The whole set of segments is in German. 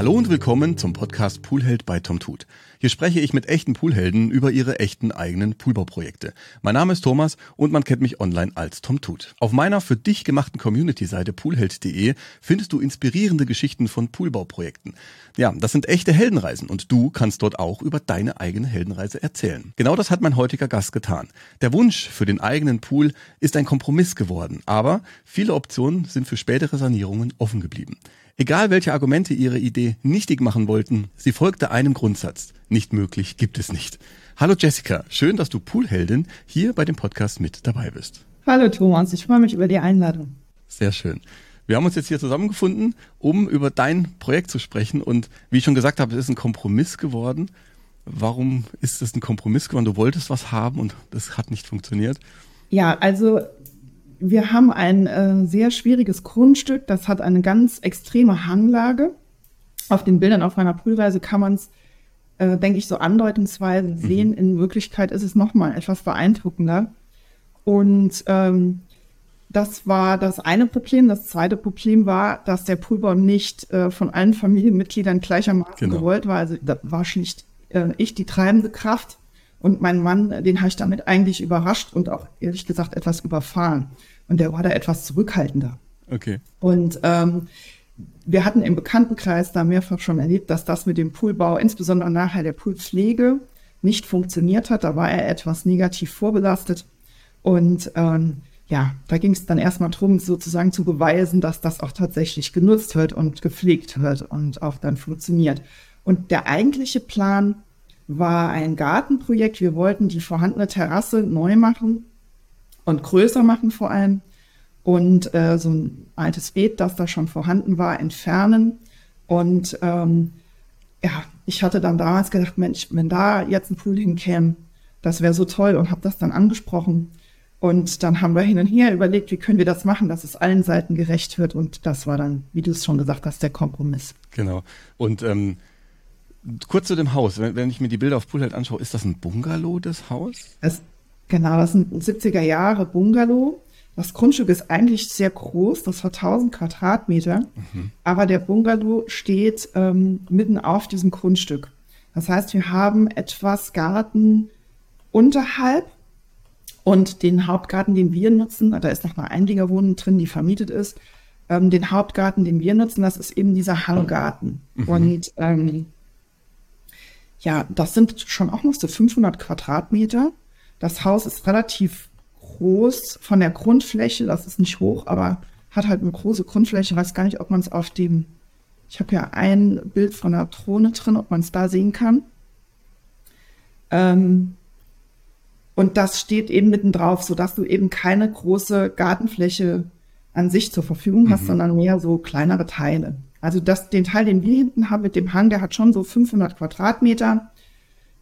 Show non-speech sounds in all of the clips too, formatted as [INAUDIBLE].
Hallo und willkommen zum Podcast Poolheld bei Tom Tut. Hier spreche ich mit echten Poolhelden über ihre echten eigenen Poolbauprojekte. Mein Name ist Thomas und man kennt mich online als Tom Tut. Auf meiner für dich gemachten Community-Seite poolheld.de findest du inspirierende Geschichten von Poolbauprojekten. Ja, das sind echte Heldenreisen und du kannst dort auch über deine eigene Heldenreise erzählen. Genau das hat mein heutiger Gast getan. Der Wunsch für den eigenen Pool ist ein Kompromiss geworden, aber viele Optionen sind für spätere Sanierungen offen geblieben. Egal welche Argumente ihre Idee nichtig machen wollten, sie folgte einem Grundsatz. Nicht möglich gibt es nicht. Hallo Jessica, schön, dass du Poolheldin hier bei dem Podcast mit dabei bist. Hallo Thomas, ich freue mich über die Einladung. Sehr schön. Wir haben uns jetzt hier zusammengefunden, um über dein Projekt zu sprechen. Und wie ich schon gesagt habe, es ist ein Kompromiss geworden. Warum ist es ein Kompromiss geworden? Du wolltest was haben und das hat nicht funktioniert. Ja, also wir haben ein äh, sehr schwieriges Grundstück, das hat eine ganz extreme Hanglage. Auf den Bildern auf meiner Poolreise kann man es, äh, denke ich, so andeutungsweise mhm. sehen. In Wirklichkeit ist es nochmal etwas beeindruckender. Und ähm, das war das eine Problem. Das zweite Problem war, dass der Poolbau nicht äh, von allen Familienmitgliedern gleichermaßen genau. gewollt war. Also da war schlicht äh, ich die treibende Kraft. Und mein Mann, den habe ich damit eigentlich überrascht und auch ehrlich gesagt etwas überfahren. Und der war da etwas zurückhaltender. Okay. Und ähm, wir hatten im Bekanntenkreis da mehrfach schon erlebt, dass das mit dem Poolbau, insbesondere nachher der Poolpflege, nicht funktioniert hat. Da war er etwas negativ vorbelastet. Und ähm, ja, da ging es dann erstmal darum, sozusagen zu beweisen, dass das auch tatsächlich genutzt wird und gepflegt wird und auch dann funktioniert. Und der eigentliche Plan war ein Gartenprojekt. Wir wollten die vorhandene Terrasse neu machen und größer machen vor allem und äh, so ein altes Beet, das da schon vorhanden war, entfernen. Und ähm, ja, ich hatte dann damals gedacht, Mensch, wenn da jetzt ein Pool hinkäme, das wäre so toll und habe das dann angesprochen. Und dann haben wir hin und her überlegt, wie können wir das machen, dass es allen Seiten gerecht wird. Und das war dann, wie du es schon gesagt hast, der Kompromiss. Genau. Und ähm, kurz zu dem Haus. Wenn, wenn ich mir die Bilder auf Poolheld anschaue, ist das ein Bungalow, das Haus? Es, genau, das ein 70er Jahre Bungalow. Das Grundstück ist eigentlich sehr groß, das hat 1000 Quadratmeter, mhm. aber der Bungalow steht ähm, mitten auf diesem Grundstück. Das heißt, wir haben etwas Garten unterhalb und den Hauptgarten, den wir nutzen, da ist noch eine Einliegerwohnung drin, die vermietet ist. Ähm, den Hauptgarten, den wir nutzen, das ist eben dieser Hanggarten. Mhm. Und ähm, ja, das sind schon auch noch so 500 Quadratmeter. Das Haus ist relativ groß von der Grundfläche. Das ist nicht hoch, aber hat halt eine große Grundfläche. Ich weiß gar nicht, ob man es auf dem, ich habe ja ein Bild von der Drohne drin, ob man es da sehen kann. Ähm, und das steht eben mitten drauf, sodass du eben keine große Gartenfläche an sich zur Verfügung hast, mhm. sondern mehr so kleinere Teile. Also das, den Teil, den wir hinten haben mit dem Hang, der hat schon so 500 Quadratmeter,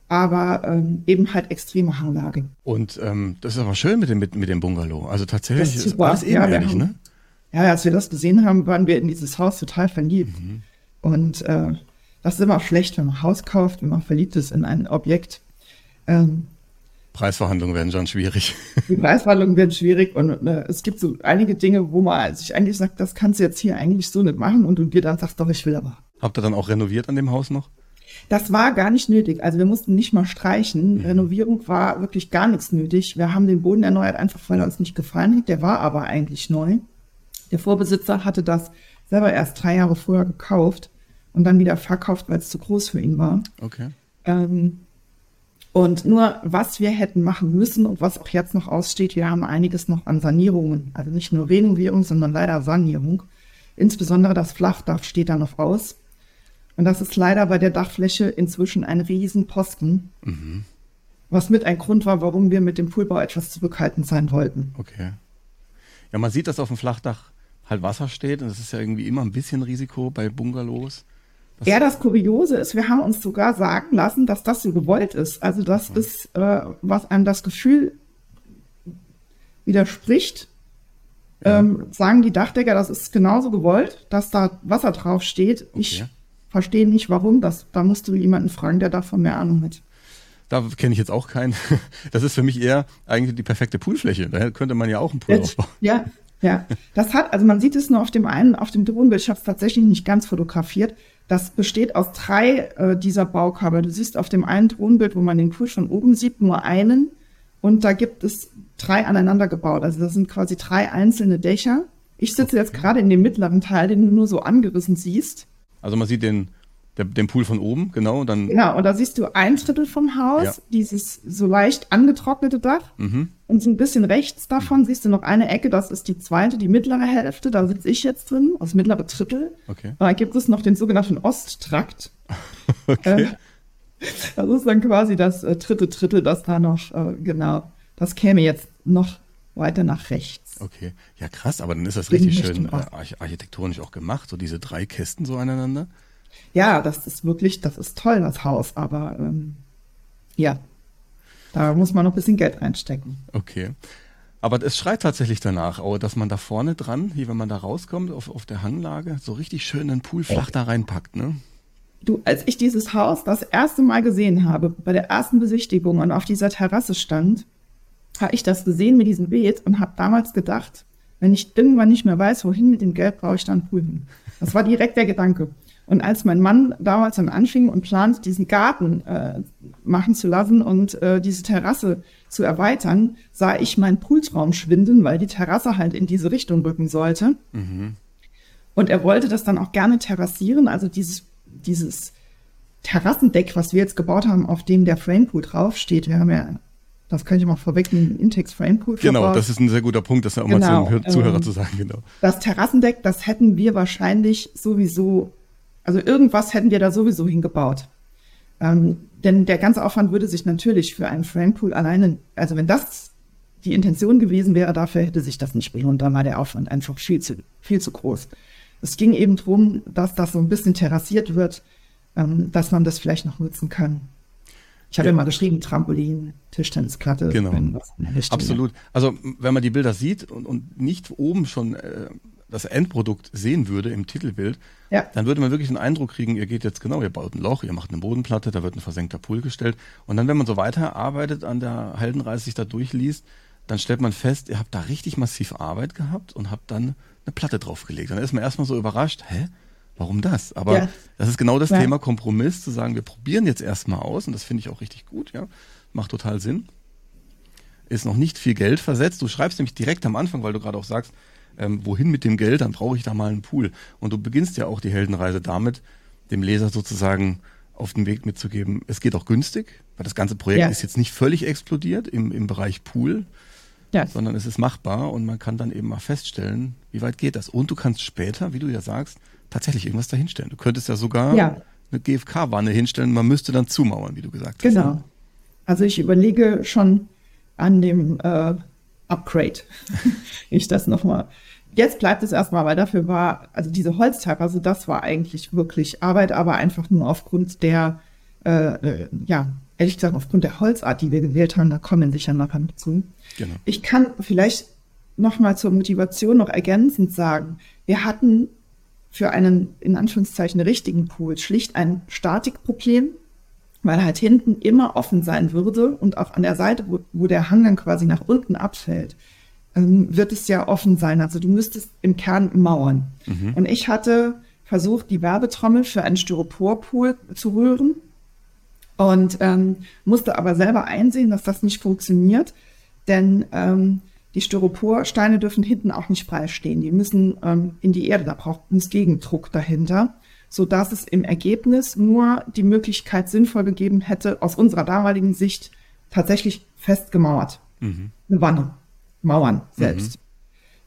aber ähm, eben halt extreme Hanglage. Und ähm, das ist aber schön mit dem, mit, mit dem Bungalow. Also tatsächlich ist, ist alles ebenerdig, ja, ne? Ja, als wir das gesehen haben, waren wir in dieses Haus total verliebt. Mhm. Und äh, das ist immer schlecht, wenn man ein Haus kauft, wenn man verliebt ist in ein Objekt. Ähm, Preisverhandlungen werden schon schwierig. [LAUGHS] Die Preisverhandlungen werden schwierig und äh, es gibt so einige Dinge, wo man sich eigentlich sagt, das kannst du jetzt hier eigentlich so nicht machen und du dir dann sagst, doch, ich will aber. Habt ihr dann auch renoviert an dem Haus noch? Das war gar nicht nötig. Also wir mussten nicht mal streichen. Mhm. Renovierung war wirklich gar nichts nötig. Wir haben den Boden erneuert, einfach weil er uns nicht gefallen hat. Der war aber eigentlich neu. Der Vorbesitzer hatte das selber erst drei Jahre vorher gekauft und dann wieder verkauft, weil es zu groß für ihn war. Okay. Ähm, und nur, was wir hätten machen müssen und was auch jetzt noch aussteht, wir haben einiges noch an Sanierungen. Also nicht nur Renovierung, sondern leider Sanierung. Insbesondere das Flachdach steht da noch aus. Und das ist leider bei der Dachfläche inzwischen ein Riesenposten. Mhm. Was mit ein Grund war, warum wir mit dem Poolbau etwas zurückhaltend sein wollten. Okay. Ja, man sieht, dass auf dem Flachdach halt Wasser steht und das ist ja irgendwie immer ein bisschen Risiko bei Bungalows. Das ja, das Kuriose ist, wir haben uns sogar sagen lassen, dass das so gewollt ist. Also das mhm. ist, äh, was einem das Gefühl widerspricht. Ja. Ähm, sagen die Dachdecker, das ist genauso gewollt, dass da Wasser drauf steht. Okay. Ich verstehe nicht, warum. Das, da musst du jemanden fragen, der davon mehr Ahnung hat. Da kenne ich jetzt auch keinen. [LAUGHS] Das ist für mich eher eigentlich die perfekte Poolfläche. Da könnte man ja auch einen Pool jetzt, aufbauen. Ja, ja. Das hat, also man sieht es nur auf dem einen, auf dem Drohnenbild. Ich habe es tatsächlich nicht ganz fotografiert Das besteht aus drei äh, dieser Baukabel. Du siehst auf dem einen Drohnenbild, wo man den Pool von oben sieht, nur einen. Und da gibt es drei aneinander gebaut. Also das sind quasi drei einzelne Dächer. Ich sitze jetzt gerade in dem mittleren Teil, den du nur so angerissen siehst. Also man sieht den, den Pool von oben, genau. Dann genau, und da siehst du ein Drittel vom Haus, ja. dieses so leicht angetrocknete Dach. Mhm. Und so ein bisschen rechts davon siehst du noch eine Ecke, das ist die zweite, die mittlere Hälfte, da sitze ich jetzt drin, das mittlere Drittel. Okay. Und da gibt es noch den sogenannten Osttrakt. [LAUGHS] okay. Äh, das ist dann quasi das äh, dritte Drittel, das da noch, äh, genau, das käme jetzt noch weiter nach rechts. Okay, ja krass, aber dann ist das richtig schön architektonisch auch gemacht, so diese drei Kästen so aneinander. Ja, das ist wirklich, das ist toll, das Haus, aber ähm, ja, da muss man noch ein bisschen Geld reinstecken. Okay. Aber es schreit tatsächlich danach, dass man da vorne dran, hier wenn man da rauskommt, auf, auf der Hanglage, so richtig schön den Pool flach da reinpackt, ne? Du, als ich dieses Haus das erste Mal gesehen habe, bei der ersten Besichtigung und auf dieser Terrasse stand, habe ich das gesehen mit diesem Beet und habe damals gedacht, wenn ich irgendwann nicht mehr weiß, wohin mit dem Geld, brauche ich dann Pool hin. Das war direkt der Gedanke. Und als mein Mann damals dann anfing und plant, diesen Garten äh, machen zu lassen und äh, diese Terrasse zu erweitern, sah ich meinen Pooltraum schwinden, weil die Terrasse halt in diese Richtung rücken sollte. Mhm. Und er wollte das dann auch gerne terrassieren, also dieses, dieses Terrassendeck, was wir jetzt gebaut haben, auf dem der Framepool draufsteht. Wir haben ja das könnte ich mal vorweg, einen Intex Frame Pool Genau, das ist ein sehr guter Punkt, das auch genau, mal zum Zuhörer ähm, zu sagen, genau. Das Terrassendeck, das hätten wir wahrscheinlich sowieso, also irgendwas hätten wir da sowieso hingebaut. Ähm, denn der ganze Aufwand würde sich natürlich für einen Frame Pool alleine, also wenn das die Intention gewesen wäre, dafür hätte sich das nicht belohnt, dann war der Aufwand einfach viel zu, viel zu groß. Es ging eben darum, dass das so ein bisschen terrassiert wird, ähm, dass man das vielleicht noch nutzen kann. Ich habe ja. ja mal geschrieben, Trampolin, Tischtennisplatte. Genau. Absolut. Also wenn man die Bilder sieht und, und nicht oben schon äh, das Endprodukt sehen würde im Titelbild, ja. dann würde man wirklich den Eindruck kriegen, ihr geht jetzt genau, ihr baut ein Loch, ihr macht eine Bodenplatte, da wird ein versenkter Pool gestellt. Und dann, wenn man so weiter arbeitet an der Heldenreise, sich da durchliest, dann stellt man fest, ihr habt da richtig massiv Arbeit gehabt und habt dann eine Platte draufgelegt. Dann ist man erstmal so überrascht, hä? Warum das? Aber ja. das ist genau das ja. Thema Kompromiss, zu sagen, wir probieren jetzt erstmal aus und das finde ich auch richtig gut, ja. Macht total Sinn. Ist noch nicht viel Geld versetzt. Du schreibst nämlich direkt am Anfang, weil du gerade auch sagst, ähm, wohin mit dem Geld, dann brauche ich da mal einen Pool. Und du beginnst ja auch die Heldenreise damit, dem Leser sozusagen auf den Weg mitzugeben, es geht auch günstig, weil das ganze Projekt ja. ist jetzt nicht völlig explodiert im, im Bereich Pool, ja. sondern es ist machbar und man kann dann eben mal feststellen, wie weit geht das. Und du kannst später, wie du ja sagst, tatsächlich irgendwas dahinstellen. Du könntest ja sogar ja. eine GFK-Wanne hinstellen, man müsste dann zumauern, wie du gesagt hast. Genau. Also ich überlege schon an dem äh, Upgrade, [LAUGHS] [LAUGHS] ich das nochmal. Jetzt bleibt es erstmal, weil dafür war, also diese Holzteile, also das war eigentlich wirklich Arbeit, aber einfach nur aufgrund der, äh, äh, ja, ehrlich gesagt, aufgrund der Holzart, die wir gewählt haben, da kommen sicher nachher zu. Genau. Ich kann vielleicht nochmal zur Motivation noch ergänzend sagen, wir hatten für einen, in Anführungszeichen, richtigen Pool schlicht ein Statikproblem, weil halt hinten immer offen sein würde und auch an der Seite, wo, wo der Hang dann quasi nach unten abfällt, ähm, wird es ja offen sein. Also du müsstest im Kern mauern. Mhm. Und ich hatte versucht, die Werbetrommel für einen Styroporpool zu rühren und ähm, musste aber selber einsehen, dass das nicht funktioniert, denn ähm, die Styroporsteine dürfen hinten auch nicht frei stehen. Die müssen ähm, in die Erde. Da braucht es Gegendruck dahinter, so dass es im Ergebnis nur die Möglichkeit sinnvoll gegeben hätte, aus unserer damaligen Sicht tatsächlich festgemauert. Mhm. Eine Wanne. Mauern selbst.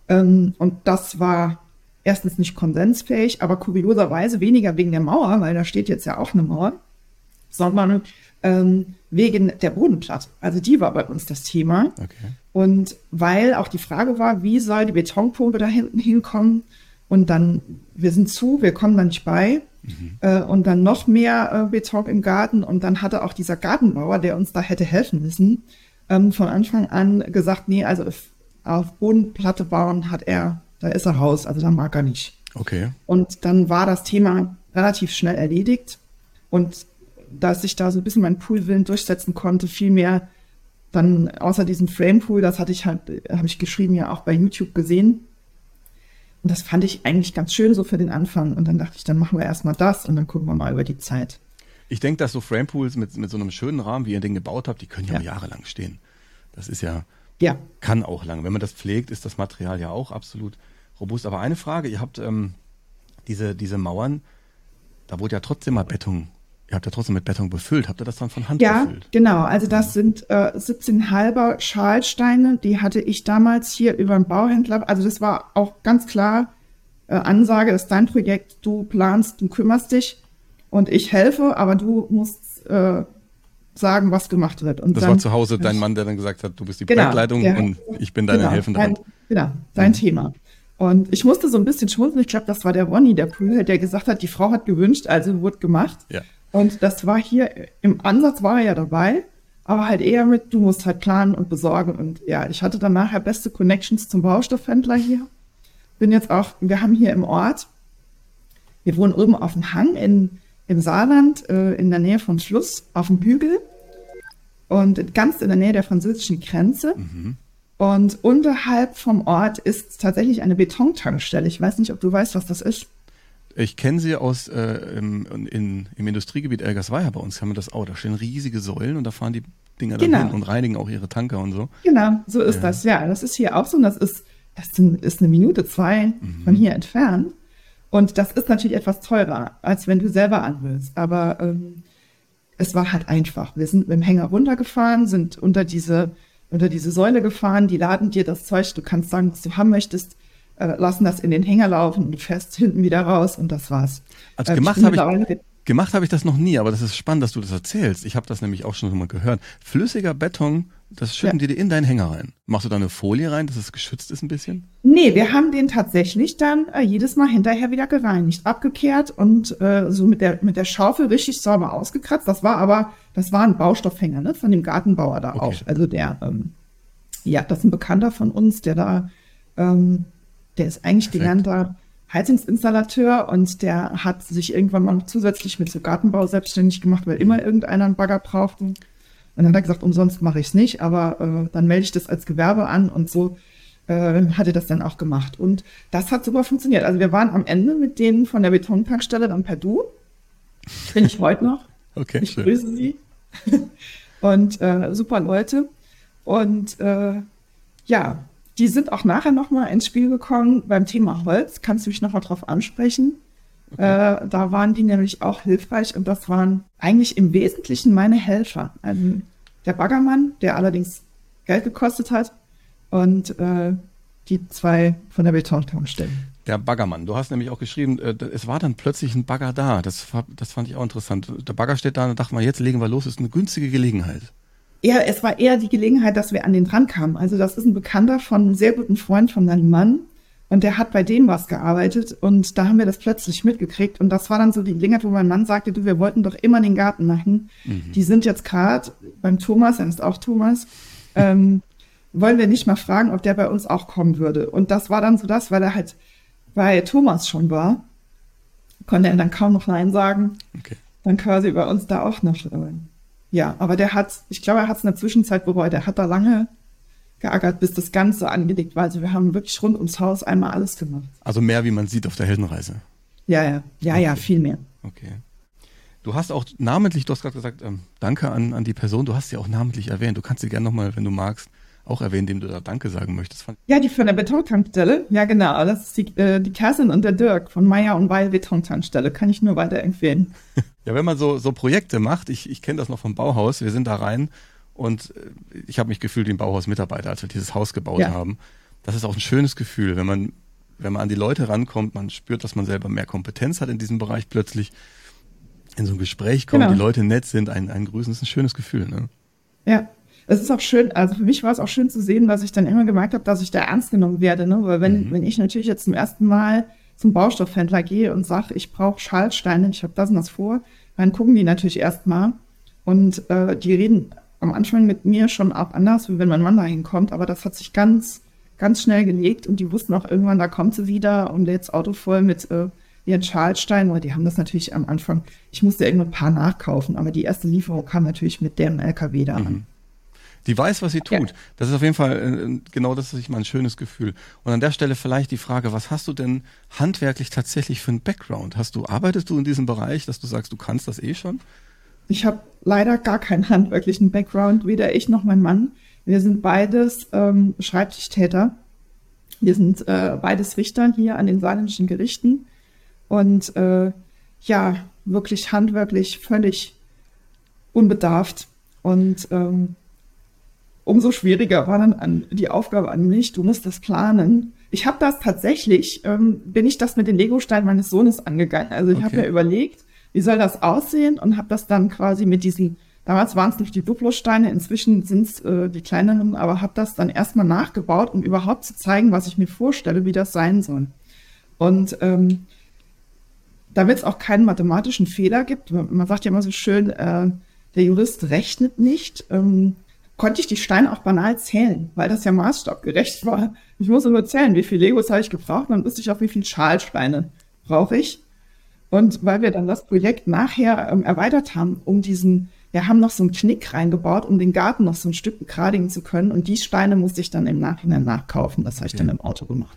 Mhm. Ähm, und das war erstens nicht konsensfähig, aber kurioserweise weniger wegen der Mauer, weil da steht jetzt ja auch eine Mauer, sondern ähm, wegen der Bodenplatte. Also die war bei uns das Thema. Okay. Und weil auch die Frage war, wie soll die Betonpumpe da hinten hinkommen? Und dann, wir sind zu, wir kommen da nicht bei. Mhm. Äh, und dann noch mehr äh, Beton im Garten. Und dann hatte auch dieser Gartenbauer, der uns da hätte helfen müssen, ähm, von Anfang an gesagt, nee, also auf Bodenplatte bauen hat er, da ist er raus, also da mag er nicht. Okay. Und dann war das Thema relativ schnell erledigt. Und dass ich da so ein bisschen meinen Poolwillen durchsetzen konnte, viel mehr dann außer diesem Framepool, das hatte ich halt, habe ich geschrieben, ja auch bei YouTube gesehen, Und das fand ich eigentlich ganz schön so für den Anfang. Und dann dachte ich, dann machen wir erstmal das und dann gucken wir mal über die Zeit. Ich denke, dass so Framepools mit, mit so einem schönen Rahmen, wie ihr den gebaut habt, die können ja, ja. jahrelang stehen. Das ist ja, ja, kann auch lang. Wenn man das pflegt, ist das Material ja auch absolut robust. Aber eine Frage, ihr habt ähm, diese, diese Mauern, da wurde ja trotzdem mal Beton Ihr habt ja trotzdem mit Beton befüllt. Habt ihr das dann von Hand ja, befüllt? Ja, genau. Also das sind äh, 17 halber Schalsteine. Die hatte ich damals hier über einen Bauhändler. Also das war auch ganz klar äh, Ansage, das ist dein Projekt. Du planst, du kümmerst dich und ich helfe, aber du musst äh, sagen, was gemacht wird. Und das dann, war zu Hause dein Mann, der dann gesagt hat, du bist die genau, Projektleitung der, und ich bin deine genau, helfende Hand. Genau, dein mhm. Thema. Und ich musste so ein bisschen schmunzeln. Ich glaube, das war der Ronny, der Pool, der gesagt hat, die Frau hat gewünscht, also wurde gemacht. Ja. Und das war hier, im Ansatz war er ja dabei, aber halt eher mit, du musst halt planen und besorgen. Und ja, ich hatte dann nachher beste Connections zum Baustoffhändler hier. Bin jetzt auch, wir haben hier im Ort, wir wohnen oben auf dem Hang in, im Saarland, äh, in der Nähe vom Schluss, auf dem Hügel. Und ganz in der Nähe der französischen Grenze. Mhm. Und unterhalb vom Ort ist tatsächlich eine Betontankstelle. Ich weiß nicht, ob du weißt, was das ist. Ich kenne sie aus äh, im, in, im Industriegebiet Elgersweiher bei uns haben wir das auch. Da stehen riesige Säulen und da fahren die Dinger genau. dann hin und reinigen auch ihre Tanker und so. Genau, so ist ja. das. Ja, das ist hier auch so. Und das ist, das ist eine Minute, zwei mhm. von hier entfernt. Und das ist natürlich etwas teurer, als wenn du selber anwillst. Aber ähm, es war halt einfach. Wir sind mit dem Hänger runtergefahren, sind unter diese, unter diese Säule gefahren, die laden dir das Zeug, du kannst sagen, was du haben möchtest äh, lassen das in den Hänger laufen und fest hinten wieder raus und das war's. Also äh, gemacht habe ich, gemacht habe ich das noch nie, aber das ist spannend, dass du das erzählst. Ich habe das nämlich auch schon mal gehört. Flüssiger Beton, das schütten ja. die dir in deinen Hänger rein. Machst du da eine Folie rein, dass es geschützt ist ein bisschen? Nee, wir haben den tatsächlich dann äh, jedes Mal hinterher wieder gereinigt, abgekehrt und äh, so mit der, mit der Schaufel richtig sauber ausgekratzt. Das war aber, das war ein Baustoffhänger, ne, von dem Gartenbauer da okay. auch. Also der, ähm, ja, das ist ein Bekannter von uns, der da ähm, der ist eigentlich Perfekt. gelernter Heizungsinstallateur und der hat sich irgendwann mal zusätzlich mit so Gartenbau selbstständig gemacht, weil immer irgendeiner einen Bagger brauchte. Und dann hat er gesagt, umsonst mache ich es nicht, aber äh, dann melde ich das als Gewerbe an und so äh, hat er das dann auch gemacht. Und das hat super funktioniert. Also wir waren am Ende mit denen von der Betontankstelle dann per Du. Bin ich heute noch. [LAUGHS] Okay. Ich schön. grüße sie. [LAUGHS] und äh, super Leute. Und äh, ja, die sind auch nachher nochmal ins Spiel gekommen beim Thema Holz. Kannst du mich nochmal drauf ansprechen? Okay. Äh, da waren die nämlich auch hilfreich und das waren eigentlich im Wesentlichen meine Helfer. Also der Baggermann, der allerdings Geld gekostet hat und äh, die zwei von der Betontankstelle. Der Baggermann. Du hast nämlich auch geschrieben, äh, es war dann plötzlich ein Bagger da. Das, das fand ich auch interessant. Der Bagger steht da und dachte mal, jetzt legen wir los, ist eine günstige Gelegenheit eher, es war eher die Gelegenheit, dass wir an den dran kamen. Also das ist ein Bekannter von einem sehr guten Freund von meinem Mann. Und der hat bei dem was gearbeitet und da haben wir das plötzlich mitgekriegt. Und das war dann so die Gelegenheit, wo mein Mann sagte, du, wir wollten doch immer den Garten machen. Mhm. Die sind jetzt gerade beim Thomas, er ist auch Thomas, ähm, wollen wir nicht mal fragen, ob der bei uns auch kommen würde. Und das war dann so das, weil er halt bei Thomas schon war, konnte er dann kaum noch Nein sagen. Okay. Dann quasi bei uns da auch noch ja, aber der hat, ich glaube, er hat es in der Zwischenzeit bereut. Er hat da lange geackert, bis das Ganze angelegt war. Also wir haben wirklich rund ums Haus einmal alles gemacht. Also mehr, wie man sieht auf der Heldenreise. Ja, ja, ja, okay. ja, viel mehr. Okay. Du hast auch namentlich, du hast gerade gesagt, ähm, danke an, an die Person, du hast sie auch namentlich erwähnt. Du kannst sie gerne nochmal, wenn du magst, auch erwähnen, dem du da Danke sagen möchtest. Ja, die von der Betontankstelle. Ja, genau. Das ist die, äh, die Kerstin und der Dirk von Meier und Weil Betontankstelle. Kann ich nur weiterempfehlen. [LAUGHS] ja, wenn man so, so Projekte macht, ich, ich kenne das noch vom Bauhaus, wir sind da rein und äh, ich habe mich gefühlt wie ein Bauhausmitarbeiter, als wir dieses Haus gebaut ja. haben. Das ist auch ein schönes Gefühl, wenn man, wenn man an die Leute rankommt, man spürt, dass man selber mehr Kompetenz hat in diesem Bereich plötzlich. In so ein Gespräch kommen, genau. die Leute nett sind, ein, ein Grüßen ist ein schönes Gefühl. Ne? Ja, es ist auch schön, also für mich war es auch schön zu sehen, dass ich dann immer gemerkt habe, dass ich da ernst genommen werde. Ne? Weil wenn, mhm. wenn ich natürlich jetzt zum ersten Mal zum Baustoffhändler gehe und sage, ich brauche Schaltsteine, ich habe das und das vor, dann gucken die natürlich erstmal und äh, die reden am Anfang mit mir schon auch anders, wie wenn mein Mann da hinkommt, aber das hat sich ganz, ganz schnell gelegt und die wussten auch irgendwann, da kommt sie wieder und lädt das Auto voll mit äh, ihren Schaltsteinen, weil die haben das natürlich am Anfang, ich musste irgendwo ein paar nachkaufen, aber die erste Lieferung kam natürlich mit dem LKW da an. Mhm. Die weiß, was sie tut. Ja. Das ist auf jeden Fall äh, genau das, was ich mal ein schönes Gefühl. Und an der Stelle vielleicht die Frage, was hast du denn handwerklich tatsächlich für einen Background? Hast du, arbeitest du in diesem Bereich, dass du sagst, du kannst das eh schon? Ich habe leider gar keinen handwerklichen Background, weder ich noch mein Mann. Wir sind beides ähm, Schreibtischtäter. Wir sind äh, beides Richter hier an den saarländischen Gerichten. Und äh, ja, wirklich handwerklich völlig unbedarft. Und ähm, umso schwieriger war dann an, die Aufgabe an mich, du musst das planen. Ich habe das tatsächlich, ähm, bin ich das mit den Legosteinen meines Sohnes angegangen. Also ich okay. habe mir überlegt, wie soll das aussehen und habe das dann quasi mit diesen, damals waren es noch die Duplo-Steine, inzwischen sind es äh, die kleineren, aber habe das dann erstmal nachgebaut, um überhaupt zu zeigen, was ich mir vorstelle, wie das sein soll. Und ähm, damit es auch keinen mathematischen Fehler gibt, man sagt ja immer so schön, äh, der Jurist rechnet nicht, ähm, konnte ich die Steine auch banal zählen, weil das ja maßstabgerecht war. Ich muss nur zählen, wie viel Legos habe ich gebraucht, dann wusste ich auch, wie viel Schalsteine brauche ich. Und weil wir dann das Projekt nachher ähm, erweitert haben, um diesen, wir haben noch so einen Knick reingebaut, um den Garten noch so ein Stück begradigen zu können. Und die Steine musste ich dann im Nachhinein nachkaufen. Das habe ich ja. dann im Auto gemacht.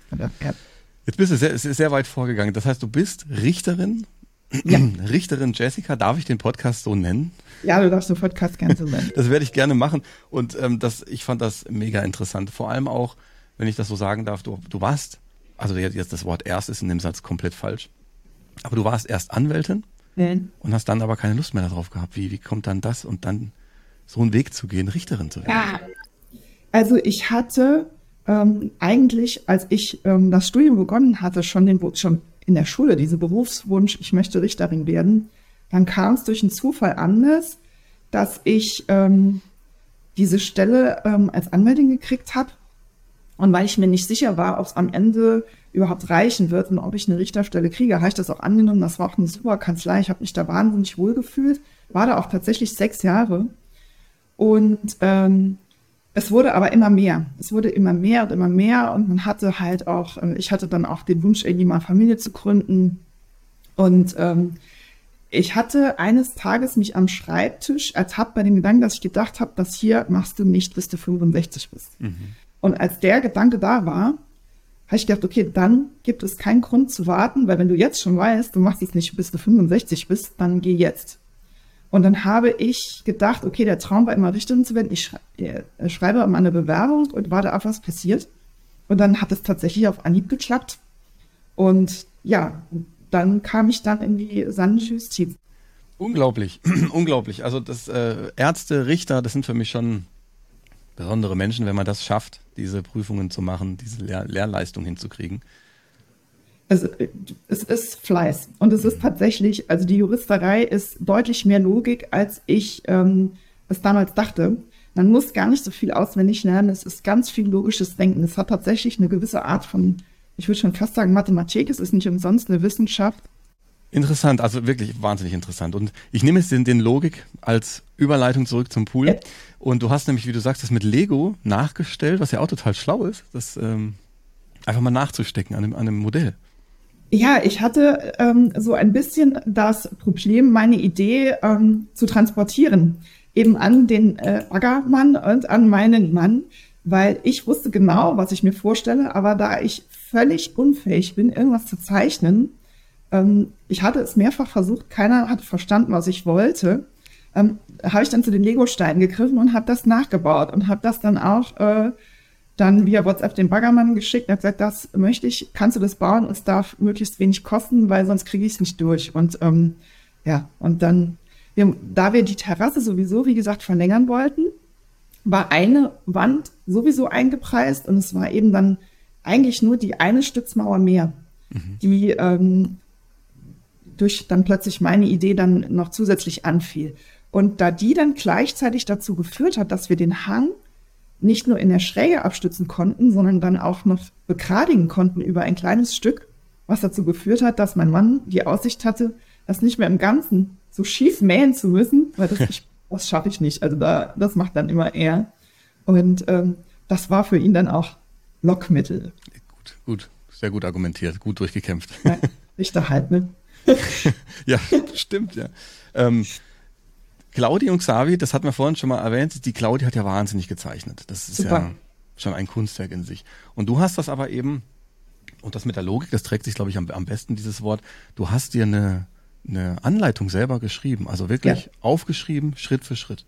Jetzt bist du sehr, sehr weit vorgegangen. Das heißt, du bist Richterin ja. [CLEARS THROAT] Richterin Jessica, darf ich den Podcast so nennen? Ja, du darfst den Podcast nennen. das werde ich gerne machen. Und ähm, das, ich fand das mega interessant. Vor allem auch, wenn ich das so sagen darf, du, du warst, also jetzt das Wort erst ist in dem Satz komplett falsch, aber du warst erst Anwältin ja. und hast dann aber keine Lust mehr darauf gehabt. Wie, wie kommt dann das und dann so einen Weg zu gehen, Richterin zu werden? Ja, also ich hatte ähm, eigentlich, als ich ähm, das Studium begonnen hatte, schon den schon in der Schule, diese Berufswunsch, ich möchte Richterin werden, dann kam es durch einen Zufall anders, dass ich ähm, diese Stelle ähm, als Anwältin gekriegt habe. Und weil ich mir nicht sicher war, ob es am Ende überhaupt reichen wird und ob ich eine Richterstelle kriege, habe ich das auch angenommen. Das war auch eine super Kanzlei. Ich habe mich da wahnsinnig wohl gefühlt. War da auch tatsächlich sechs Jahre. Und ähm, es wurde aber immer mehr. Es wurde immer mehr und immer mehr und man hatte halt auch, äh, ich hatte dann auch den Wunsch, irgendwie mal Familie zu gründen. Und ähm, ich hatte eines Tages mich am Schreibtisch ertappt bei dem Gedanken, dass ich gedacht habe, das hier machst du nicht, bis du 65 bist. Mhm. Und als der Gedanke da war, habe ich gedacht, okay, dann gibt es keinen Grund zu warten, weil wenn du jetzt schon weißt, du machst es nicht, bis du 65 bist, dann geh jetzt. Und dann habe ich gedacht, okay, der Traum war immer Richterin zu werden. Ich äh, schreibe mal eine Bewerbung und warte auf, was passiert. Und dann hat es tatsächlich auf Anhieb geklappt. Und ja, dann kam ich dann in die saarländische Justiz. Unglaublich, [CLEARS THROAT] unglaublich. Also das äh, Ärzte, Richter, das sind für mich schon besondere Menschen, wenn man das schafft, diese Prüfungen zu machen, diese Lehr Lehrleistung hinzukriegen. Also, es ist Fleiß. Und es ist tatsächlich, also die Juristerei ist deutlich mehr Logik, als ich ähm, es damals dachte. Man muss gar nicht so viel auswendig lernen. Es ist ganz viel logisches Denken. Es hat tatsächlich eine gewisse Art von, ich würde schon fast sagen, Mathematik. Es ist nicht umsonst eine Wissenschaft. Interessant, also wirklich wahnsinnig interessant. Und ich nehme jetzt den, den Logik als Überleitung zurück zum Pool. Ja. Und du hast nämlich, wie du sagst, das mit Lego nachgestellt, was ja auch total schlau ist, das ähm, einfach mal nachzustecken an einem, an einem Modell. Ja, ich hatte ähm, so ein bisschen das Problem, meine Idee ähm, zu transportieren, eben an den äh, Baggermann und an meinen Mann, weil ich wusste genau, was ich mir vorstelle, aber da ich völlig unfähig bin, irgendwas zu zeichnen, ähm, ich hatte es mehrfach versucht, keiner hatte verstanden, was ich wollte, ähm, habe ich dann zu den Lego-Steinen gegriffen und habe das nachgebaut und habe das dann auch äh, dann via WhatsApp den Baggermann geschickt. Er hat gesagt, das möchte ich, kannst du das bauen? Es darf möglichst wenig kosten, weil sonst kriege ich es nicht durch. Und ähm, ja, und dann, wir, da wir die Terrasse sowieso, wie gesagt, verlängern wollten, war eine Wand sowieso eingepreist und es war eben dann eigentlich nur die eine Stützmauer mehr, mhm. die ähm, durch dann plötzlich meine Idee dann noch zusätzlich anfiel. Und da die dann gleichzeitig dazu geführt hat, dass wir den Hang nicht nur in der Schräge abstützen konnten, sondern dann auch noch begradigen konnten über ein kleines Stück, was dazu geführt hat, dass mein Mann die Aussicht hatte, das nicht mehr im Ganzen so schief mähen zu müssen, weil das, [LAUGHS] ich, das schaffe ich nicht. Also da, das macht dann immer er. Und ähm, das war für ihn dann auch Lockmittel. Gut, gut, sehr gut argumentiert, gut durchgekämpft. Ja, Richter halt, ne? [LAUGHS] ja, stimmt, ja. Ähm, Claudi und Xavi, das hatten wir vorhin schon mal erwähnt, die Claudi hat ja wahnsinnig gezeichnet. Das ist Super. ja schon ein Kunstwerk in sich. Und du hast das aber eben, und das mit der Logik, das trägt sich, glaube ich, am, am besten, dieses Wort, du hast dir eine, eine Anleitung selber geschrieben, also wirklich ja. aufgeschrieben, Schritt für Schritt.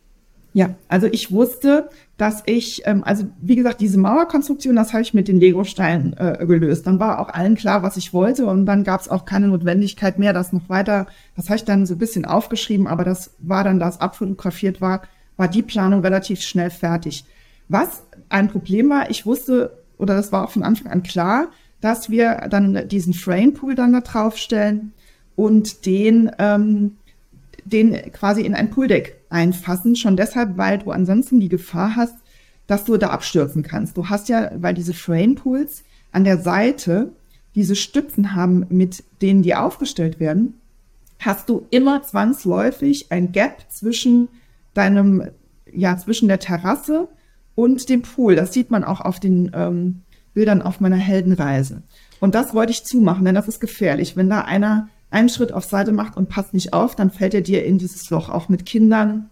Ja, also ich wusste, dass ich, ähm, also wie gesagt, diese Mauerkonstruktion, das habe ich mit den Legosteinen äh, gelöst. Dann war auch allen klar, was ich wollte und dann gab es auch keine Notwendigkeit mehr, das noch weiter, das habe ich dann so ein bisschen aufgeschrieben, aber das war dann, das abfotografiert war, war die Planung relativ schnell fertig. Was ein Problem war, ich wusste, oder das war auch von Anfang an klar, dass wir dann diesen Frame-Pool dann da draufstellen und den, ähm, den quasi in ein Pooldeck einfassen. Schon deshalb, weil du ansonsten die Gefahr hast, dass du da abstürzen kannst. Du hast ja, weil diese Frame-Pools an der Seite diese Stützen haben, mit denen die aufgestellt werden, hast du immer zwangsläufig ein Gap zwischen deinem, ja, zwischen der Terrasse und dem Pool. Das sieht man auch auf den ähm, Bildern auf meiner Heldenreise. Und das wollte ich zumachen, denn das ist gefährlich. Wenn da einer einen Schritt auf Seite macht und passt nicht auf, dann fällt er dir in dieses Loch, auch mit Kindern,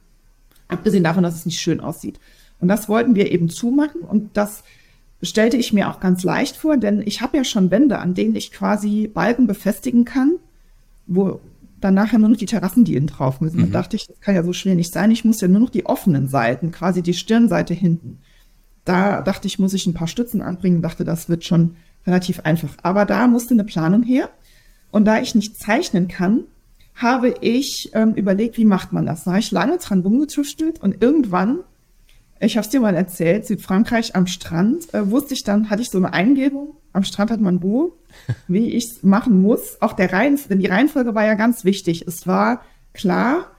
abgesehen davon, dass es nicht schön aussieht. Und das wollten wir eben zumachen und das stellte ich mir auch ganz leicht vor, denn ich habe ja schon Wände, an denen ich quasi Balken befestigen kann, wo dann nachher nur noch die Terrassendielen drauf müssen. Mhm. Da dachte ich, das kann ja so schwer nicht sein. Ich muss ja nur noch die offenen Seiten, quasi die Stirnseite hinten. Da dachte ich, muss ich ein paar Stützen anbringen, dachte, das wird schon relativ einfach. Aber da musste eine Planung her. Und da ich nicht zeichnen kann, habe ich ähm, überlegt, wie macht man das. Da habe ich lange dran rumgetüftelt und irgendwann, ich habe es dir mal erzählt, Südfrankreich am Strand, äh, wusste ich dann, hatte ich so eine Eingebung, am Strand hat man Ruhe, [LAUGHS] wie ich es machen muss. Auch der Reihen, denn die Reihenfolge war ja ganz wichtig. Es war klar,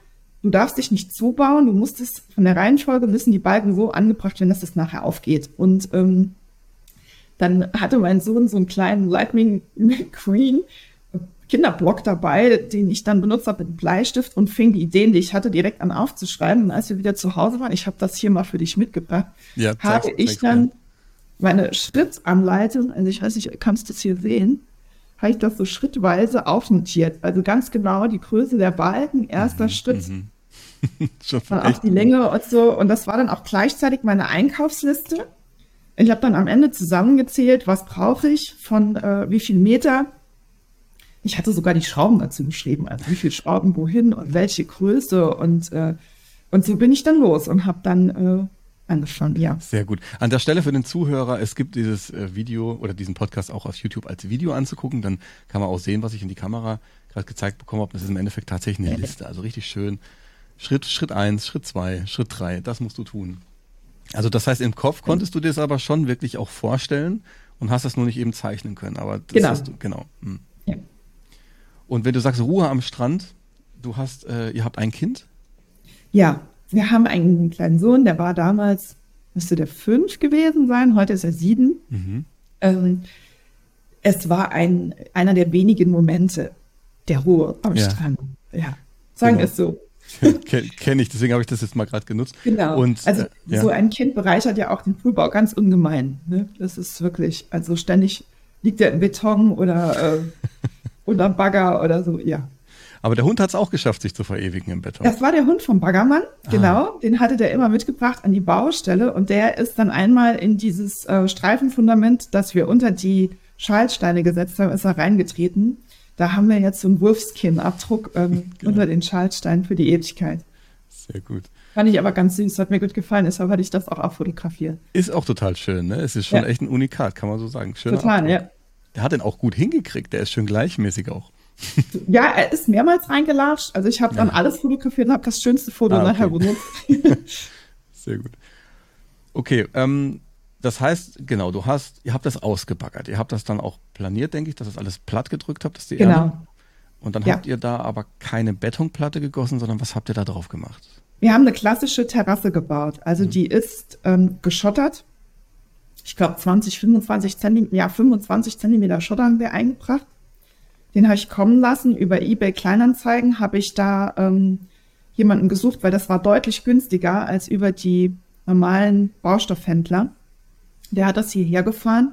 du darfst dich nicht zubauen, du musstest von der Reihenfolge müssen die Balken so angebracht werden, dass es nachher aufgeht. Und ähm, dann hatte mein Sohn so einen kleinen Lightning [LAUGHS] McQueen, Kinderblock dabei, den ich dann benutzt habe mit Bleistift und fing die Ideen, die ich hatte, direkt an aufzuschreiben. Und als wir wieder zu Hause waren, ich habe das hier mal für dich mitgebracht, ja, habe ich dann meine Schrittanleitung, also ich weiß nicht, kannst du das hier sehen, habe ich das so schrittweise aufnotiert. Also ganz genau die Größe der Balken, erster mhm, Schritt, mhm. [LAUGHS] dann auch die Länge und so. Und das war dann auch gleichzeitig meine Einkaufsliste. Ich habe dann am Ende zusammengezählt, was brauche ich von äh, wie viel Meter ich hatte sogar die Schrauben dazu geschrieben, also wie viele Schrauben wohin und welche Größe und äh, und so bin ich dann los und habe dann äh, angefangen, ja. Sehr gut. An der Stelle für den Zuhörer, es gibt dieses äh, Video oder diesen Podcast auch auf YouTube als Video anzugucken, dann kann man auch sehen, was ich in die Kamera gerade gezeigt bekommen habe. Das ist im Endeffekt tatsächlich eine Liste, also richtig schön. Schritt, Schritt eins, Schritt zwei, Schritt drei, das musst du tun. Also das heißt, im Kopf konntest du dir das aber schon wirklich auch vorstellen und hast das nur nicht eben zeichnen können. Aber das genau. hast du, genau. Hm. Und wenn du sagst Ruhe am Strand, du hast, äh, ihr habt ein Kind? Ja, wir haben einen kleinen Sohn, der war damals, müsste der fünf gewesen sein, heute ist er sieben. Mhm. Ähm, es war ein, einer der wenigen Momente der Ruhe am ja. Strand. Ja, sagen genau. es so. Kenne kenn ich, deswegen habe ich das jetzt mal gerade genutzt. Genau. Und, also äh, ja. so ein Kind bereichert ja auch den Poolbau ganz ungemein. Ne? Das ist wirklich, also ständig liegt er im Beton oder äh, [LAUGHS] oder Bagger oder so, ja. Aber der Hund hat es auch geschafft, sich zu verewigen im Beton. Das war der Hund vom Baggermann, ah. genau. Den hatte der immer mitgebracht an die Baustelle und der ist dann einmal in dieses äh, Streifenfundament, das wir unter die Schaltsteine gesetzt haben, ist er reingetreten. Da haben wir jetzt so einen Wolfskin-Abdruck ähm, [LAUGHS] genau. unter den Schaltsteinen für die Ewigkeit. Sehr gut. Fand ich aber ganz süß, hat mir gut gefallen, deshalb hatte ich das auch abfotografiert. Ist auch total schön, ne? Es ist schon ja. echt ein Unikat, kann man so sagen. Schöner total, Abdruck. ja. Der hat den auch gut hingekriegt, der ist schön gleichmäßig auch. [LAUGHS] Ja, er ist mehrmals reingelatscht. Also ich habe dann ja. alles fotografiert und habe das schönste Foto ah, okay. nachher benutzt. [LAUGHS] Sehr gut. Okay, ähm, das heißt, genau, du hast, ihr habt das ausgebaggert. Ihr habt das dann auch planiert, denke ich, dass das alles platt gedrückt habt, dass die genau. Erde. Und dann ja. habt ihr da aber keine Betonplatte gegossen, sondern was habt ihr da drauf gemacht? Wir haben eine klassische Terrasse gebaut. Also mhm. die ist ähm, geschottert ich glaube 20, 25 Zentimeter, ja 25 Zentimeter Schotter haben wir eingebracht. Den habe ich kommen lassen. Über eBay Kleinanzeigen habe ich da ähm, jemanden gesucht, weil das war deutlich günstiger als über die normalen Baustoffhändler. Der hat das hierher gefahren.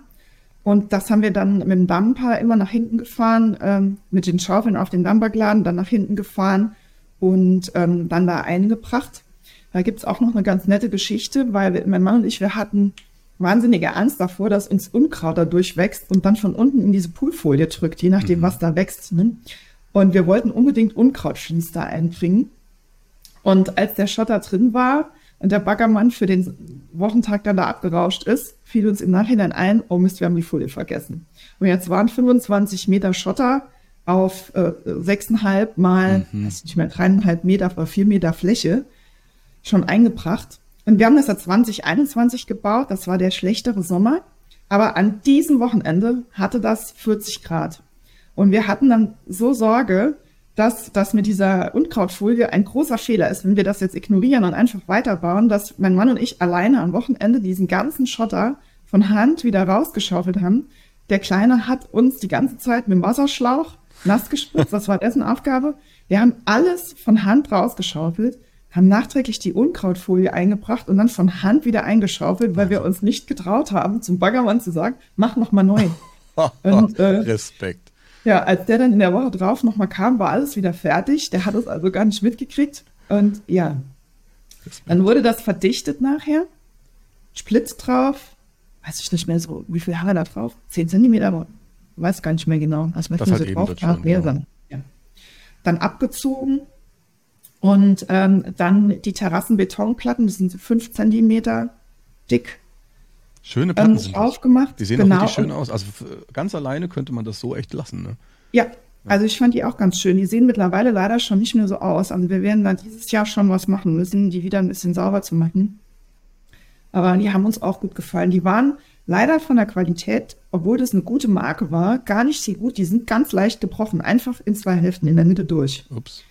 Und das haben wir dann mit dem Dumper immer nach hinten gefahren, ähm, mit den Schaufeln auf den Dumper geladen, dann nach hinten gefahren und ähm, dann da eingebracht. Da gibt's auch noch eine ganz nette Geschichte, weil mein Mann und ich, wir hatten wahnsinnige Angst davor, dass uns Unkraut da durchwächst und dann von unten in diese Poolfolie drückt, je nachdem, mhm. was da wächst. Ne? Und wir wollten unbedingt Unkrautschließ da einbringen. Und als der Schotter drin war und der Baggermann für den Wochentag dann da abgerauscht ist, fiel uns im Nachhinein ein, oh Mist, wir haben die Folie vergessen. Und jetzt waren 25 Meter Schotter auf äh, sechseinhalb mal, mhm. weiß nicht mehr, dreieinhalb Meter oder vier Meter Fläche schon eingebracht. Und wir haben das ja 2021 gebaut, das war der schlechtere Sommer. Aber an diesem Wochenende hatte das 40 Grad. Und wir hatten dann so Sorge, dass das mit dieser Unkrautfolie ein großer Fehler ist, wenn wir das jetzt ignorieren und einfach weiterbauen, dass mein Mann und ich alleine am Wochenende diesen ganzen Schotter von Hand wieder rausgeschaufelt haben. Der Kleine hat uns die ganze Zeit mit dem Wasserschlauch nass gespritzt, das war dessen Aufgabe. Wir haben alles von Hand rausgeschaufelt haben nachträglich die Unkrautfolie eingebracht und dann von Hand wieder eingeschaufelt, weil wir uns nicht getraut haben, zum Baggermann zu sagen, mach noch mal neu. [LAUGHS] und, äh, Respekt. Ja, als der dann in der Woche drauf noch mal kam, war alles wieder fertig. Der hat es also gar nicht mitgekriegt. Und ja, Respekt. dann wurde das verdichtet nachher. Splitz drauf. Weiß ich nicht mehr so, wie viel Haare da drauf? Zehn Zentimeter, weiß gar nicht mehr genau. Also, das halt so drauf, schon, genau. ja. Dann abgezogen, und ähm, dann die Terrassenbetonplatten, die sind fünf Zentimeter dick. Schöne Platten ähm, sind aufgemacht. Die sehen genau. auch richtig schön aus. Also ganz alleine könnte man das so echt lassen. Ne? Ja, also ich fand die auch ganz schön. Die sehen mittlerweile leider schon nicht mehr so aus. Also wir werden dann dieses Jahr schon was machen müssen, die wieder ein bisschen sauber zu machen. Aber die haben uns auch gut gefallen. Die waren leider von der Qualität, obwohl das eine gute Marke war, gar nicht so gut. Die sind ganz leicht gebrochen, einfach in zwei Hälften in der Mitte durch. Ups.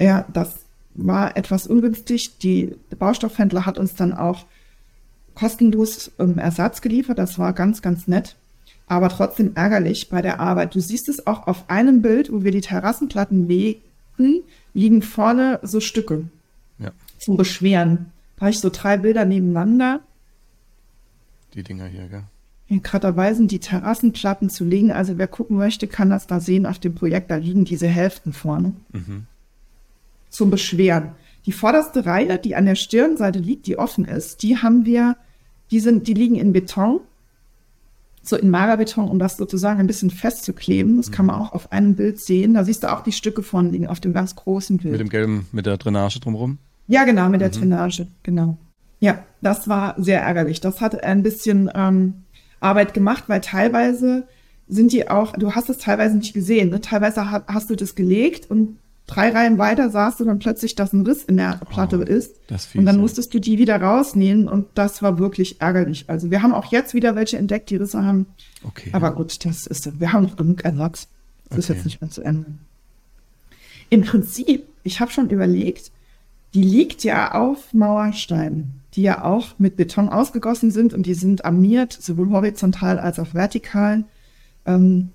Ja, das war etwas ungünstig. Die der Baustoffhändler hat uns dann auch kostenlos ähm, Ersatz geliefert. Das war ganz, ganz nett. Aber trotzdem ärgerlich bei der Arbeit. Du siehst es auch auf einem Bild, wo wir die Terrassenplatten legen, liegen vorne so Stücke ja. zum Beschweren. Da habe ich so drei Bilder nebeneinander. Die Dinger hier, gell? Gerade dabei sind die Terrassenplatten zu legen. Also wer gucken möchte, kann das da sehen auf dem Projekt. Da liegen diese Hälften vorne. Mhm zum Beschweren. Die vorderste Reihe, die an der Stirnseite liegt, die offen ist, die haben wir, die sind, die liegen in Beton, so in Magerbeton, um das sozusagen ein bisschen festzukleben. Das kann man mhm. auch auf einem Bild sehen. Da siehst du auch die Stücke von liegen auf dem ganz großen Bild. Mit dem gelben, mit der Drainage drumherum? Ja, genau, mit der mhm. Drainage, genau. Ja, das war sehr ärgerlich. Das hat ein bisschen ähm, Arbeit gemacht, weil teilweise sind die auch, du hast es teilweise nicht gesehen, ne? teilweise hast du das gelegt und drei Reihen weiter sahst du dann plötzlich, dass ein Riss in der Platte oh, ist. und dann musstest du die wieder rausnehmen und das war wirklich ärgerlich. Also wir haben auch jetzt wieder welche entdeckt, die Risse haben. Okay. Aber gut, das ist, wir haben genug Ersatz. Das okay. ist jetzt nicht mehr zu Ende. Im Prinzip, ich habe schon überlegt, die liegt ja auf Mauersteinen, die ja auch mit Beton ausgegossen sind und die sind armiert, sowohl horizontal als auch vertikal. Ähm,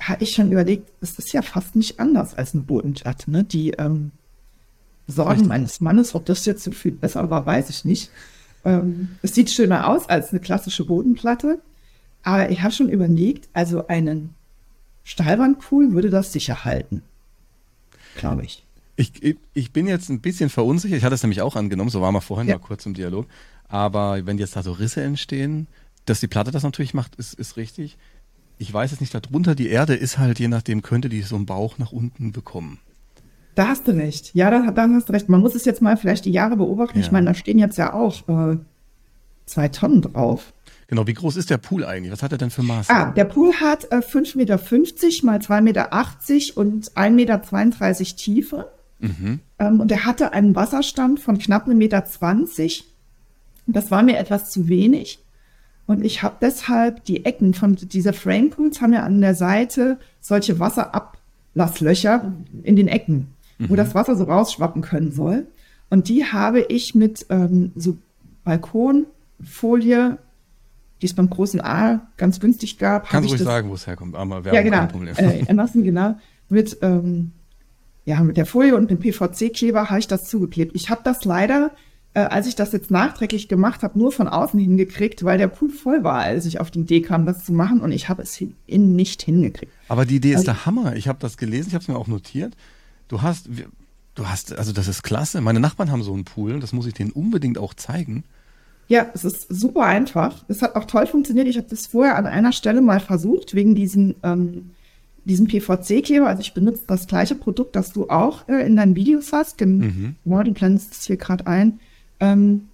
habe ich schon überlegt, es ist ja fast nicht anders als eine Bodenplatte. Ne? Die ähm, Sorgen Richtig. meines Mannes, ob das jetzt so viel besser war, weiß ich nicht. Ähm, es sieht schöner aus als eine klassische Bodenplatte. Aber ich habe schon überlegt, also einen Stahlwandpool würde das sicher halten. Glaube ich. ich. Ich bin jetzt ein bisschen verunsichert. Ich hatte es nämlich auch angenommen, so waren wir vorhin ja. mal kurz im Dialog. Aber wenn jetzt da so Risse entstehen, dass die Platte das natürlich macht, ist, ist richtig ich weiß es nicht, darunter die Erde ist halt, je nachdem, könnte die so einen Bauch nach unten bekommen. Da hast du recht. Ja, da, da hast du recht. Man muss es jetzt mal vielleicht die Jahre beobachten. Ja. Ich meine, da stehen jetzt ja auch äh, zwei Tonnen drauf. Genau, wie groß ist der Pool eigentlich? Was hat er denn für Maße? Ah, der Pool hat äh, 5,50 Meter mal 2,80 Meter und 1,32 Meter Tiefe. Mhm. Ähm, und er hatte einen Wasserstand von knapp 1,20 Meter. Das war mir etwas zu wenig. Und ich habe deshalb die Ecken von dieser Frame Pools haben ja an der Seite solche Wasserablasslöcher in den Ecken, mhm. wo das Wasser so rausschwappen können soll. Und die habe ich mit ähm, so Balkonfolie, die es beim großen A ganz günstig gab. Kannst du ruhig sagen, wo es herkommt, aber wir ja, genau. kein Problem. Äh, Emerson, genau. Mit, ähm, ja, mit der Folie und dem PVC-Kleber habe ich das zugeklebt. Ich habe das leider äh, als ich das jetzt nachträglich gemacht habe, nur von außen hingekriegt, weil der Pool voll war, als ich auf die Idee kam, das zu machen und ich habe es innen nicht hingekriegt. Aber die Idee ist also, der Hammer. Ich habe das gelesen, ich habe es mir auch notiert. Du hast, Du hast, also das ist klasse. Meine Nachbarn haben so einen Pool, das muss ich denen unbedingt auch zeigen. Ja, es ist super einfach. Es hat auch toll funktioniert. Ich habe das vorher an einer Stelle mal versucht, wegen diesen, ähm, diesem PVC-Kleber. Also ich benutze das gleiche Produkt, das du auch äh, in deinen Videos hast. Mhm. du blendest es hier gerade ein. Ähm,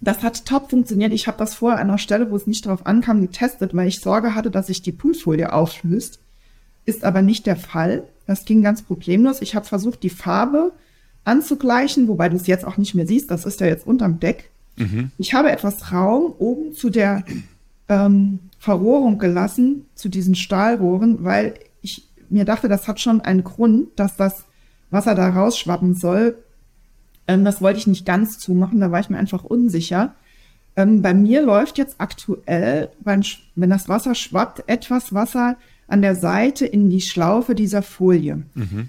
das hat top funktioniert. Ich habe das vorher an einer Stelle, wo es nicht darauf ankam, getestet, weil ich Sorge hatte, dass sich die Poolfolie auflöst. Ist aber nicht der Fall. Das ging ganz problemlos. Ich habe versucht, die Farbe anzugleichen, wobei du es jetzt auch nicht mehr siehst. Das ist ja jetzt unterm Deck. Mhm. Ich habe etwas Raum oben zu der ähm, Verrohrung gelassen, zu diesen Stahlrohren, weil ich mir dachte, das hat schon einen Grund, dass das Wasser da rausschwappen soll. Ähm, das wollte ich nicht ganz zumachen, da war ich mir einfach unsicher. Ähm, bei mir läuft jetzt aktuell, wenn, wenn das Wasser schwappt, etwas Wasser an der Seite in die Schlaufe dieser Folie. Mhm.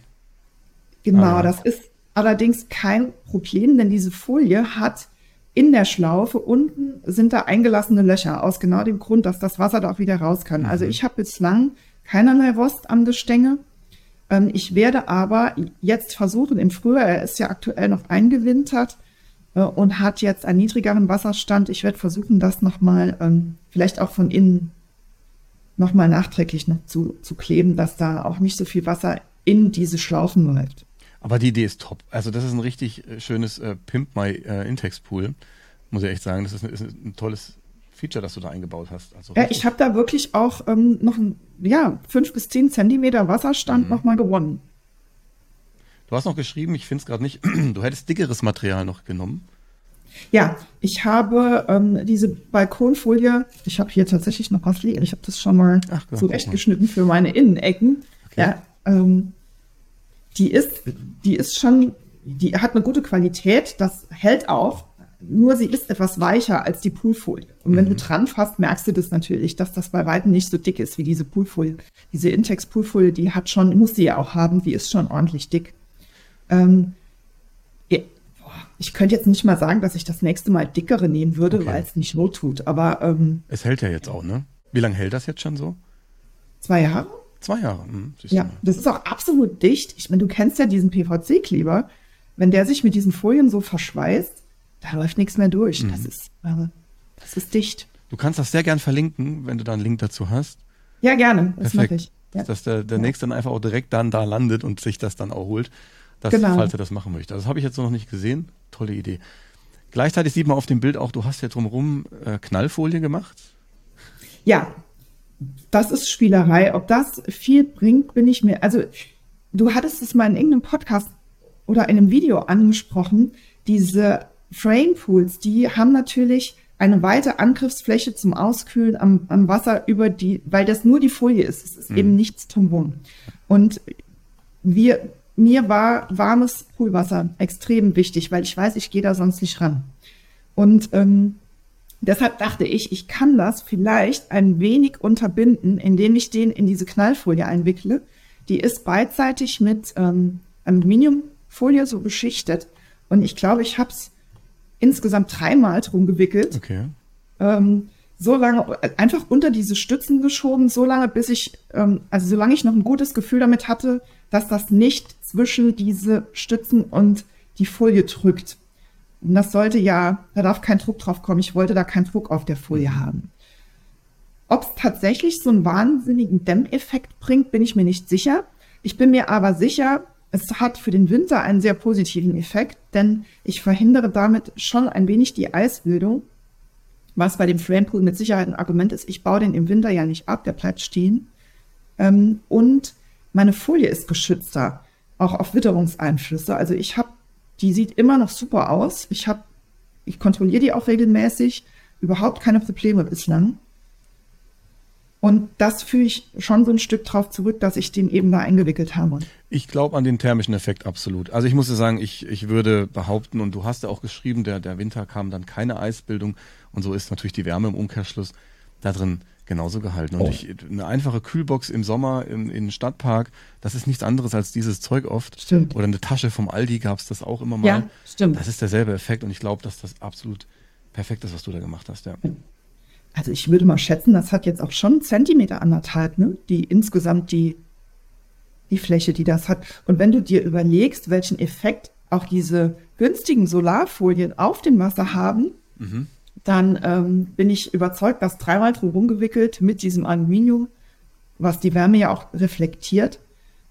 Genau, ah, ja. das ist allerdings kein Problem, denn diese Folie hat in der Schlaufe unten sind da eingelassene Löcher aus genau dem Grund, dass das Wasser da auch wieder raus kann. Also mhm. Also ich habe bislang keinerlei Rost am Gestänge. Ähm, ich werde aber jetzt versuchen, im Frühjahr, er ist ja aktuell noch eingewintert äh, und hat jetzt einen niedrigeren Wasserstand. Ich werde versuchen, das nochmal ähm, vielleicht auch von innen nochmal nachträglich noch zu, zu kleben, dass da auch nicht so viel Wasser in diese Schlaufen läuft. Aber die Idee ist top. Also das ist ein richtig äh, schönes äh, Pimp My äh, Intex Pool, muss ich echt sagen. Das ist ein, ist ein tolles Feature, das du da eingebaut hast. Also ja, ich habe da wirklich auch ähm, noch ein, ja, fünf bis zehn Zentimeter Wasserstand mhm. nochmal gewonnen. Du hast noch geschrieben, ich finde es gerade nicht, [CLEARS THROAT] du hättest dickeres Material noch genommen. Ja, ich habe ähm, diese Balkonfolie, ich habe hier tatsächlich noch was liegen, ich habe das schon mal Ach, zurechtgeschnitten für meine Innenecken. Okay. Ja, ähm, die ist, die ist schon, die hat eine gute Qualität, das hält auch, nur sie ist etwas weicher als die Poolfolie. Und wenn mhm. du dran fasst, merkst du das natürlich, dass das bei weitem nicht so dick ist wie diese Poolfolie. Diese Intex Poolfolie, die hat schon, muss sie ja auch haben, die ist schon ordentlich dick. Ähm, ich könnte jetzt nicht mal sagen, dass ich das nächste Mal dickere nehmen würde, okay. weil es nicht not tut. Aber ähm, es hält ja jetzt auch, ne? Wie lange hält das jetzt schon so? Zwei Jahre. Zwei Jahre. Hm, ja, das ist auch absolut dicht. Ich meine, du kennst ja diesen PVC-Kleber. Wenn der sich mit diesen Folien so verschweißt, da läuft nichts mehr durch. Mhm. Das ist, äh, das ist dicht. Du kannst das sehr gern verlinken, wenn du da einen Link dazu hast. Ja, gerne. Das mache ich. Ja. Dass der, der ja. nächste dann einfach auch direkt dann da landet und sich das dann auch holt, dass, genau. falls er das machen möchte. Also das habe ich jetzt noch nicht gesehen. Tolle Idee. Gleichzeitig sieht man auf dem Bild auch, du hast ja drumherum äh, Knallfolie gemacht. Ja, das ist Spielerei. Ob das viel bringt, bin ich mir. Also, du hattest es mal in irgendeinem Podcast oder in einem Video angesprochen. Diese Frame Pools, die haben natürlich eine weite Angriffsfläche zum Auskühlen am, am Wasser über die, weil das nur die Folie ist. Es ist mhm. eben nichts drumherum. Und wir, mir war warmes Poolwasser extrem wichtig, weil ich weiß, ich gehe da sonst nicht ran. Und ähm, Deshalb dachte ich, ich kann das vielleicht ein wenig unterbinden, indem ich den in diese Knallfolie einwickle. Die ist beidseitig mit ähm, Aluminiumfolie so beschichtet. Und ich glaube, ich habe es insgesamt dreimal drum gewickelt. Okay. Ähm, so lange, einfach unter diese Stützen geschoben, so lange, bis ich, ähm, also solange ich noch ein gutes Gefühl damit hatte, dass das nicht zwischen diese Stützen und die Folie drückt. Und das sollte ja, da darf kein Druck drauf kommen. Ich wollte da keinen Druck auf der Folie mhm. haben. Ob es tatsächlich so einen wahnsinnigen Dämmeffekt bringt, bin ich mir nicht sicher. Ich bin mir aber sicher, es hat für den Winter einen sehr positiven Effekt, denn ich verhindere damit schon ein wenig die Eisbildung, was bei dem Framepool mit Sicherheit ein Argument ist. Ich baue den im Winter ja nicht ab, der bleibt stehen. Ähm, und meine Folie ist geschützter, auch auf Witterungseinflüsse. Also ich habe die sieht immer noch super aus. Ich habe, ich kontrolliere die auch regelmäßig. Überhaupt keine Probleme bislang. Und das führe ich schon so ein Stück drauf zurück, dass ich den eben da eingewickelt habe. Ich glaube an den thermischen Effekt absolut. Also ich muss sagen, ich, ich würde behaupten, und du hast ja auch geschrieben, der, der Winter kam dann keine Eisbildung. Und so ist natürlich die Wärme im Umkehrschluss da drin genauso gehalten. Und oh. ich, eine einfache Kühlbox im Sommer im, im Stadtpark, das ist nichts anderes als dieses Zeug oft. Stimmt. Oder eine Tasche vom Aldi gab es das auch immer mal. Ja, stimmt. Das ist derselbe Effekt und ich glaube, dass das absolut perfekt ist, was du da gemacht hast, ja. Also ich würde mal schätzen, das hat jetzt auch schon Zentimeter anderthalb, ne? Die insgesamt die die Fläche, die das hat. Und wenn du dir überlegst, welchen Effekt auch diese günstigen Solarfolien auf dem Wasser haben, mhm. dann ähm, bin ich überzeugt, dass dreimal drum rumgewickelt mit diesem Aluminium, was die Wärme ja auch reflektiert,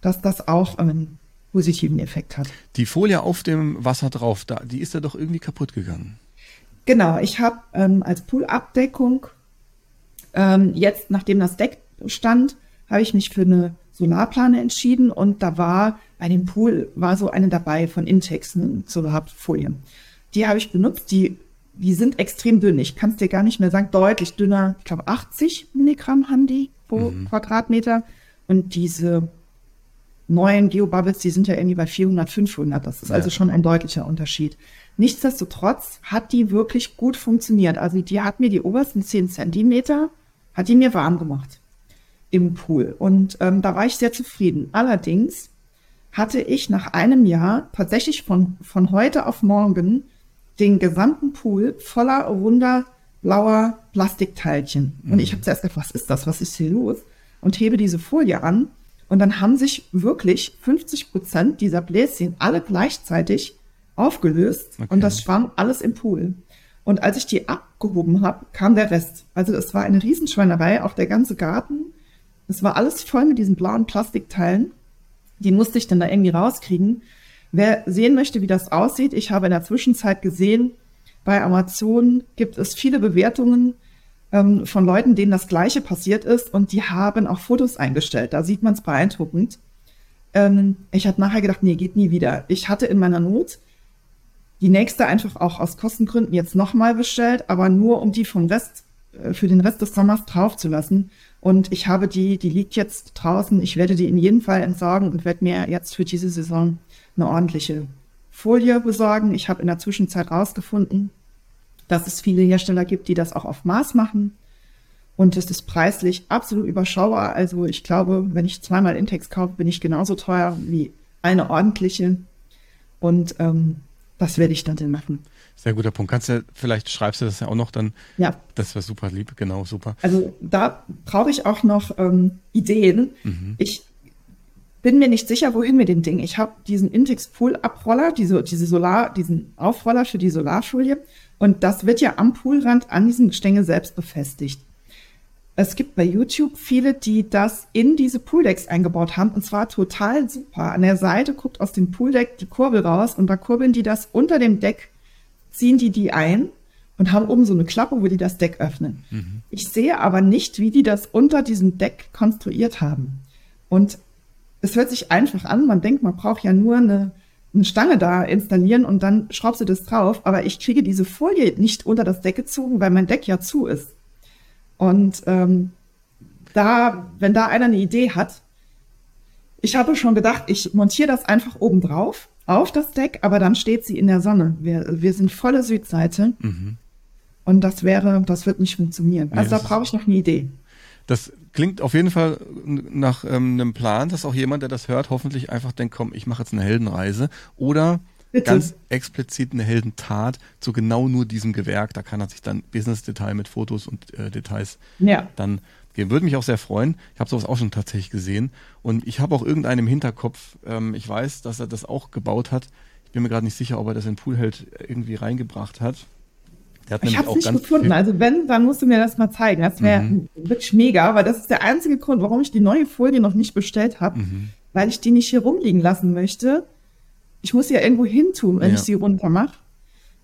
dass das auch einen positiven Effekt hat. Die Folie auf dem Wasser drauf, da, die ist ja doch irgendwie kaputt gegangen. Genau, ich habe ähm, als Poolabdeckung ähm, jetzt, nachdem das Deck stand, habe ich mich für eine Solarplane entschieden und da war bei dem Pool war so eine dabei von Intex, eine Solarfolie. Die habe ich benutzt, die, die sind extrem dünn. Ich kann es dir gar nicht mehr sagen, deutlich dünner. Ich glaube 80 Milligramm haben die pro mhm. Quadratmeter. Und diese neuen Geobubbles, die sind ja irgendwie bei 400, 500. Das ist ja. also schon ein deutlicher Unterschied. Nichtsdestotrotz hat die wirklich gut funktioniert. Also die hat mir die obersten 10 Zentimeter, hat die mir warm gemacht im Pool. Und ähm, da war ich sehr zufrieden. Allerdings hatte ich nach einem Jahr tatsächlich von, von heute auf morgen den gesamten Pool voller runder blauer Plastikteilchen. Mhm. Und ich habe zuerst gedacht, was ist das? Was ist hier los? Und hebe diese Folie an. Und dann haben sich wirklich 50 Prozent dieser Bläschen alle gleichzeitig aufgelöst. Okay. Und das schwamm alles im Pool. Und als ich die abgehoben habe, kam der Rest. Also es war eine Riesenschweinerei, auch der ganze Garten. Es war alles voll mit diesen blauen Plastikteilen. Die musste ich dann da irgendwie rauskriegen. Wer sehen möchte, wie das aussieht, ich habe in der Zwischenzeit gesehen, bei Amazon gibt es viele Bewertungen ähm, von Leuten, denen das Gleiche passiert ist und die haben auch Fotos eingestellt. Da sieht man es beeindruckend. Ähm, ich habe nachher gedacht, nee, geht nie wieder. Ich hatte in meiner Not die nächste einfach auch aus Kostengründen jetzt nochmal bestellt, aber nur um die vom Rest, äh, für den Rest des Sommers draufzulassen. Und ich habe die, die liegt jetzt draußen. Ich werde die in jedem Fall entsorgen und werde mir jetzt für diese Saison eine ordentliche Folie besorgen. Ich habe in der Zwischenzeit rausgefunden, dass es viele Hersteller gibt, die das auch auf Maß machen. Und es ist preislich absolut überschaubar. Also ich glaube, wenn ich zweimal Intex kaufe, bin ich genauso teuer wie eine ordentliche. Und ähm, das werde ich dann machen. Sehr guter Punkt. Kannst du, vielleicht schreibst du das ja auch noch dann. Ja. Das wäre super lieb, genau, super. Also da brauche ich auch noch ähm, Ideen. Mhm. Ich bin mir nicht sicher, wohin mit dem Ding. Ich habe diesen Intex Pool Abroller, diese, diese Solar, diesen Aufroller für die Solarfolie. Und das wird ja am Poolrand an diesem Gestänge selbst befestigt. Es gibt bei YouTube viele, die das in diese Pooldecks eingebaut haben und zwar total super. An der Seite guckt aus dem Pooldeck die Kurbel raus und da kurbeln die das unter dem Deck ziehen die die ein und haben oben so eine Klappe, wo die das Deck öffnen. Mhm. Ich sehe aber nicht, wie die das unter diesem Deck konstruiert haben. Und es hört sich einfach an. Man denkt, man braucht ja nur eine, eine Stange da installieren und dann schraubst du das drauf. Aber ich kriege diese Folie nicht unter das Deck gezogen, weil mein Deck ja zu ist. Und ähm, da, wenn da einer eine Idee hat, ich habe schon gedacht, ich montiere das einfach oben drauf auf das Deck, aber dann steht sie in der Sonne. Wir, wir sind volle Südseite. Mhm. Und das wäre, das wird nicht funktionieren. Nee, also da brauche ich noch eine Idee. Das klingt auf jeden Fall nach ähm, einem Plan, dass auch jemand, der das hört, hoffentlich einfach denkt, komm, ich mache jetzt eine Heldenreise oder Bitte. ganz explizit eine Heldentat zu genau nur diesem Gewerk. Da kann er sich dann Business-Detail mit Fotos und äh, Details ja. dann geben. Würde mich auch sehr freuen. Ich habe sowas auch schon tatsächlich gesehen. Und ich habe auch irgendeinen im Hinterkopf. Ähm, ich weiß, dass er das auch gebaut hat. Ich bin mir gerade nicht sicher, ob er das in Poolheld irgendwie reingebracht hat. ich habe es nicht gefunden. Also wenn, dann musst du mir das mal zeigen. Das wäre mhm. wirklich mega, weil das ist der einzige Grund, warum ich die neue Folie noch nicht bestellt habe, mhm. weil ich die nicht hier rumliegen lassen möchte. Ich muss sie ja irgendwo hin tun, wenn ja. ich sie runter mache.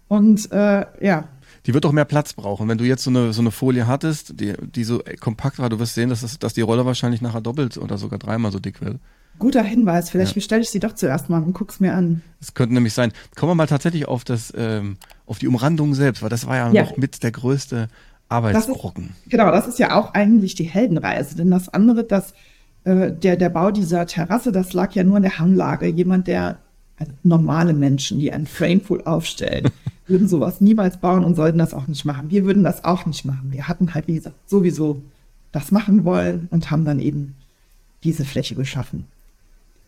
Und äh, ja, die wird doch mehr Platz brauchen. Wenn du jetzt so eine, so eine Folie hattest, die, die so kompakt war, du wirst sehen, dass, das, dass die Rolle wahrscheinlich nachher doppelt oder sogar dreimal so dick wird. Guter Hinweis, vielleicht ja. bestelle ich sie doch zuerst mal und guck's mir an. Das könnte nämlich sein. Kommen wir mal tatsächlich auf das, ähm, auf die Umrandung selbst, weil das war ja, ja. noch mit der größte Arbeitsbrocken. Genau, das ist ja auch eigentlich die Heldenreise, denn das andere, das, äh, der, der Bau dieser Terrasse, das lag ja nur in der Hanglage. Jemand, der also normale Menschen, die ein Framepool aufstellen, [LAUGHS] würden sowas niemals bauen und sollten das auch nicht machen. Wir würden das auch nicht machen. Wir hatten halt, wie gesagt, sowieso das machen wollen und haben dann eben diese Fläche geschaffen.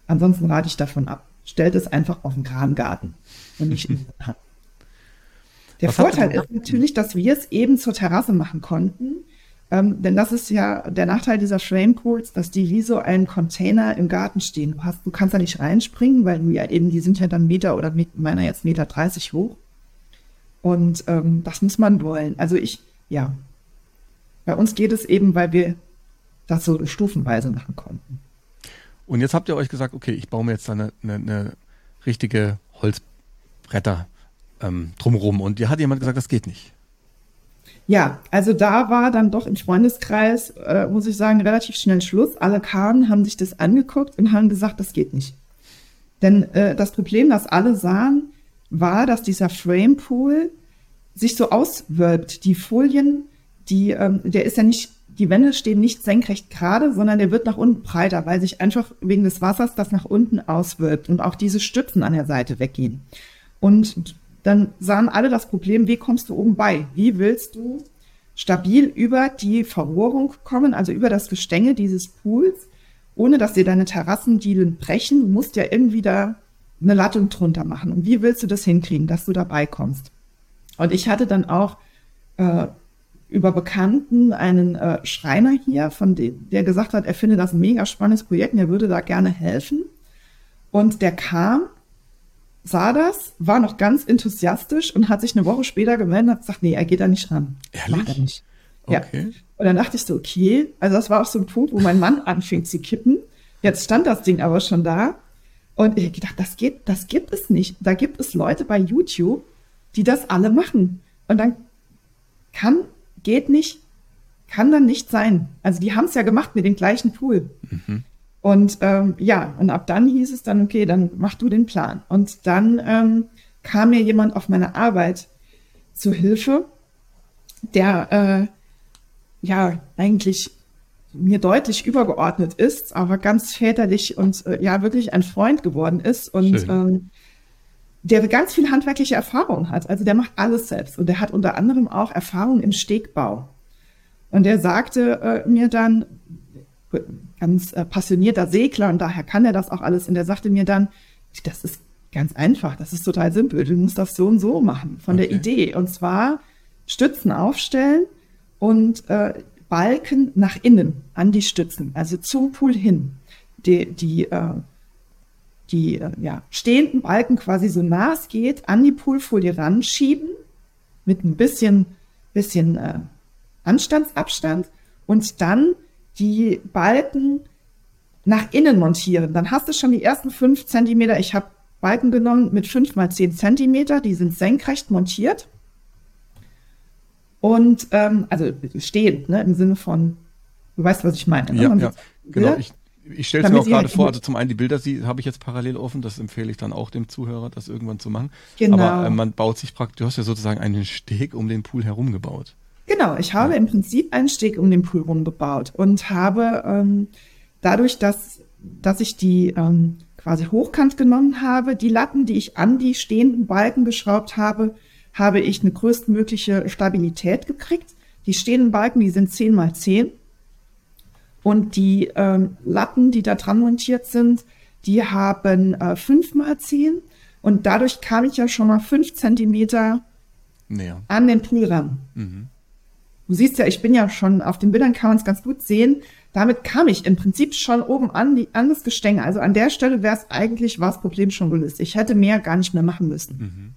Ansonsten rate ich davon ab. Stellt es einfach auf den Krangarten und nicht in den Hand. [LAUGHS] Der Was Vorteil ist natürlich, dass wir es eben zur Terrasse machen konnten. Ähm, denn das ist ja der Nachteil dieser Frame Pools, dass die wie so ein Container im Garten stehen. Du, hast, du kannst da nicht reinspringen, weil ja eben, die sind ja dann Meter oder meiner jetzt Meter 30 hoch. Und ähm, das muss man wollen. Also ich, ja. Bei uns geht es eben, weil wir das so stufenweise machen konnten. Und jetzt habt ihr euch gesagt, okay, ich baue mir jetzt eine, eine, eine richtige Holzbretter ähm, drumherum. Und dir hat jemand gesagt, das geht nicht. Ja, also da war dann doch im Freundeskreis, äh, muss ich sagen, relativ schnell Schluss. Alle kamen, haben sich das angeguckt und haben gesagt, das geht nicht. Denn äh, das Problem, das alle sahen, war, dass dieser Framepool sich so auswölbt. Die Folien, die, ähm, der ist ja nicht, die Wände stehen nicht senkrecht gerade, sondern der wird nach unten breiter, weil sich einfach wegen des Wassers das nach unten auswölbt und auch diese Stützen an der Seite weggehen. Und dann sahen alle das Problem, wie kommst du oben bei? Wie willst du stabil über die Verrohrung kommen, also über das Gestänge dieses Pools, ohne dass dir deine Terrassendielen brechen? Du musst ja irgendwie da eine Lattung drunter machen. Und wie willst du das hinkriegen, dass du dabei kommst? Und ich hatte dann auch äh, über Bekannten einen äh, Schreiner hier, von dem, der gesagt hat, er finde das ein mega spannendes Projekt und er würde da gerne helfen. Und der kam sah das, war noch ganz enthusiastisch und hat sich eine Woche später gemeldet und hat gesagt, nee, er geht da nicht ran. Ehrlich? Macht er nicht. Okay. Ja. Und dann dachte ich so, okay, also das war auch so ein Punkt, wo mein Mann anfing zu kippen. Jetzt stand das Ding aber schon da. Und ich gedacht, das geht, das gibt es nicht. Da gibt es Leute bei YouTube, die das alle machen. Und dann kann, geht nicht, kann dann nicht sein. Also die haben es ja gemacht mit dem gleichen Pool. Mhm. Und ähm, ja, und ab dann hieß es dann, okay, dann mach du den Plan. Und dann ähm, kam mir jemand auf meine Arbeit zu Hilfe, der äh, ja eigentlich mir deutlich übergeordnet ist, aber ganz väterlich und äh, ja wirklich ein Freund geworden ist und ähm, der ganz viel handwerkliche Erfahrung hat. Also der macht alles selbst und der hat unter anderem auch Erfahrung im Stegbau. Und der sagte äh, mir dann, ganz äh, passionierter Segler und daher kann er das auch alles. Und er sagte mir dann, das ist ganz einfach, das ist total simpel. Du musst das so und so machen von okay. der Idee. Und zwar Stützen aufstellen und äh, Balken nach innen an die Stützen, also zum Pool hin. Die, die, äh, die äh, ja, stehenden Balken quasi so nah es geht an die Poolfolie ranschieben mit ein bisschen, bisschen äh, Anstandsabstand und dann die Balken nach innen montieren. Dann hast du schon die ersten fünf Zentimeter. Ich habe Balken genommen mit fünf mal zehn Zentimeter, die sind senkrecht montiert. Und ähm, also stehend, ne, im Sinne von, du weißt, was ich meine. Ne? Ja, ja genau. Ich, ich stelle es mir auch gerade vor, also zum einen die Bilder die habe ich jetzt parallel offen, das empfehle ich dann auch dem Zuhörer, das irgendwann zu machen. Genau. Aber äh, man baut sich praktisch, du hast ja sozusagen einen Steg um den Pool herum gebaut. Genau, ich habe im Prinzip einen Steg um den Pool rumgebaut und habe ähm, dadurch, dass, dass ich die ähm, quasi hochkant genommen habe, die Latten, die ich an die stehenden Balken geschraubt habe, habe ich eine größtmögliche Stabilität gekriegt. Die stehenden Balken, die sind 10 mal 10 und die ähm, Latten, die da dran montiert sind, die haben äh, 5 mal 10 und dadurch kam ich ja schon mal 5 Zentimeter Näher. an den Pool ran. Mhm. Du siehst ja, ich bin ja schon, auf den Bildern kann man es ganz gut sehen. Damit kam ich im Prinzip schon oben an, die, an das Gestänge. Also an der Stelle wäre es eigentlich, war das Problem schon gelöst. Ich hätte mehr gar nicht mehr machen müssen. Mhm.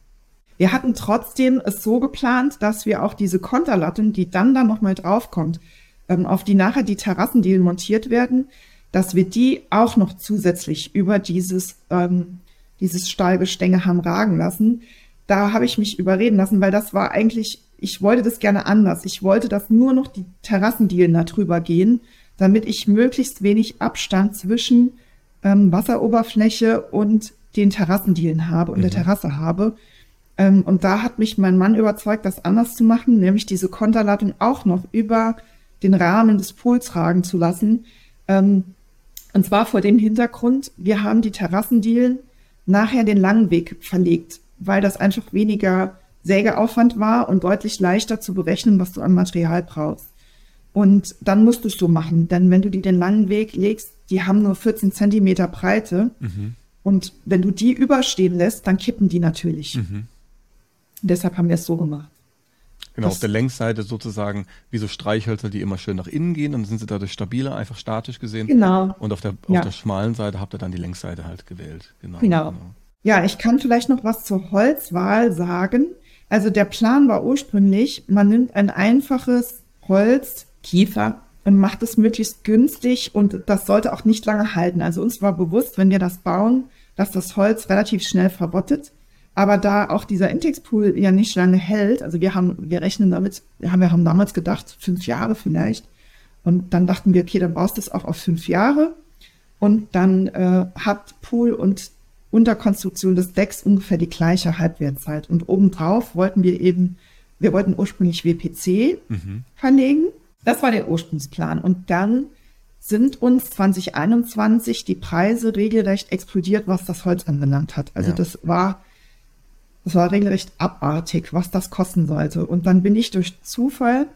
Wir hatten trotzdem es so geplant, dass wir auch diese Konterlatten, die dann da nochmal draufkommt, ähm, auf die nachher die Terrassendielen montiert werden, dass wir die auch noch zusätzlich über dieses, ähm, dieses Stahlgestänge haben ragen lassen. Da habe ich mich überreden lassen, weil das war eigentlich ich wollte das gerne anders. Ich wollte, dass nur noch die Terrassendielen da drüber gehen, damit ich möglichst wenig Abstand zwischen ähm, Wasseroberfläche und den Terrassendielen habe und mhm. der Terrasse habe. Ähm, und da hat mich mein Mann überzeugt, das anders zu machen, nämlich diese Konterladung auch noch über den Rahmen des Pools ragen zu lassen. Ähm, und zwar vor dem Hintergrund, wir haben die Terrassendielen nachher den langen Weg verlegt, weil das einfach weniger Sägeaufwand war und deutlich leichter zu berechnen, was du an Material brauchst. Und dann musst du es so machen, denn wenn du die den langen Weg legst, die haben nur 14 Zentimeter Breite. Mhm. Und wenn du die überstehen lässt, dann kippen die natürlich. Mhm. Deshalb haben wir es so gemacht. Genau, das, auf der Längsseite sozusagen wie so Streichhölzer, die immer schön nach innen gehen, dann sind sie dadurch stabiler, einfach statisch gesehen. Genau. Und auf der, ja. auf der schmalen Seite habt ihr dann die Längsseite halt gewählt. Genau, genau. genau. Ja, ich kann vielleicht noch was zur Holzwahl sagen. Also der Plan war ursprünglich, man nimmt ein einfaches Holz, Kiefer, und macht es möglichst günstig und das sollte auch nicht lange halten. Also uns war bewusst, wenn wir das bauen, dass das Holz relativ schnell verrottet. Aber da auch dieser Intex-Pool ja nicht lange hält, also wir haben, wir rechnen damit, haben, wir haben damals gedacht, fünf Jahre vielleicht. Und dann dachten wir, okay, dann baust du es auch auf fünf Jahre. Und dann äh, hat Pool und Unterkonstruktion des Decks ungefähr die gleiche Halbwertzeit. Und obendrauf wollten wir eben, wir wollten ursprünglich WPC mhm. verlegen. Das war der Ursprungsplan. Und dann sind uns 2021 die Preise regelrecht explodiert, was das Holz anbelangt hat. Also ja. das war das war regelrecht abartig, was das kosten sollte. Und dann bin ich durch Zufall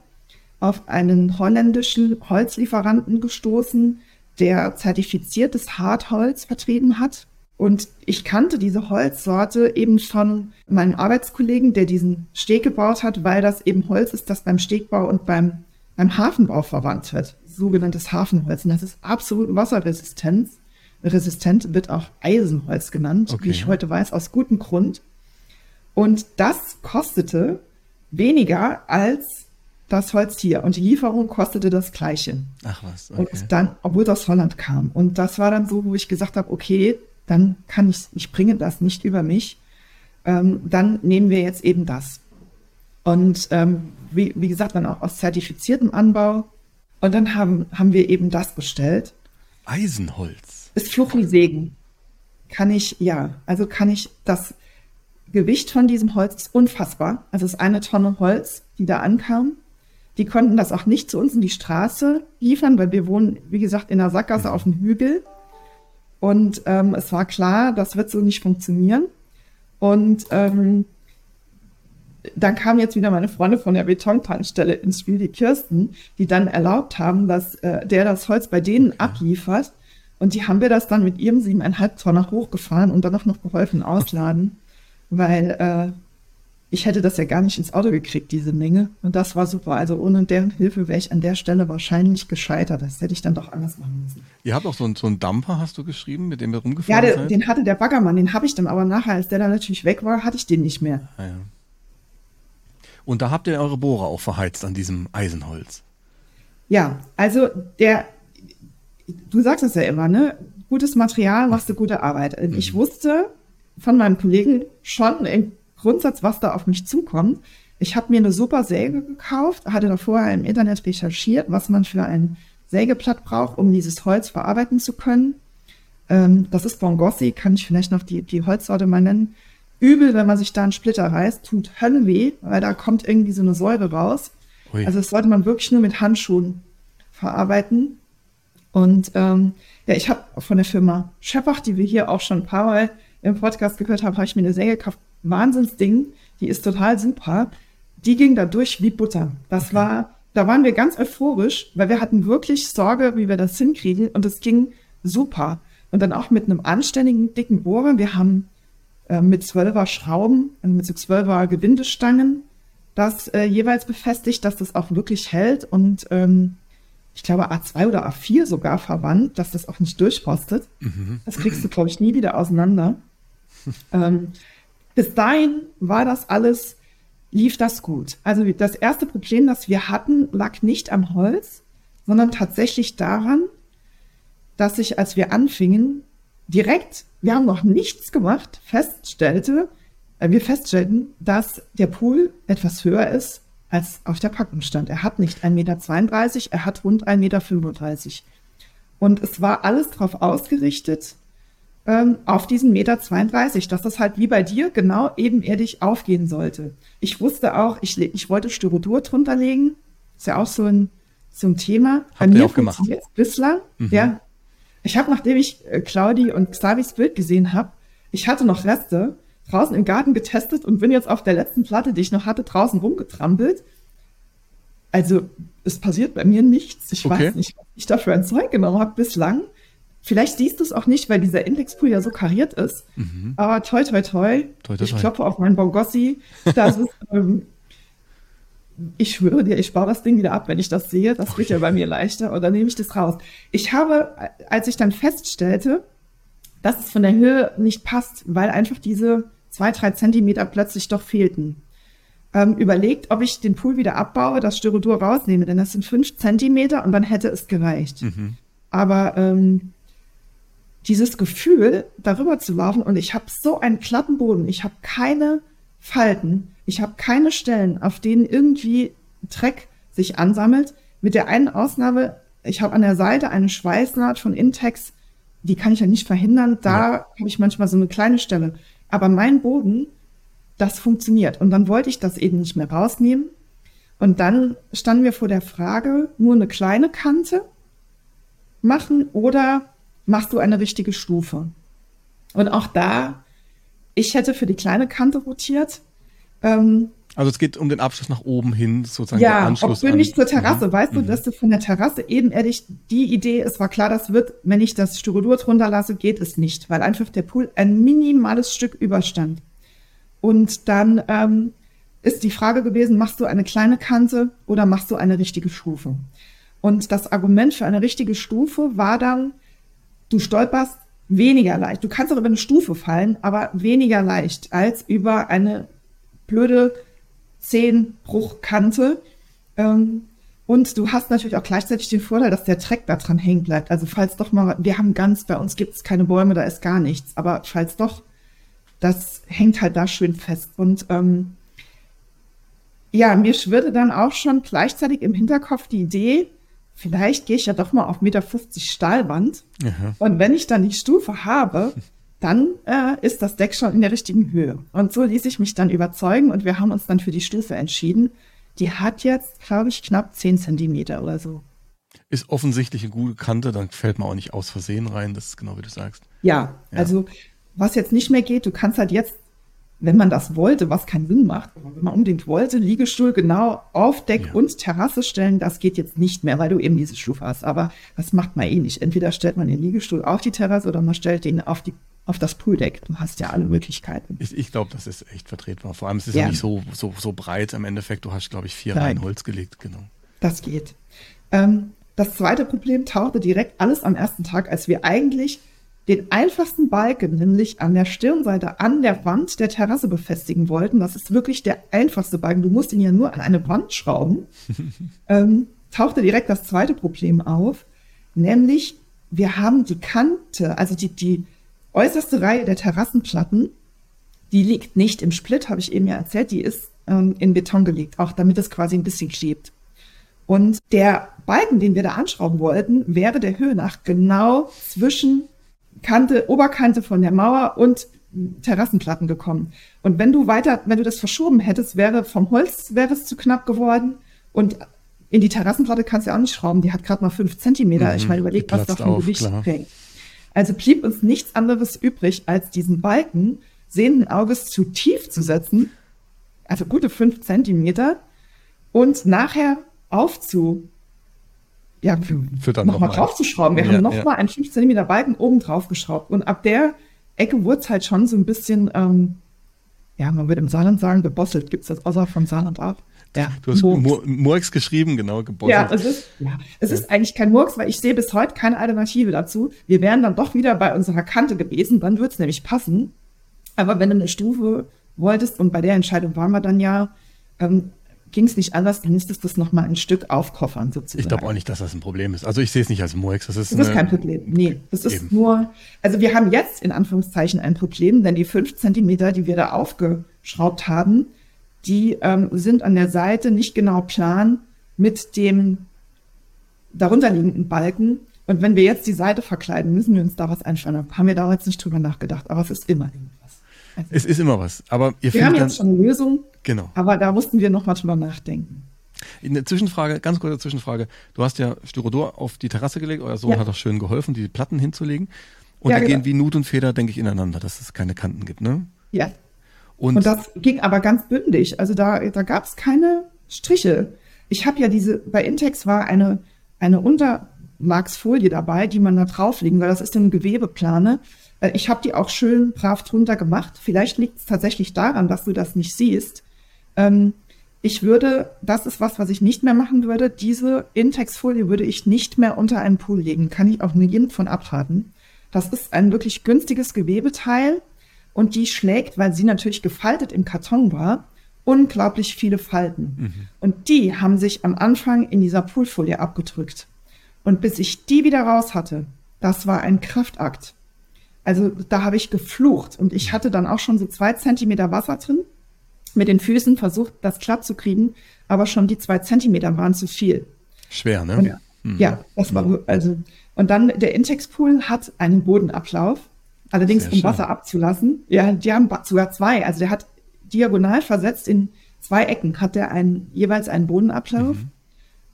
auf einen holländischen Holzlieferanten gestoßen, der zertifiziertes Hartholz vertrieben hat. Und ich kannte diese Holzsorte eben von meinem Arbeitskollegen, der diesen Steg gebaut hat, weil das eben Holz ist, das beim Stegbau und beim, beim Hafenbau verwandt wird. Sogenanntes Hafenholz. Und das ist absolut wasserresistent. Resistent wird auch Eisenholz genannt, okay. wie ich heute weiß, aus gutem Grund. Und das kostete weniger als das Holz hier. Und die Lieferung kostete das Gleiche. Ach was. Okay. Und dann, obwohl das Holland kam. Und das war dann so, wo ich gesagt habe, okay, dann kann ich, ich bringe das nicht über mich. Ähm, dann nehmen wir jetzt eben das. Und ähm, wie, wie gesagt, dann auch aus zertifiziertem Anbau. Und dann haben, haben wir eben das bestellt. Eisenholz. Ist Fluchli-Segen. Kann ich, ja, also kann ich das Gewicht von diesem Holz ist unfassbar. Also es ist eine Tonne Holz, die da ankam. Die konnten das auch nicht zu uns in die Straße liefern, weil wir wohnen, wie gesagt, in der Sackgasse auf dem Hügel. Und ähm, es war klar, das wird so nicht funktionieren. Und ähm, dann kam jetzt wieder meine Freunde von der Betontankstelle ins Spiel, die Kirsten, die dann erlaubt haben, dass äh, der das Holz bei denen okay. abliefert. Und die haben wir das dann mit ihrem siebeneinhalb Tonner hochgefahren und dann auch noch geholfen ausladen weil äh, ich hätte das ja gar nicht ins Auto gekriegt, diese Menge. Und das war super. Also ohne deren Hilfe wäre ich an der Stelle wahrscheinlich gescheitert. Das hätte ich dann doch anders machen müssen. Ihr habt auch so, einen, so einen Dumper, hast du geschrieben, mit dem wir rumgefahren Ja, der, den hatte der Baggermann. Den habe ich dann aber nachher, als der dann natürlich weg war, hatte ich den nicht mehr. Ah, ja. Und da habt ihr eure Bohrer auch verheizt an diesem Eisenholz. Ja, also der, du sagst es ja immer, ne? Gutes Material, machst du gute Arbeit. Ich mhm. wusste, von meinem Kollegen schon Grundsatz, was da auf mich zukommt. Ich habe mir eine super Säge gekauft, hatte da vorher im Internet recherchiert, was man für ein Sägeblatt braucht, um dieses Holz verarbeiten zu können. Ähm, das ist Bongossi, kann ich vielleicht noch die, die Holzsorte mal nennen. Übel, wenn man sich da einen Splitter reißt, tut Höllenweh, weil da kommt irgendwie so eine Säure raus. Ui. Also das sollte man wirklich nur mit Handschuhen verarbeiten. Und ähm, ja, ich habe von der Firma Scheppach, die wir hier auch schon ein paar Mal im Podcast gehört habe, habe ich mir eine Säge gekauft. Wahnsinnsding, die ist total super. Die ging da durch wie Butter. Das okay. war, da waren wir ganz euphorisch, weil wir hatten wirklich Sorge, wie wir das hinkriegen und es ging super. Und dann auch mit einem anständigen, dicken Bohrer. Wir haben äh, mit zwölfer Schrauben, also mit so zwölfer Gewindestangen, das äh, jeweils befestigt, dass das auch wirklich hält und ähm, ich glaube A2 oder A4 sogar verwandt, dass das auch nicht durchpostet. Mhm. Das kriegst du, glaube ich, nie wieder auseinander [LAUGHS] ähm, bis dahin war das alles, lief das gut. Also das erste Problem, das wir hatten, lag nicht am Holz, sondern tatsächlich daran, dass ich, als wir anfingen, direkt, wir haben noch nichts gemacht, feststellte, äh, wir feststellten, dass der Pool etwas höher ist, als auf der Packung stand. Er hat nicht 1,32 Meter, er hat rund 1,35 Meter. Und es war alles darauf ausgerichtet, auf diesen Meter 32, dass das halt wie bei dir genau ebenerdig aufgehen sollte. Ich wusste auch, ich, ich wollte Styrodur drunter legen. Ist ja auch so ein, so ein Thema. Habt bei mir auch gemacht. bislang, mhm. ja. Ich habe, nachdem ich äh, Claudi und Xavis Bild gesehen habe, ich hatte noch Reste draußen im Garten getestet und bin jetzt auf der letzten Platte, die ich noch hatte, draußen rumgetrampelt. Also es passiert bei mir nichts. Ich okay. weiß nicht, was ich dafür ein Zeug genommen habe bislang. Vielleicht siehst du es auch nicht, weil dieser Indexpool ja so kariert ist. Mhm. Aber toi, toi, toi. toi, toi ich klopfe auf meinen Bongossi. Das ist, [LAUGHS] ähm, ich schwöre dir, ich baue das Ding wieder ab, wenn ich das sehe. Das wird ja bei mir leichter. Und dann nehme ich das raus. Ich habe, als ich dann feststellte, dass es von der Höhe nicht passt, weil einfach diese zwei, drei Zentimeter plötzlich doch fehlten, ähm, überlegt, ob ich den Pool wieder abbaue, das Styrodur rausnehme, denn das sind fünf Zentimeter und dann hätte es gereicht. Mhm. Aber ähm, dieses Gefühl, darüber zu laufen und ich habe so einen glatten Boden, ich habe keine Falten, ich habe keine Stellen, auf denen irgendwie Dreck sich ansammelt. Mit der einen Ausnahme, ich habe an der Seite eine Schweißnaht von Intex, die kann ich ja nicht verhindern. Da ja. habe ich manchmal so eine kleine Stelle. Aber mein Boden, das funktioniert. Und dann wollte ich das eben nicht mehr rausnehmen. Und dann standen wir vor der Frage, nur eine kleine Kante machen oder machst du eine richtige Stufe? Und auch da, ich hätte für die kleine Kante rotiert, ähm, also es geht um den Abschluss nach oben hin, sozusagen ja, der Anschluss. Ja, nicht zur Terrasse. Mhm. Weißt du, mhm. dass du von der Terrasse ebenerdig die Idee, es war klar, das wird, wenn ich das Styrodur drunter lasse, geht es nicht, weil einfach der Pool ein minimales Stück überstand. Und dann ähm, ist die Frage gewesen, machst du eine kleine Kante oder machst du eine richtige Stufe? Und das Argument für eine richtige Stufe war dann, du stolperst weniger leicht. Du kannst auch über eine Stufe fallen, aber weniger leicht als über eine blöde Zehenbruchkante. Ähm, und du hast natürlich auch gleichzeitig den Vorteil, dass der Dreck da dran hängen bleibt. Also falls doch mal, wir haben ganz, bei uns gibt es keine Bäume, da ist gar nichts. Aber falls doch, das hängt halt da schön fest. Und ähm, ja, mir schwirrte dann auch schon gleichzeitig im Hinterkopf die Idee, vielleicht gehe ich ja doch mal auf Meter 50 Stahlwand. Aha. Und wenn ich dann die Stufe habe, dann äh, ist das Deck schon in der richtigen Höhe. Und so ließ ich mich dann überzeugen und wir haben uns dann für die Stufe entschieden. Die hat jetzt, glaube ich, knapp 10 Zentimeter oder so. Ist offensichtlich eine gute Kante, dann fällt man auch nicht aus Versehen rein, das ist genau wie du sagst. Ja, ja. also was jetzt nicht mehr geht, du kannst halt jetzt, wenn man das wollte, was keinen Sinn macht, wenn man unbedingt wollte, Liegestuhl genau auf Deck ja. und Terrasse stellen, das geht jetzt nicht mehr, weil du eben diese Stufe hast. Aber das macht man eh nicht. Entweder stellt man den Liegestuhl auf die Terrasse oder man stellt ihn auf die auf das Pooldeck. Du hast ja alle Möglichkeiten. Ich, ich glaube, das ist echt vertretbar. Vor allem es ist ja. ja nicht so, so, so breit im Endeffekt. Du hast, glaube ich, vier Nein. Reihen Holz gelegt, genau. Das geht. Ähm, das zweite Problem tauchte direkt alles am ersten Tag, als wir eigentlich den einfachsten Balken, nämlich an der Stirnseite an der Wand der Terrasse befestigen wollten. Das ist wirklich der einfachste Balken. Du musst ihn ja nur an eine Wand schrauben. [LAUGHS] ähm, tauchte direkt das zweite Problem auf, nämlich wir haben die Kante, also die, die, äußerste Reihe der Terrassenplatten, die liegt nicht im Split, habe ich eben ja erzählt, die ist ähm, in Beton gelegt, auch damit es quasi ein bisschen klebt. Und der Balken, den wir da anschrauben wollten, wäre der Höhe nach genau zwischen Kante, Oberkante von der Mauer und Terrassenplatten gekommen. Und wenn du weiter, wenn du das verschoben hättest, wäre vom Holz wäre es zu knapp geworden und in die Terrassenplatte kannst du ja auch nicht schrauben. Die hat gerade mal fünf Zentimeter. Mhm, ich meine, überleg, was da für ein Gewicht hängt. Also blieb uns nichts anderes übrig, als diesen Balken sehenden Auges zu tief zu setzen, also gute fünf Zentimeter, und nachher aufzu, ja, nochmal noch draufzuschrauben. Wir ja, haben nochmal ja. einen 5 Zentimeter Balken oben drauf geschraubt. Und ab der Ecke wurde es halt schon so ein bisschen, ähm, ja, man würde im Saarland sagen, gebosselt. Gibt es das außer vom Saarland auch? Ja, du hast Murks, Murks geschrieben, genau, gebosselt. Ja, es ist, ja, es ist eigentlich kein Murks, weil ich sehe bis heute keine Alternative dazu. Wir wären dann doch wieder bei unserer Kante gewesen, dann würde es nämlich passen. Aber wenn du eine Stufe wolltest, und bei der Entscheidung waren wir dann ja, ähm, ging es nicht anders, dann ist es das nochmal ein Stück aufkoffern sozusagen. Ich glaube auch nicht, dass das ein Problem ist. Also ich sehe es nicht als Murks. Das ist, das ist kein Problem. Nee, das ist eben. nur, also wir haben jetzt in Anführungszeichen ein Problem, denn die fünf Zentimeter, die wir da aufgeschraubt haben, die ähm, sind an der Seite nicht genau plan mit dem darunterliegenden Balken. Und wenn wir jetzt die Seite verkleiden, müssen wir uns da was einfallen. Haben wir da jetzt nicht drüber nachgedacht, aber es ist immer irgendwas. Also, es ist immer was. Aber ihr wir haben jetzt schon eine Lösung. Genau. Aber da mussten wir noch mal drüber nachdenken. Eine Zwischenfrage, ganz kurze Zwischenfrage. Du hast ja Styrodor auf die Terrasse gelegt, euer Sohn ja. hat auch schön geholfen, die Platten hinzulegen. Und ja, da genau. gehen wie Nut und Feder, denke ich, ineinander, dass es keine Kanten gibt, ne? Ja, und, und das ging aber ganz bündig. Also da, da gab es keine Striche. Ich habe ja diese, bei Intex war eine, eine Unterlagsfolie dabei, die man da drauflegen, weil das ist eine Gewebeplane. Äh, ich habe die auch schön brav drunter gemacht. Vielleicht liegt es tatsächlich daran, dass du das nicht siehst. Ähm, ich würde, das ist was, was ich nicht mehr machen würde. Diese Intex-Folie würde ich nicht mehr unter einen Pool legen. Kann ich auch jedem von abraten. Das ist ein wirklich günstiges Gewebeteil und die schlägt, weil sie natürlich gefaltet im Karton war, unglaublich viele Falten. Mhm. Und die haben sich am Anfang in dieser Poolfolie abgedrückt. Und bis ich die wieder raus hatte, das war ein Kraftakt. Also da habe ich geflucht und ich hatte dann auch schon so zwei Zentimeter Wasser drin mit den Füßen versucht, das glatt zu kriegen, aber schon die zwei Zentimeter waren zu viel. Schwer, ne? Und, ja. Mhm. ja, das war also. Und dann der Intex-Pool hat einen Bodenablauf, allerdings Sehr um schön. Wasser abzulassen. Ja, die haben sogar zwei. Also der hat diagonal versetzt in zwei Ecken hat der einen, jeweils einen Bodenablauf, mhm.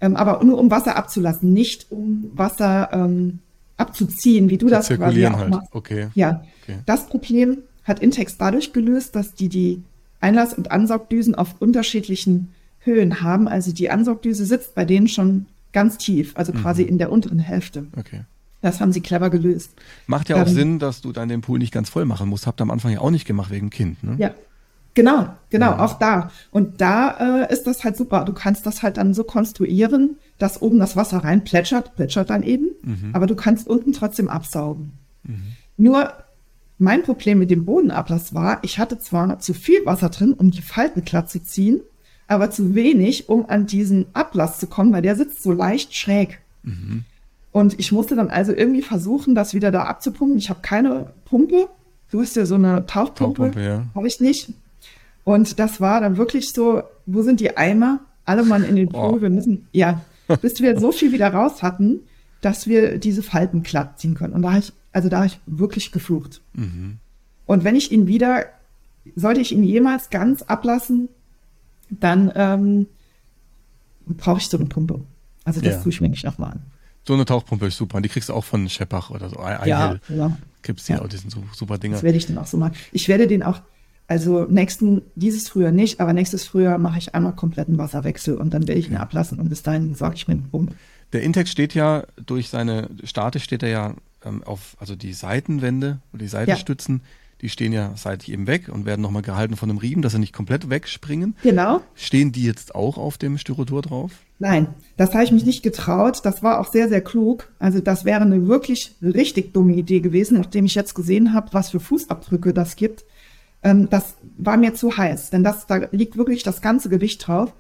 ähm, aber nur um Wasser abzulassen, nicht um Wasser ähm, abzuziehen, wie du das quasi auch halt. machst. Okay. Ja, okay. das Problem hat Intex dadurch gelöst, dass die die Einlass- und Ansaugdüsen auf unterschiedlichen Höhen haben. Also die Ansaugdüse sitzt bei denen schon ganz tief, also mhm. quasi in der unteren Hälfte. Okay. Das haben sie clever gelöst. Macht ja auch ähm, Sinn, dass du dann den Pool nicht ganz voll machen musst. Habt ihr am Anfang ja auch nicht gemacht wegen Kind, ne? Ja. Genau, genau, ja. auch da. Und da äh, ist das halt super. Du kannst das halt dann so konstruieren, dass oben das Wasser rein plätschert, plätschert dann eben, mhm. aber du kannst unten trotzdem absaugen. Mhm. Nur mein Problem mit dem Bodenablass war, ich hatte zwar zu viel Wasser drin, um die Falten glatt zu ziehen, aber zu wenig, um an diesen Ablass zu kommen, weil der sitzt so leicht schräg. Mhm. Und ich musste dann also irgendwie versuchen, das wieder da abzupumpen. Ich habe keine Pumpe. Du hast ja so eine Tauchpumpe. Tauchpumpe ja. Habe ich nicht. Und das war dann wirklich so, wo sind die Eimer? Alle Mann in den Pool. Oh. Wir müssen, ja, [LAUGHS] bis wir so viel wieder raus hatten, dass wir diese Falten glatt ziehen können. Und da habe ich also da habe ich wirklich geflucht. Mhm. Und wenn ich ihn wieder, sollte ich ihn jemals ganz ablassen, dann ähm, brauche ich so eine Pumpe. Also das ja. tue ich mir nicht nochmal an. So eine Tauchpumpe ist super. Und die kriegst du auch von Scheppach oder so. I ja, ja. Gibt's ja auch, die sind so super Dinger. Das werde ich dann auch so machen. Ich werde den auch, also nächsten, dieses Frühjahr nicht, aber nächstes Frühjahr mache ich einmal kompletten Wasserwechsel und dann werde ich ihn ablassen und bis dahin sorge ich mir Pumpe. Der Intex steht ja durch seine Starte steht er ja ähm, auf, also die Seitenwände oder die Seitenstützen, ja. die stehen ja seitlich eben weg und werden nochmal gehalten von einem Riemen, dass sie nicht komplett wegspringen. Genau. Stehen die jetzt auch auf dem Styrodur drauf? Nein, das habe ich mich nicht getraut. Das war auch sehr, sehr klug. Also das wäre eine wirklich richtig dumme Idee gewesen, nachdem ich jetzt gesehen habe, was für Fußabdrücke das gibt. Ähm, das war mir zu heiß, denn das, da liegt wirklich das ganze Gewicht drauf.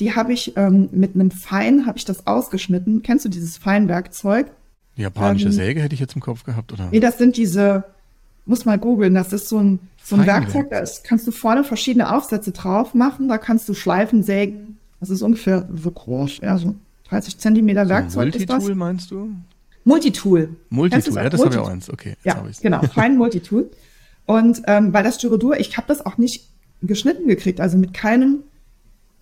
Die habe ich ähm, mit einem Fein, habe ich das ausgeschnitten. Kennst du dieses Feinwerkzeug? Japanische ähm, Säge hätte ich jetzt im Kopf gehabt, oder? Nee, das sind diese, muss mal googeln, das ist so ein, so ein Werkzeug, da ist, kannst du vorne verschiedene Aufsätze drauf machen, da kannst du Schleifen sägen. Das ist ungefähr so groß, ja, so 30 Zentimeter Werkzeug. So Multitool meinst du? Multitool. Multitool, ja, das habe ich auch eins, okay. Ja, genau, fein Multitool. Und ähm, bei das Styrodur, ich habe das auch nicht geschnitten gekriegt, also mit keinem,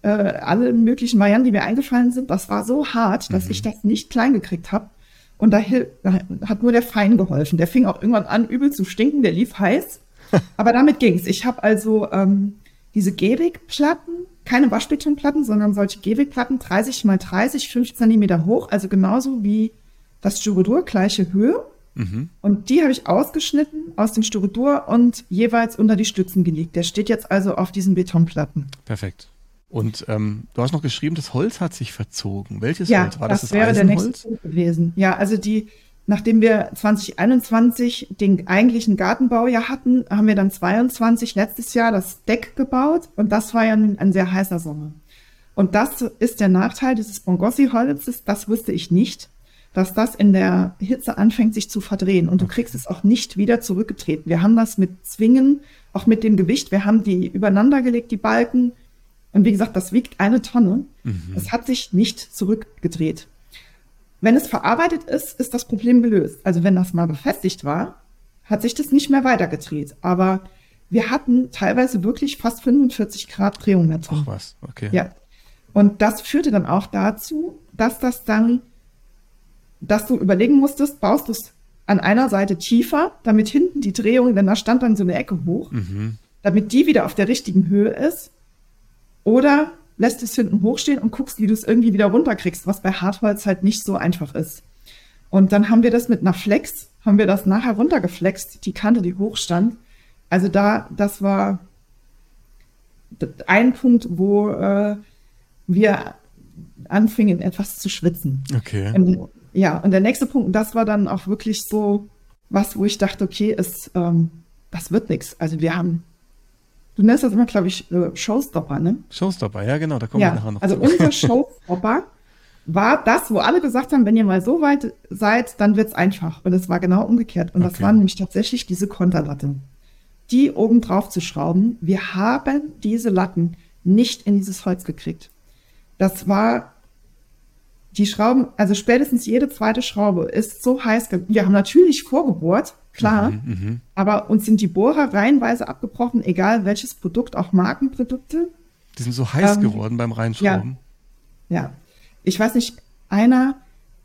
äh, alle möglichen Varianten, die mir eingefallen sind, das war so hart, dass mhm. ich das nicht klein gekriegt habe. Und da, da, hat nur der Fein geholfen. Der fing auch irgendwann an, übel zu stinken, der lief heiß. [LAUGHS] Aber damit ging's. Ich habe also ähm, diese Gehwegplatten, keine Waschbetonplatten, sondern solche Gehwegplatten, 30 mal 30, 5 Zentimeter hoch, also genauso wie das Styrodur, gleiche Höhe. Mhm. Und die habe ich ausgeschnitten aus dem Styrodur und jeweils unter die Stützen gelegt. Der steht jetzt also auf diesen Betonplatten. Perfekt. Und ähm, du hast noch geschrieben, das Holz hat sich verzogen. Welches ja, Holz? War das das, das wäre der nächste Punkt gewesen. Ja, also die, nachdem wir 2021 den eigentlichen Gartenbau ja hatten, haben wir dann 22 letztes Jahr das Deck gebaut und das war ja ein, ein sehr heißer Sommer. Und das ist der Nachteil dieses Bongossi-Holzes, das wusste ich nicht, dass das in der Hitze anfängt, sich zu verdrehen und du kriegst es auch nicht wieder zurückgetreten. Wir haben das mit Zwingen, auch mit dem Gewicht, wir haben die übereinander gelegt, die Balken, und wie gesagt, das wiegt eine Tonne. Mhm. Es hat sich nicht zurückgedreht. Wenn es verarbeitet ist, ist das Problem gelöst. Also wenn das mal befestigt war, hat sich das nicht mehr weitergedreht. Aber wir hatten teilweise wirklich fast 45 Grad Drehung dazu. Ach was, okay. Ja. Und das führte dann auch dazu, dass das dann, dass du überlegen musstest, baust du es an einer Seite tiefer, damit hinten die Drehung, denn da stand dann so eine Ecke hoch, mhm. damit die wieder auf der richtigen Höhe ist oder lässt es hinten hochstehen und guckst, wie du es irgendwie wieder runterkriegst, was bei Hartholz halt nicht so einfach ist. Und dann haben wir das mit einer Flex, haben wir das nachher runtergeflext, die Kante, die hochstand. Also da, das war ein Punkt, wo äh, wir anfingen etwas zu schwitzen. Okay. Ähm, ja, und der nächste Punkt, das war dann auch wirklich so was, wo ich dachte, okay, es, ähm, das wird nichts. Also wir haben, du nennst das immer, glaube ich, äh, Showstopper, ne? Showstopper, ja genau, da kommen Ja, wir nachher noch also zu. unser [LAUGHS] Showstopper war das, wo alle gesagt haben, wenn ihr mal so weit seid, dann wird's einfach. Und es war genau umgekehrt. Und das Okay. war nämlich tatsächlich diese Konterlatte. Die oben drauf zu schrauben. Wir haben diese Latten nicht in dieses Holz gekriegt. Das war die Schrauben, also spätestens jede zweite Schraube ist so heiß. Wir haben natürlich vorgebohrt, klar, Mhm, aber uns sind die Bohrer reihenweise abgebrochen, egal welches Produkt, auch Markenprodukte. Die sind so heiß Ähm, geworden beim Reinschrauben. Ja, ich weiß nicht, einer,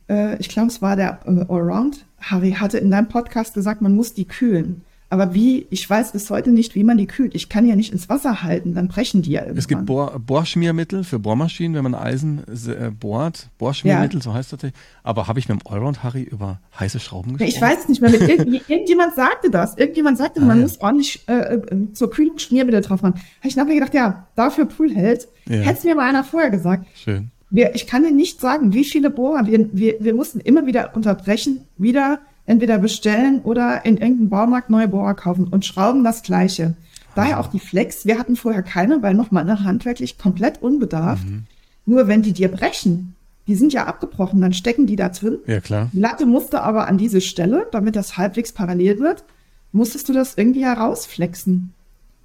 äh, ich glaube, es war der äh, Allround, Harry, hatte in deinem Podcast gesagt, man muss die kühlen. Aber wie, ich weiß bis heute nicht, wie man die kühlt. Ich kann ja nicht ins Wasser halten, dann brechen die ja irgendwann. Es gibt Bohr, Bohrschmiermittel für Bohrmaschinen, wenn man Eisen äh, bohrt. Bohrschmiermittel, so heißt das. Aber habe ich mit dem Allround Harry über heiße Schrauben Ja, gesprochen? Ich weiß nicht mehr, mit irgend, [LAUGHS] irgendjemand sagte das. Irgendjemand sagte, Ah, man ja. muss ordentlich äh, äh, zur Kühlung Schmiermittel drauf machen. Habe ich nachher gedacht, ja, dafür Pool hält. Ja. Hätte es mir mal einer vorher gesagt. Schön. Wir, ich kann dir nicht sagen, wie viele Bohrer. Wir, wir, wir mussten immer wieder unterbrechen, wieder entweder bestellen oder in irgendeinem Baumarkt neue Bohrer kaufen und schrauben das Gleiche. Daher auch die Flex. Wir hatten vorher keine, weil nochmal ne, handwerklich komplett unbedarft. Nur wenn die dir brechen, die sind ja abgebrochen, dann stecken die da drin. Ja, klar. Die Latte musste aber an diese Stelle, damit das halbwegs parallel wird, musstest du das irgendwie herausflexen.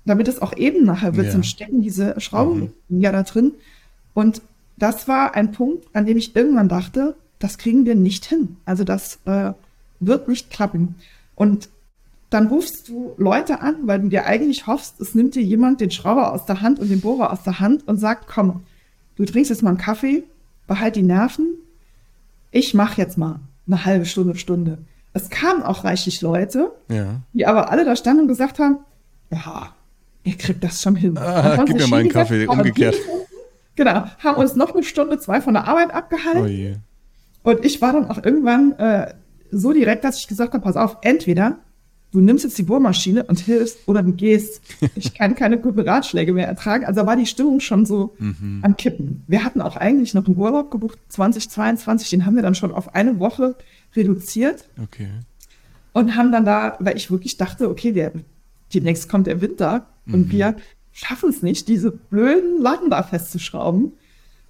Damit es auch eben nachher wird, Ja. sonst stecken diese Schrauben ja da drin. Und das war ein Punkt, an dem ich irgendwann dachte, das kriegen wir nicht hin. Also das äh, wird nicht klappen. Und dann rufst du Leute an, weil du dir eigentlich hoffst, es nimmt dir jemand den Schrauber aus der Hand und den Bohrer aus der Hand und sagt, komm, du trinkst jetzt mal einen Kaffee, behalt die Nerven, ich mache jetzt mal eine halbe Stunde, Stunde. Es kamen auch reichlich Leute, Ja. die aber alle da standen und gesagt haben, ja, ihr kriegt das schon hin. Ah, gib mir mal einen Kaffee, umgekehrt. Genau, haben uns noch eine Stunde, zwei von der Arbeit abgehalten. Oh je. Und ich war dann auch irgendwann äh, so direkt, dass ich gesagt habe, pass auf, entweder du nimmst jetzt die Bohrmaschine und hilfst oder du gehst. Ich [LAUGHS] kann keine guten Ratschläge mehr ertragen. Also war die Stimmung schon so Mhm. am Kippen. Wir hatten auch eigentlich noch einen Urlaub gebucht, 2022, den haben wir dann schon auf eine Woche reduziert Okay. und haben dann da, weil ich wirklich dachte, okay, der, demnächst kommt der Winter und wir schaffen es nicht, diese blöden Latten da festzuschrauben.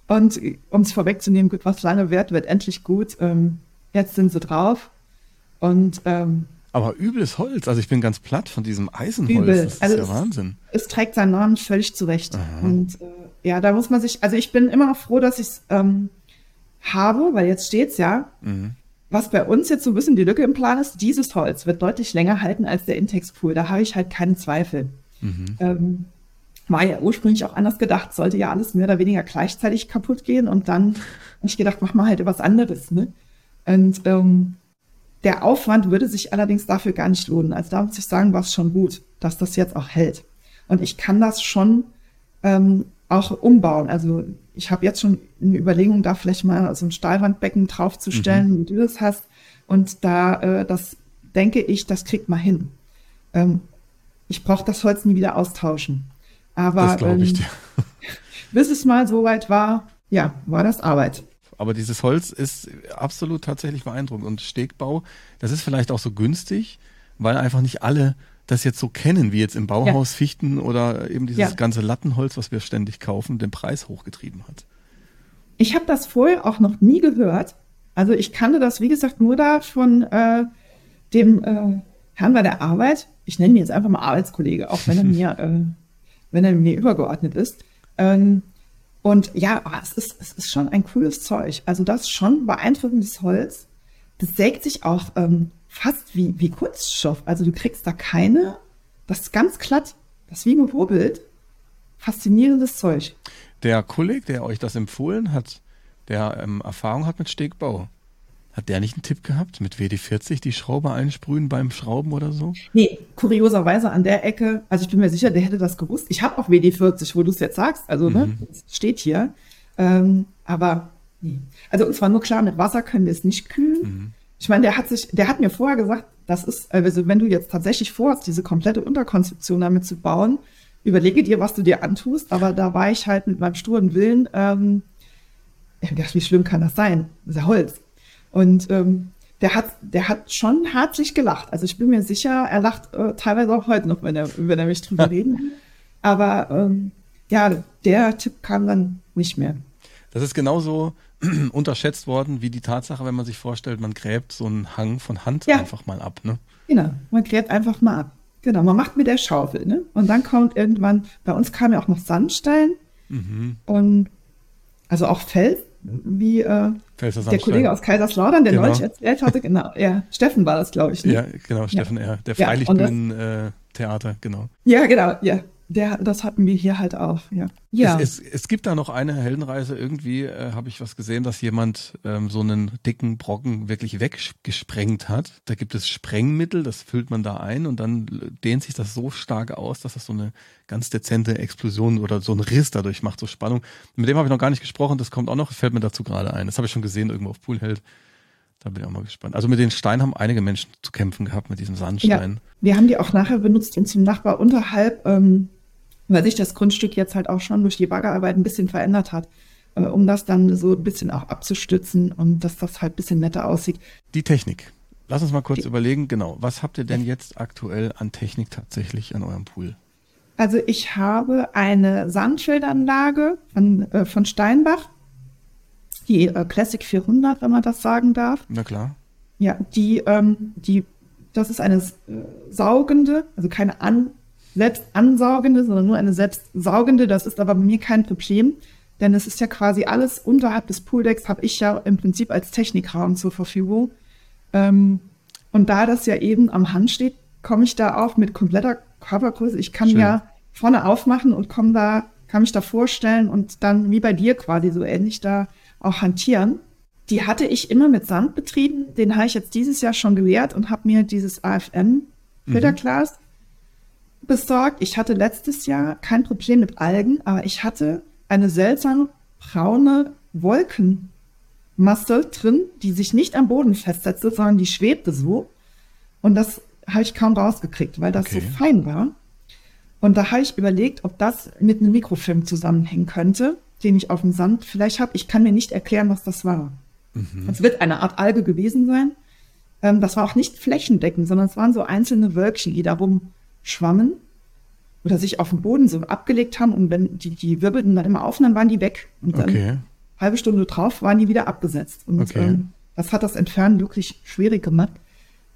Und um es vorwegzunehmen, gut, was lange währt, wird endlich gut. Ähm, jetzt sind sie drauf. Und ähm, Aber übles Holz. Also ich bin ganz platt von diesem Eisenholz. Übel. Das ist Also ja es- Wahnsinn. es trägt seinen Namen völlig zurecht. Und äh, ja, da muss man sich, also ich bin immer noch froh, dass ich es ähm, habe, weil jetzt steht's ja. Mhm. Was bei uns jetzt so ein bisschen die Lücke im Plan ist, dieses Holz wird deutlich länger halten als der Intex-Pool. Da habe ich halt keinen Zweifel. Mhm. Ähm, war ja ursprünglich auch anders gedacht, sollte ja alles mehr oder weniger gleichzeitig kaputt gehen und dann habe ich gedacht, mach mal halt was anderes. Ne? Und ähm, der Aufwand würde sich allerdings dafür gar nicht lohnen. Also da muss ich sagen, war es schon gut, dass das jetzt auch hält. Und ich kann das schon ähm, auch umbauen. Also ich habe jetzt schon eine Überlegung, da vielleicht mal so ein Stahlwandbecken draufzustellen, wie du das hast. Und da, äh, das denke ich, das kriegt man hin. Ähm, ich brauche das Holz nie wieder austauschen. Aber Das glaube ich ähm, dir. [LAUGHS] bis es mal so weit war, ja, war das Arbeit. Aber dieses Holz ist absolut tatsächlich beeindruckend. Und Stegbau, das ist vielleicht auch so günstig, weil einfach nicht alle das jetzt so kennen, wie jetzt im Bauhaus Fichten oder eben dieses Ja. ganze Lattenholz, was wir ständig kaufen, den Preis hochgetrieben hat. Ich habe das vorher auch noch nie gehört. Also ich kannte das, wie gesagt, nur da von äh, dem äh, Herrn bei der Arbeit. Ich nenne ihn jetzt einfach mal Arbeitskollege, auch wenn er [LAUGHS] mir, äh, wenn er mir übergeordnet ist. Ähm, und ja, ah, es ist, es ist schon ein cooles Zeug. Also das ist schon beeindruckendes Holz. Das sägt sich auch ähm, fast wie, wie Kunststoff. Also du kriegst da keine, das ist ganz glatt, das ist wie gehobelt. Faszinierendes Zeug. Der Kollege, der euch das empfohlen hat, der ähm, Erfahrung hat mit Stegbau, hat der nicht einen Tipp gehabt, mit WD-40 die Schraube einsprühen beim Schrauben oder so? Nee, kurioserweise an der Ecke, also ich bin mir sicher, der hätte das gewusst. Ich habe auch WD-40, wo du es jetzt sagst, also ne, es steht hier. Ähm, aber nee. Also uns war nur klar, mit Wasser können wir es nicht kühlen. Ich meine, der hat sich, der hat mir vorher gesagt, das ist, also wenn du jetzt tatsächlich vorhast, diese komplette Unterkonstruktion damit zu bauen, überlege dir, was du dir antust, aber da war ich halt mit meinem sturen Willen, ähm, ich hab gedacht, wie schlimm kann das sein? Das ist ja Holz. Und ähm, der hat, der hat schon herzlich gelacht. Also ich bin mir sicher, er lacht äh, teilweise auch heute noch, wenn er, wenn er mich drüber [LAUGHS] reden. Aber ähm, ja, der Tipp kam dann nicht mehr. Das ist genauso [CLEARS THROAT] unterschätzt worden wie die Tatsache, wenn man sich vorstellt, man gräbt so einen Hang von Hand ja. einfach mal ab. Ne? Genau, man gräbt einfach mal ab. Genau, man macht mit der Schaufel. Ne? Und dann kommt irgendwann, bei uns kam ja auch noch Sandstein mhm. und also auch Fels, wie äh, der Kollege aus Kaiserslautern, der genau. neulich erzählt hatte, genau, ja, Steffen war das, glaube ich. Ne? Ja, genau, Steffen, ja. der Freilichtbühnen-Theater, äh, genau. Ja, genau, ja, der, das hatten wir hier halt auch, ja. ja. Es, es, es gibt da noch eine Heldenreise, irgendwie äh, habe ich was gesehen, dass jemand ähm, so einen dicken Brocken wirklich weggesprengt hat. Da gibt es Sprengmittel, das füllt man da ein und dann dehnt sich das so stark aus, dass das so eine ganz dezente Explosion oder so einen Riss dadurch macht, so Spannung. Mit dem habe ich noch gar nicht gesprochen, das kommt auch noch, fällt mir dazu gerade ein. Das habe ich schon gesehen irgendwo auf Poolheld. Da bin ich auch mal gespannt. Also mit den Steinen haben einige Menschen zu kämpfen gehabt, mit diesem Sandstein. Ja, wir haben die auch nachher benutzt, um zum Nachbar unterhalb ähm, weil sich das Grundstück jetzt halt auch schon durch die Baggerarbeit ein bisschen verändert hat, äh, um das dann so ein bisschen auch abzustützen und dass das halt ein bisschen netter aussieht. Die Technik. Lass uns mal kurz die. überlegen, genau, was habt ihr denn jetzt aktuell an Technik tatsächlich an eurem Pool? Also ich habe eine Sandschildanlage von, äh, von Steinbach, die äh, Classic 400, wenn man das sagen darf. Na klar. Ja, die, ähm, die, das ist eine äh, saugende, also keine an, selbst ansaugende, sondern nur eine selbstsaugende. Das ist aber bei mir kein Problem, denn es ist ja quasi alles unterhalb des Pooldecks, habe ich ja im Prinzip als Technikraum zur Verfügung. Ähm, und da das ja eben am Hand steht, komme ich da auch mit kompletter Körpergröße. Ich kann Schön. ja vorne aufmachen und komme da, kann mich da vorstellen und dann wie bei dir quasi so ähnlich da auch hantieren. Die hatte ich immer mit Sand betrieben. Den habe ich jetzt dieses Jahr schon gelehrt und habe mir dieses AFM Filterglas mhm besorgt. Ich hatte letztes Jahr kein Problem mit Algen, aber ich hatte eine seltsame braune Wolkenmasse drin, die sich nicht am Boden festsetzte, sondern die schwebte so. Und das habe ich kaum rausgekriegt, weil das okay. so fein war. Und da habe ich überlegt, ob das mit einem Mikrofilm zusammenhängen könnte, den ich auf dem Sand vielleicht habe. Ich kann mir nicht erklären, was das war. Mhm. Es wird eine Art Alge gewesen sein. Ähm, das war auch nicht flächendeckend, sondern es waren so einzelne Wölkchen, die darum schwammen oder sich auf dem Boden so abgelegt haben und wenn die, die wirbelten dann immer auf und dann waren die weg. Und dann okay. halbe Stunde drauf waren die wieder abgesetzt. Und okay. ähm, das hat das Entfernen wirklich schwierig gemacht.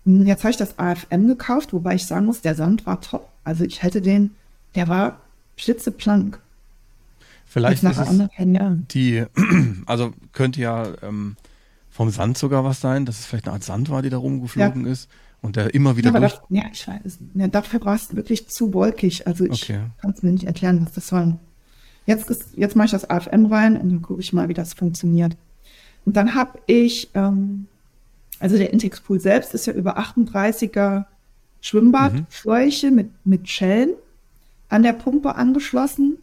Jetzt habe ich das AFM gekauft, wobei ich sagen muss, der Sand war top. Also ich hätte den, der war blitzeplank. Vielleicht ist es die, [CLEARS THROAT] also könnte ja ähm, vom Sand sogar was sein, dass es vielleicht eine Art Sand war, die da rumgeflogen ja. ist. Und der immer wieder ja, durch... Das, ja, ich weiß. Ja, dafür war es wirklich zu wolkig. Also ich okay. kann es mir nicht erklären, was das war. Jetzt, jetzt mache ich das AFM rein und dann gucke ich mal, wie das funktioniert. Und dann habe ich, ähm, also der Intex Pool selbst ist ja über 38er Schwimmbadfläche mhm. mit, mit Schellen an der Pumpe angeschlossen.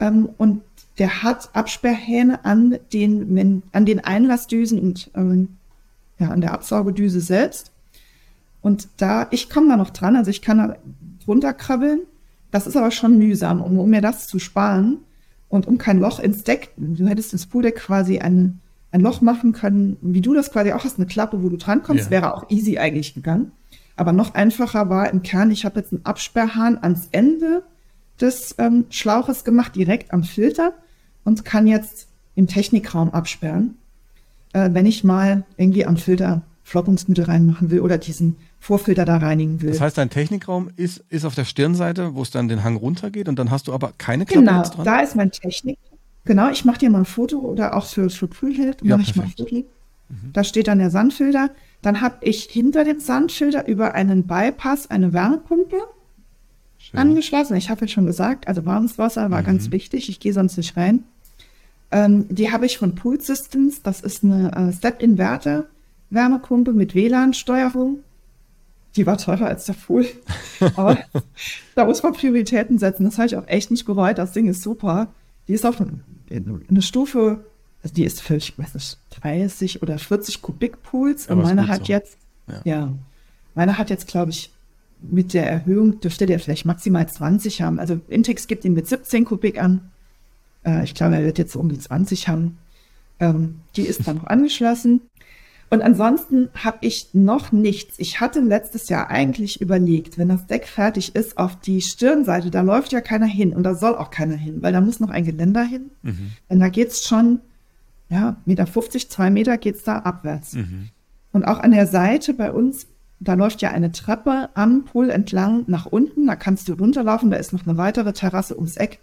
Ähm, und der hat Absperrhähne an den, an den Einlassdüsen und ähm, ja, an der Absaugedüse selbst. Und da, ich komme da noch dran, also ich kann da runterkrabbeln. Das ist aber schon mühsam, um, um mir das zu sparen und um kein Loch ins Deck. Du hättest ins Pooldeck quasi ein, ein Loch machen können, wie du das quasi auch hast, eine Klappe, wo du drankommst, ja. wäre auch easy eigentlich gegangen. Aber noch einfacher war im Kern, ich habe jetzt einen Absperrhahn ans Ende des ähm, Schlauches gemacht, direkt am Filter und kann jetzt im Technikraum absperren, äh, wenn ich mal irgendwie am Filter Flockungsmittel reinmachen will oder diesen Vorfilter da reinigen will. Das heißt, dein Technikraum ist, ist auf der Stirnseite, wo es dann den Hang runtergeht und dann hast du aber keine Klappe genau, dran? Genau, da ist mein Technik. Genau, ich mache dir mal ein Foto oder auch für, für ja, mache ich mal ein Foto. Mhm. Da steht dann der Sandfilter. Dann habe ich hinter dem Sandfilter über einen Bypass eine Wärmepumpe Schön. angeschlossen. Ich habe ja schon gesagt, also warmes Wasser war mhm. ganz wichtig. Ich gehe sonst nicht rein. Ähm, die habe ich von Pool Systems. Das ist eine äh, Step-Inverter Wärmepumpe mit WLAN-Steuerung die war teurer als der Pool. Aber [LAUGHS] da muss man Prioritäten setzen. Das habe ich auch echt nicht bereut. Das Ding ist super. Die ist auf eine Stufe, also die ist für, ich weiß nicht, 30 oder 40 Kubik Pools. Und meine hat so. jetzt, ja. ja. meine hat jetzt, glaube ich, mit der Erhöhung dürfte der vielleicht maximal 20 haben. Also Intex gibt ihn mit 17 Kubik an. Äh, ich glaube, er wird jetzt so um die 20 haben. Ähm, die ist dann noch angeschlossen. Und ansonsten habe ich noch nichts. Ich hatte letztes Jahr eigentlich überlegt, wenn das Deck fertig ist, auf die Stirnseite, da läuft ja keiner hin und da soll auch keiner hin, weil da muss noch ein Geländer hin. Mhm. Denn da geht's schon, ja, Meter 50, zwei Meter geht's da abwärts. Mhm. Und auch an der Seite bei uns, da läuft ja eine Treppe am Pool entlang nach unten. Da kannst du runterlaufen. Da ist noch eine weitere Terrasse ums Eck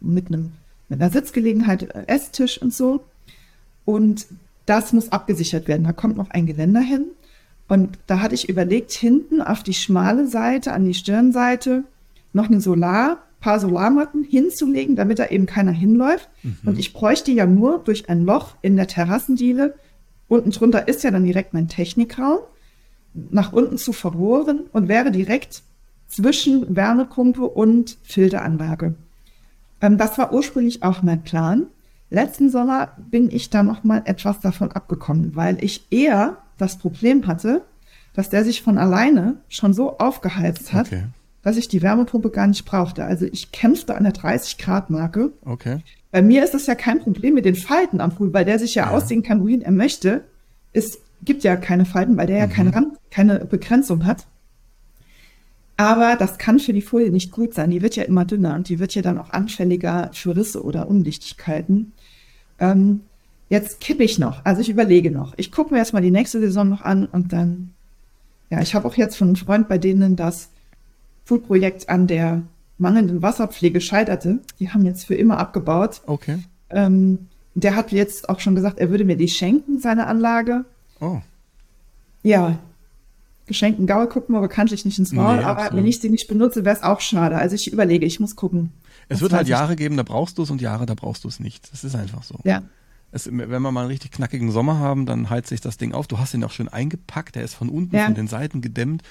mit einem, mit einer Sitzgelegenheit, äh, Esstisch und so. Und das muss abgesichert werden. Da kommt noch ein Geländer hin. Und da hatte ich überlegt, hinten auf die schmale Seite, an die Stirnseite, noch ein Solar, paar Solarmatten hinzulegen, damit da eben keiner hinläuft. Mhm. Und ich bräuchte ja nur durch ein Loch in der Terrassendiele, unten drunter ist ja dann direkt mein Technikraum, nach unten zu verrohren und wäre direkt zwischen Wärmepumpe und Filteranlage. Ähm, das war ursprünglich auch mein Plan. Letzten Sommer bin ich da noch mal etwas davon abgekommen, weil ich eher das Problem hatte, dass der sich von alleine schon so aufgeheizt hat, okay. dass ich die Wärmepumpe gar nicht brauchte. Also ich kämpfte an der 30 Grad Marke. Okay. Bei mir ist das ja kein Problem mit den Falten am Pool, weil der sich ja, ja. aussehen kann, wohin er möchte. Es gibt ja keine Falten, weil der ja mhm. keine, Rand, keine Begrenzung hat. Aber das kann für die Folie nicht gut sein. Die wird ja immer dünner und die wird ja dann auch anfälliger für Risse oder Undichtigkeiten. Ähm, jetzt kippe ich noch. Also ich überlege noch. Ich gucke mir erstmal die nächste Saison noch an und dann, ja, ich habe auch jetzt von einem Freund, bei denen das Foodprojekt an der mangelnden Wasserpflege scheiterte. Die haben jetzt für immer abgebaut. Okay. Ähm, der hat jetzt auch schon gesagt, er würde mir die schenken, seine Anlage. Oh. Ja, geschenkten Gaul gucken wir bekanntlich nicht ins Maul, nee, aber absolut. wenn ich sie nicht benutze, wäre es auch schade. Also ich überlege, ich muss gucken. Es wird halt Jahre geben, da brauchst du es und Jahre, da brauchst du es nicht. Das ist einfach so. Ja. Es, wenn wir mal einen richtig knackigen Sommer haben, dann heizt sich das Ding auf. Du hast ihn auch schön eingepackt, der ist von unten, ja. von den Seiten gedämmt.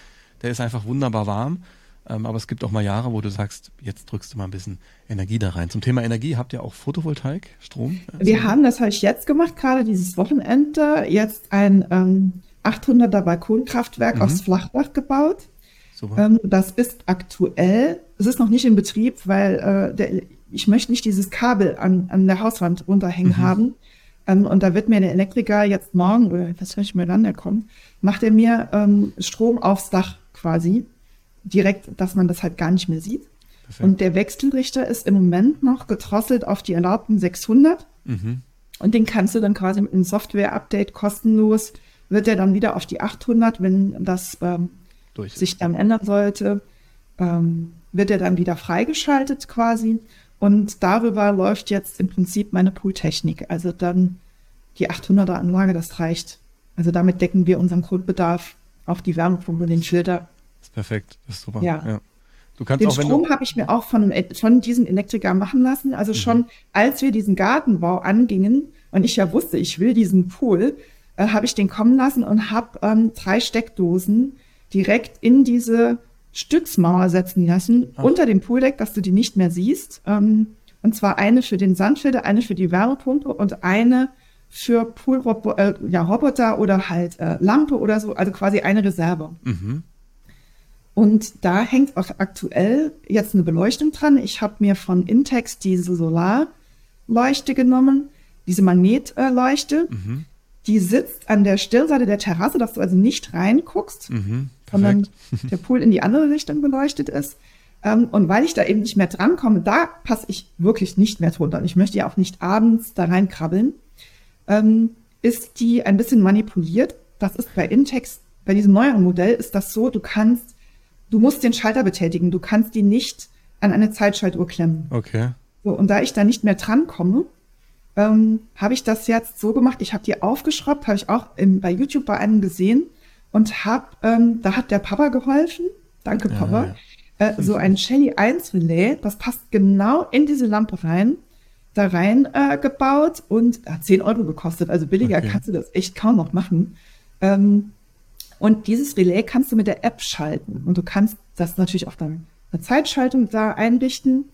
Der ist einfach wunderbar warm. Ähm, aber es gibt auch mal Jahre, wo du sagst, jetzt drückst du mal ein bisschen Energie da rein. Zum Thema Energie, habt ihr auch Photovoltaik, Strom? Wir haben, das habe ich jetzt gemacht, gerade dieses Wochenende, jetzt ein ähm, 800er Balkonkraftwerk mhm. aufs Flachdach gebaut. Ähm, das ist aktuell, es ist noch nicht in Betrieb, weil äh, der, ich möchte nicht dieses Kabel an, an der Hauswand runterhängen mhm. haben. Ähm, und da wird mir der Elektriker jetzt morgen, oder was soll ich mir dann, der kommt, macht er mir ähm, Strom aufs Dach quasi, direkt, dass man das halt gar nicht mehr sieht. Perfekt. Und der Wechselrichter ist im Moment noch gedrosselt auf die erlaubten 600. Mhm. Und den kannst du dann quasi mit einem Software-Update kostenlos, wird er dann wieder auf die 800, wenn das ähm, sich dann ändern sollte, ähm, wird er dann wieder freigeschaltet quasi. Und darüber läuft jetzt im Prinzip meine Pooltechnik. Also dann die 800er Anlage, das reicht. Also damit decken wir unseren Grundbedarf auf die Wärmepumpe und den Filter. Das ist perfekt, das ist super. Ja. ja. Du kannst den auch, Strom habe ich mir auch von, von diesen Elektriker machen lassen. Also mhm. schon als wir diesen Gartenbau angingen und ich ja wusste, ich will diesen Pool, äh, habe ich den kommen lassen und habe ähm, drei Steckdosen direkt in diese Stützmauer setzen lassen, Ach. unter dem Pooldeck, dass du die nicht mehr siehst. Ähm, und zwar eine für den Sandfilter, eine für die Wärmepumpe und eine für Poolroboter äh, ja, Roboter oder halt äh, Lampe oder so, also quasi eine Reserve. Mhm. Und da hängt auch aktuell jetzt eine Beleuchtung dran. Ich habe mir von Intex diese Solarleuchte genommen, diese Magnetleuchte. Mhm. Die sitzt an der Stirnseite der Terrasse, dass du also nicht reinguckst, mhm, sondern [LAUGHS] der Pool in die andere Richtung beleuchtet ist. Ähm, und weil ich da eben nicht mehr drankomme, da passe ich wirklich nicht mehr drunter. Und ich möchte ja auch nicht abends da reinkrabbeln. Ähm, ist die ein bisschen manipuliert. Das ist bei Intex, bei diesem neueren Modell ist das so, du kannst, du musst den Schalter betätigen. Du kannst die nicht an eine Zeitschaltuhr klemmen. Okay. So, und da ich da nicht mehr drankomme, ähm, habe ich das jetzt so gemacht. Ich habe die aufgeschraubt, habe ich auch im, bei YouTube bei einem gesehen und habe, ähm, da hat der Papa geholfen. Danke, Papa. Ja, ja. Äh, so ein Shelly 1 Relais, das passt genau in diese Lampe rein, da rein äh, gebaut und hat 10 Euro gekostet. Also billiger okay. kannst du das echt kaum noch machen. Ähm, und dieses Relais kannst du mit der App schalten. Und du kannst das natürlich auf deine Zeitschaltung da einrichten.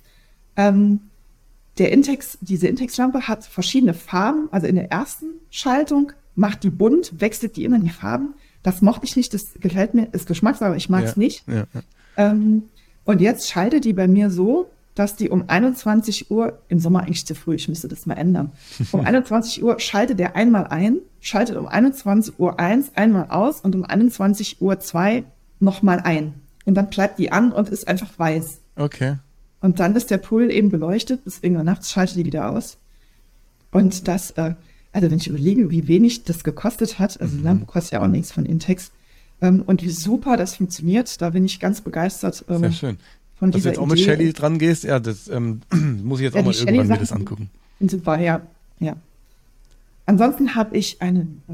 Ähm, der Intex, diese Intex-Lampe hat verschiedene Farben. Also in der ersten Schaltung macht die bunt, wechselt die immer in die Farben. Das mochte ich nicht, das gefällt mir, ist Geschmackssache, ich mag es ja, nicht. Ja, ja. Ähm, und jetzt schaltet die bei mir so, dass die um 21 Uhr, im Sommer eigentlich zu früh, ich müsste das mal ändern. [LAUGHS] Um 21 Uhr schaltet der einmal ein, schaltet um 21 Uhr eins einmal aus und um 21 Uhr zwei nochmal ein. Und dann bleibt die an und ist einfach weiß. Okay. Und dann ist der Pool eben beleuchtet, deswegen nachts schaltet die wieder aus. Und das, äh, also wenn ich überlege, wie wenig das gekostet hat, also mhm. Lampe kostet ja auch nichts von Intex, ähm, und wie super das funktioniert, da bin ich ganz begeistert. Ähm, Sehr schön. Von Dass du jetzt auch mit Shelly dran gehst, ja, das ähm, [CLEARS THROAT] muss ich jetzt ja, auch mal irgendwann mir das angucken. Super, ja, ja. Ansonsten habe ich einen, äh,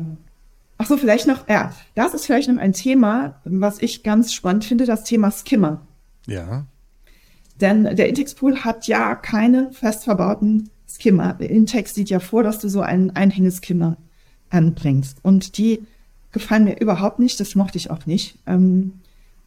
ach so, vielleicht noch, ja, das ist vielleicht noch ein Thema, was ich ganz spannend finde, das Thema Skimmer. Ja. Denn der Intex Pool hat ja keine fest verbauten Skimmer. Intex sieht ja vor, dass du so einen Einhängeskimmer anbringst. Und die gefallen mir überhaupt nicht, das mochte ich auch nicht. Ähm,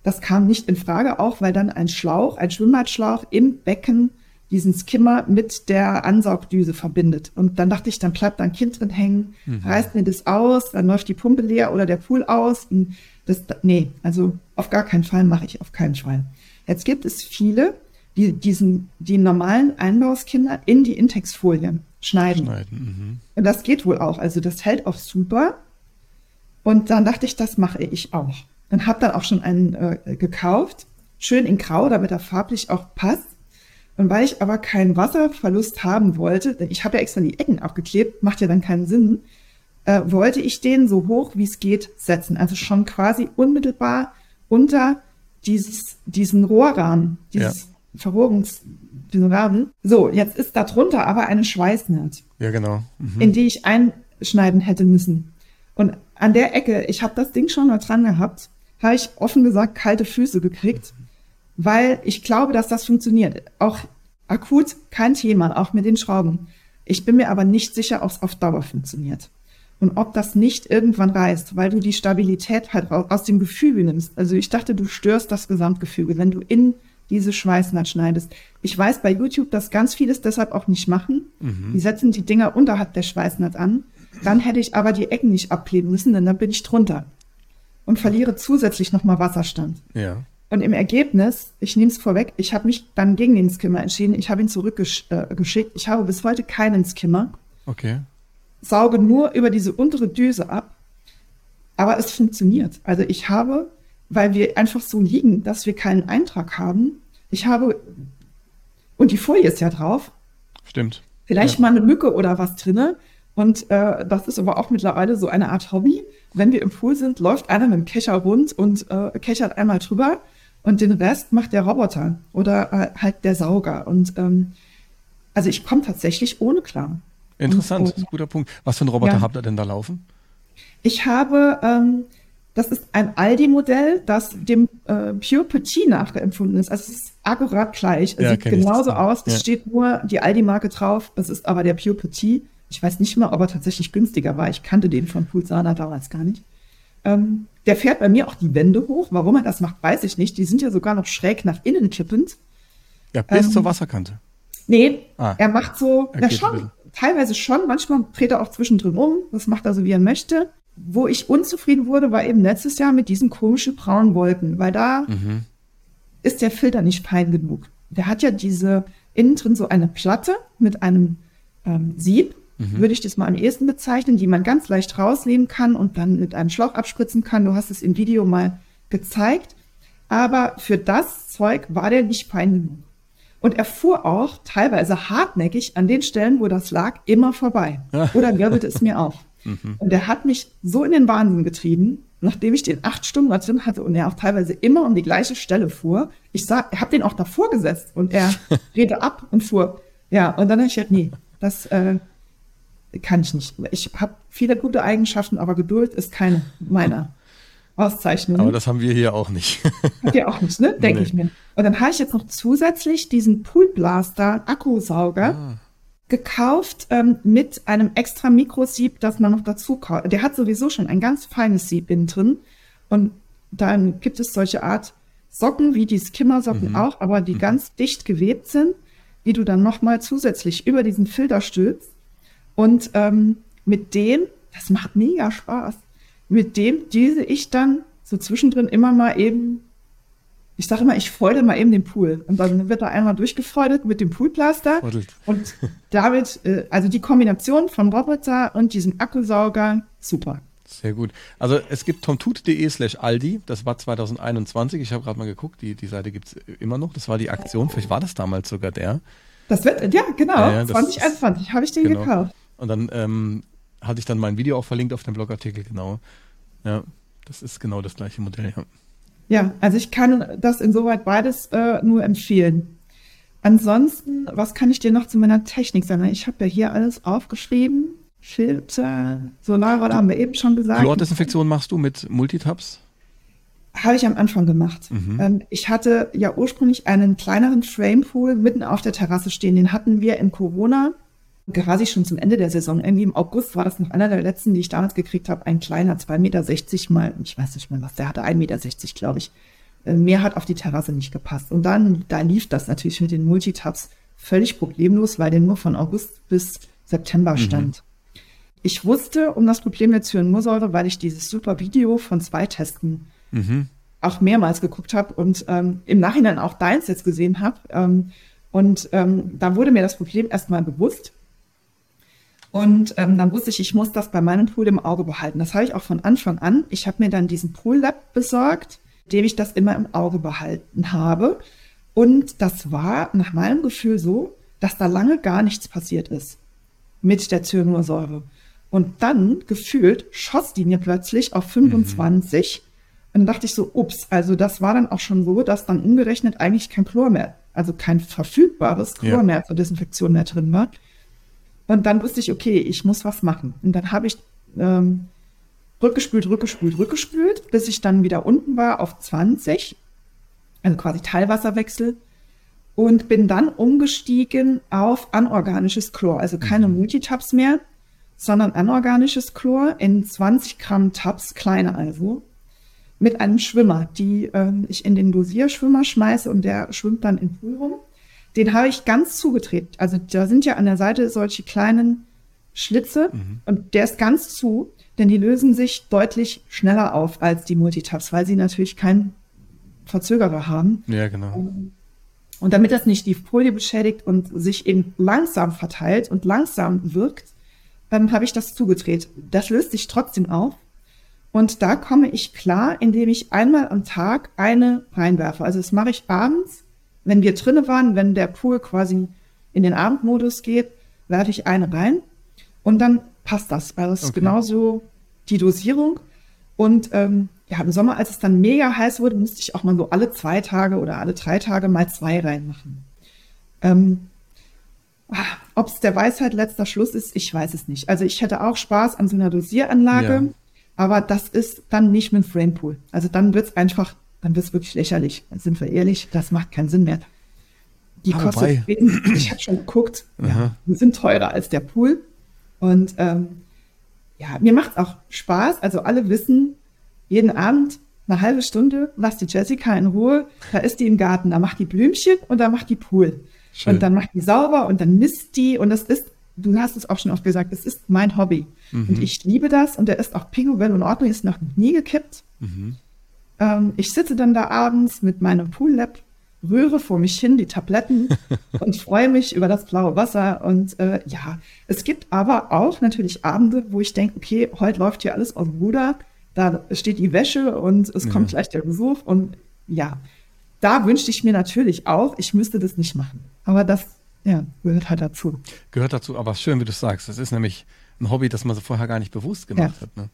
das kam nicht in Frage, auch weil dann ein Schlauch, ein Schwimmbadschlauch im Becken diesen Skimmer mit der Ansaugdüse verbindet. Und dann dachte ich, dann bleibt da ein Kind drin hängen, mhm. reißt mir das aus, dann läuft die Pumpe leer oder der Pool aus. Und das, nee, also auf gar keinen Fall mache ich auf keinen Fall. Jetzt gibt es viele, die diesen, die normalen Einbauskinder in die Intexfolie schneiden. schneiden mhm. Und das geht wohl auch. Also das hält auch super. Und dann dachte ich, das mache ich auch und habe dann auch schon einen äh, gekauft, schön in Grau, damit er farblich auch passt. Und weil ich aber keinen Wasserverlust haben wollte, denn ich habe ja extra die Ecken abgeklebt, macht ja dann keinen Sinn, äh, wollte ich den so hoch wie es geht setzen. Also schon quasi unmittelbar unter dieses, diesen Rohrrahmen, dieses ja. Verrohrungs, diesen Rahmen. So, jetzt ist da drunter aber eine Schweißnaht. Ja, genau. Mhm. In die ich einschneiden hätte müssen. Und an der Ecke, ich habe das Ding schon mal dran gehabt habe ich offen gesagt kalte Füße gekriegt, weil ich glaube, dass das funktioniert. Auch akut kein Thema, auch mit den Schrauben. Ich bin mir aber nicht sicher, ob es auf Dauer funktioniert. Und ob das nicht irgendwann reißt, weil du die Stabilität halt aus dem Gefüge nimmst. Also ich dachte, du störst das Gesamtgefüge, wenn du in diese Schweißnaht schneidest. Ich weiß bei YouTube, dass ganz vieles deshalb auch nicht machen. Mhm. Die setzen die Dinger unterhalb der Schweißnaht an. Dann hätte ich aber die Ecken nicht abkleben müssen, denn dann bin ich drunter und verliere zusätzlich nochmal Wasserstand. Ja. Und im Ergebnis, ich nehme es vorweg, ich habe mich dann gegen den Skimmer entschieden. Ich habe ihn zurückgeschickt. Äh, ich habe bis heute keinen Skimmer. Okay. Sauge nur über diese untere Düse ab. Aber es funktioniert. Also ich habe, weil wir einfach so liegen, dass wir keinen Eintrag haben, ich habe, und die Folie ist ja drauf. Stimmt. Vielleicht ja. mal eine Mücke oder was drinne. Und äh, das ist aber auch mittlerweile so eine Art Hobby wenn wir im Pool sind, läuft einer mit dem Kescher rund und äh, kechert einmal drüber und den Rest macht der Roboter oder äh, halt der Sauger. Und ähm, also ich komme tatsächlich ohne klar. Interessant, und, guter Punkt. Was für ein Roboter ja. habt ihr denn da laufen? Ich habe, ähm, das ist ein Aldi-Modell, das dem äh, Pure Petit nachempfunden ist. Also es ist akkurat gleich. Es ja, sieht genauso aus. Es ja. steht nur die Aldi-Marke drauf. Es ist aber der Pure Petit. Ich weiß nicht mal, ob er tatsächlich günstiger war. Ich kannte den von Pulsana damals gar nicht. Ähm, der fährt bei mir auch die Wände hoch. Warum er das macht, weiß ich nicht. Die sind ja sogar noch schräg nach innen kippend. Ja, bis ähm, zur Wasserkante. Nee, ah, er macht so, na schon, teilweise schon. Manchmal dreht er auch zwischendrin um. Das macht er so, wie er möchte. Wo ich unzufrieden wurde, war eben letztes Jahr mit diesen komischen braunen Wolken, weil da mhm. ist der Filter nicht fein genug. Der hat ja diese innen drin so eine Platte mit einem ähm, Sieb mhm. würde ich das mal am ehesten bezeichnen, die man ganz leicht rausnehmen kann und dann mit einem Schlauch abspritzen kann. Du hast es im Video mal gezeigt. Aber für das Zeug war der nicht fein genug. Und er fuhr auch teilweise hartnäckig an den Stellen, wo das lag, immer vorbei. Oder wirbelte es mir auf. [LAUGHS] Mhm. Und er hat mich so in den Wahnsinn getrieben, nachdem ich den acht Stunden da drin hatte und er auch teilweise immer um die gleiche Stelle fuhr. Ich sah, habe den auch davor gesetzt und er [LAUGHS] redete ab und fuhr. Ja, und dann habe ich gesagt, nee, das äh, kann ich nicht. Ich habe viele gute Eigenschaften, aber Geduld ist keine meiner [LAUGHS] Auszeichnungen. Aber das haben wir hier auch nicht. [LAUGHS] Habt ihr auch nicht, ne? Denke nee. ich mir. Und dann habe ich jetzt noch zusätzlich diesen Poolblaster Akkusauger ah. Gekauft ähm, mit einem extra Mikrosieb, das man noch dazu kauft. Der hat sowieso schon ein ganz feines Sieb innen drin. Und dann gibt es solche Art Socken, wie die Skimmersocken mhm. auch, aber die mhm. ganz dicht gewebt sind, die du dann nochmal zusätzlich über diesen Filter stülpst und ähm, mit dem, das macht mega Spaß, mit dem diese ich dann so zwischendrin immer mal eben Ich sage immer, ich freude mal eben den Pool. Und dann wird da einmal durchgefreudet mit dem Poolplaster. Und damit, äh, also die Kombination von Roboter und diesem Akkusauger, super. Sehr gut. Also es gibt tomtut.de slash Aldi, das war 2021, ich habe gerade mal geguckt, die, die Seite gibt's immer noch, das war die Aktion, vielleicht war das damals sogar der. Das wird, ja, genau, Ja, ja, das 2021 habe ich den genau. gekauft. Und dann ähm, hatte ich dann mein Video auch verlinkt auf dem Blogartikel, genau. Ja, das ist genau das gleiche Modell, ja. Ja, also ich kann das insoweit beides äh, nur empfehlen. Ansonsten, was kann ich dir noch zu meiner Technik sagen? Ich habe ja hier alles aufgeschrieben. Filter, Solarrolle haben wir eben schon gesagt. Chlordesinfektion machst du mit Multitabs? Habe ich am Anfang gemacht. Mhm. Ähm, ich hatte ja ursprünglich einen kleineren Framepool mitten auf der Terrasse stehen. Den hatten wir in Corona, quasi schon zum Ende der Saison. Irgendwie im August war das noch einer der letzten, die ich damals gekriegt habe. Ein kleiner, 2,60 Meter mal, ich weiß nicht mehr was, der hatte 1,60 Meter, glaube ich. Äh, Mehr hat auf die Terrasse nicht gepasst. Und dann, da lief das natürlich mit den Multitabs völlig problemlos, weil der nur von August bis September stand. Ich wusste um das Problem der Zyanursäure, weil ich dieses super Video von zwei Testen Mhm. auch mehrmals geguckt habe und ähm, im Nachhinein auch deins jetzt gesehen habe. Ähm, und ähm, da wurde mir das Problem erstmal bewusst. Und ähm, dann wusste ich, ich muss das bei meinem Pool im Auge behalten. Das habe ich auch von Anfang an. Ich habe mir dann diesen Pool Lab besorgt, dem ich das immer im Auge behalten habe. Und das war nach meinem Gefühl so, dass da lange gar nichts passiert ist mit der Zyanursäure. Und dann gefühlt schoss die mir plötzlich auf 25. Und dann dachte ich so, ups, also das war dann auch schon so, dass dann umgerechnet eigentlich kein Chlor mehr, also kein verfügbares Chlor Ja. mehr zur Desinfektion mehr drin war. Und dann wusste ich, okay, ich muss was machen. Und dann habe ich ähm, rückgespült, rückgespült, rückgespült, bis ich dann wieder unten war auf 20, also quasi Teilwasserwechsel. Und bin dann umgestiegen auf anorganisches Chlor, also keine Multitabs mehr, sondern anorganisches Chlor in 20 Gramm Tabs, kleine also, mit einem Schwimmer, die ähm, ich in den Dosierschwimmer schmeiße und der schwimmt dann im Pool rum. Den habe ich ganz zugedreht. Also da sind ja an der Seite solche kleinen Schlitze und der ist ganz zu, denn die lösen sich deutlich schneller auf als die Multitabs, weil sie natürlich keinen Verzögerer haben. Ja, genau. Und damit das nicht die Folie beschädigt und sich eben langsam verteilt und langsam wirkt, ähm, habe ich das zugedreht. Das löst sich trotzdem auf. Und da komme ich klar, indem ich einmal am Tag eine reinwerfe. Also das mache ich abends, wenn wir drinne waren, wenn der Pool quasi in den Abendmodus geht, werfe ich eine rein und dann passt das, weil das ist Okay. genauso die Dosierung. Und ähm, ja, im Sommer, als es dann mega heiß wurde, musste ich auch mal so alle zwei Tage oder alle drei Tage mal zwei reinmachen. Ähm, Ob es der Weisheit letzter Schluss ist, ich weiß es nicht. Also ich hätte auch Spaß an so einer Dosieranlage, Ja. aber das ist dann nicht mit dem Framepool. Also dann wird's einfach, dann wird's wirklich lächerlich. Sind wir ehrlich, das macht keinen Sinn mehr. Die Ah, kostet, [CLEARS THROAT] ich habe schon geguckt, ja, die sind teurer als der Pool. Und ähm, ja, mir macht's auch Spaß. Also alle wissen, jeden Abend eine halbe Stunde, lass die Jessica in Ruhe, da ist die im Garten, da macht die Blümchen und da macht die Pool. Schön. Und dann macht die sauber und dann misst die und das ist, du hast es auch schon oft gesagt, es ist mein Hobby. Mhm. Und ich liebe das und der ist auch picobello in Ordnung, ist noch nie gekippt. Mhm. Ähm, ich sitze dann da abends mit meinem Pool-Lab, rühre vor mich hin die Tabletten [LAUGHS] und freue mich über das blaue Wasser. Und äh, ja, es gibt aber auch natürlich Abende, wo ich denke, okay, heute läuft hier alles aus dem Ruder, da steht die Wäsche und es kommt gleich der Besuch. Und ja, da wünschte ich mir natürlich auch, ich müsste das nicht machen. Aber das ja, gehört halt dazu. Gehört dazu, aber schön, wie du sagst. Das ist nämlich ein Hobby, das man so vorher gar nicht bewusst gemacht Ja. hat. Ne?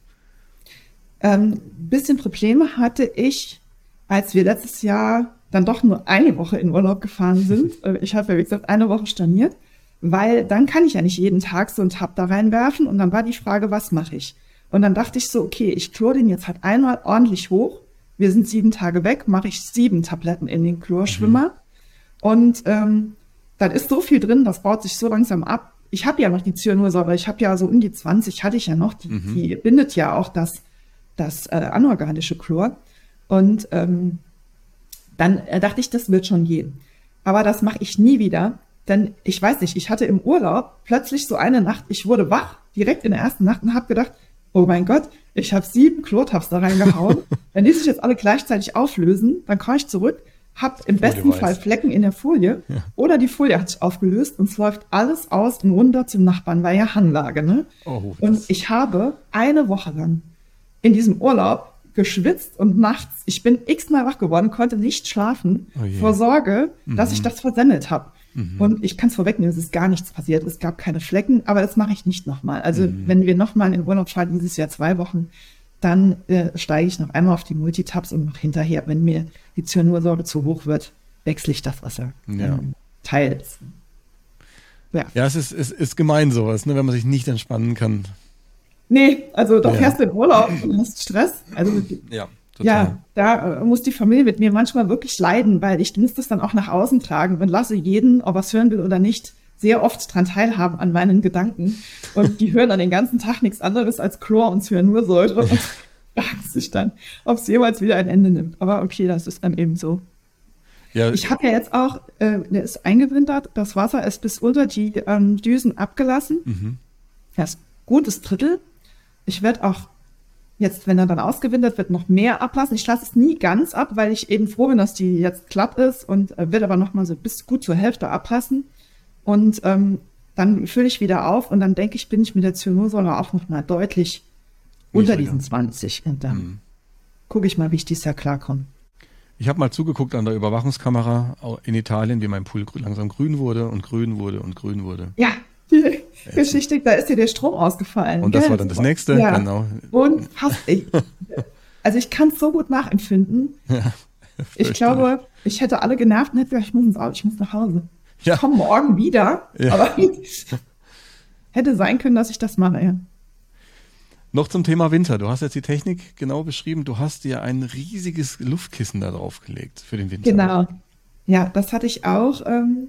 Ähm, bisschen Probleme hatte ich, als wir letztes Jahr dann doch nur eine Woche in Urlaub gefahren [LAUGHS] sind. Äh, ich habe ja, wie gesagt, eine Woche storniert, weil dann kann ich ja nicht jeden Tag so einen Tab da reinwerfen. Und dann war die Frage, was mache ich? Und dann dachte ich so, okay, ich chlor den jetzt halt einmal ordentlich hoch. Wir sind sieben Tage weg, mache ich sieben Tabletten in den Chlorschwimmer. Und ähm, dann ist so viel drin, das baut sich so langsam ab. Ich habe ja noch die Zyanursäure, ich habe ja so um die 20 hatte ich ja noch. Die, die bindet ja auch das, das äh, anorganische Chlor. Und ähm, dann äh, dachte ich, das wird schon gehen. Aber das mache ich nie wieder, denn ich weiß nicht, ich hatte im Urlaub plötzlich so eine Nacht, ich wurde wach, direkt in der ersten Nacht und habe gedacht, oh mein Gott, ich habe sieben Chlortabs da reingehauen. [LAUGHS] Wenn die sich jetzt alle gleichzeitig auflösen, dann komme ich zurück habe im besten weiß. Fall Flecken in der Folie Ja. oder die Folie hat sich aufgelöst und es läuft alles aus und runter zum Nachbarn, war ja Hanglage, ne? Oh, Und ich habe eine Woche lang in diesem Urlaub geschwitzt und nachts, ich bin x-mal wach geworden, konnte nicht schlafen Oh. Mhm. vor Sorge, dass ich das versemmelt habe. Und ich kann es vorwegnehmen, es ist gar nichts passiert, es gab keine Flecken, aber das mache ich nicht nochmal. Also Mhm. wenn wir nochmal in den Urlaub fahren, dieses Jahr zwei Wochen, dann äh, steige ich noch einmal auf die Multitabs und noch hinterher, wenn mir die Zyanursäure zu hoch wird, wechsle ich das Wasser. Ja. Ähm, teils. Ja. Ja, es ist, es ist gemein sowas, ne, wenn man sich nicht entspannen kann. Nee, also da Ja. fährst du in Urlaub und hast Stress. Also Ja, Ja, da äh, muss die Familie mit mir manchmal wirklich leiden, weil ich muss das dann auch nach außen tragen und lasse jeden, ob er es hören will oder nicht, sehr oft dran teilhaben an meinen Gedanken. Und die hören dann den ganzen Tag nichts anderes als Chlor und Cyanursäure und [LAUGHS] fragen sich dann, ob es jemals wieder ein Ende nimmt. Aber okay, das ist dann eben so. Ja, Ich habe ja jetzt auch, äh, der ist eingewintert, das Wasser ist bis unter die ähm, Düsen abgelassen. mhm. Ist gutes Drittel. Ich werde auch jetzt, wenn er dann ausgewintert wird, noch mehr ablassen. Ich lasse es nie ganz ab, weil ich eben froh bin, dass die jetzt glatt ist und äh, wird aber noch mal so bis gut zur Hälfte ablassen. Und ähm, dann fülle ich wieder auf und dann denke ich, bin ich mit der Zyanursäure auch noch mal deutlich unter diesen 20. Und dann Mhm. gucke ich mal, wie ich dieses Jahr klarkomme. Ich habe mal zugeguckt an der Überwachungskamera in Italien, wie mein Pool langsam grün wurde und grün wurde und grün wurde. Ja, die [LAUGHS] Geschichte, da ist dir der Strom ausgefallen. Und das gell? war dann das nächste, Ja. genau. Und fast ich. Also ich kann es so gut nachempfinden. [LAUGHS] Ich glaube, ich hätte alle genervt und hätte gesagt, ich muss ins Auto, ich muss nach Hause. Ich Ja. komme morgen wieder. Ja. Aber [LAUGHS] hätte sein können, dass ich das mache. Ja. Noch zum Thema Winter. Du hast jetzt die Technik genau beschrieben. Du hast dir ein riesiges Luftkissen da drauf gelegt für den Winter. Genau. Ja, das hatte ich auch ähm,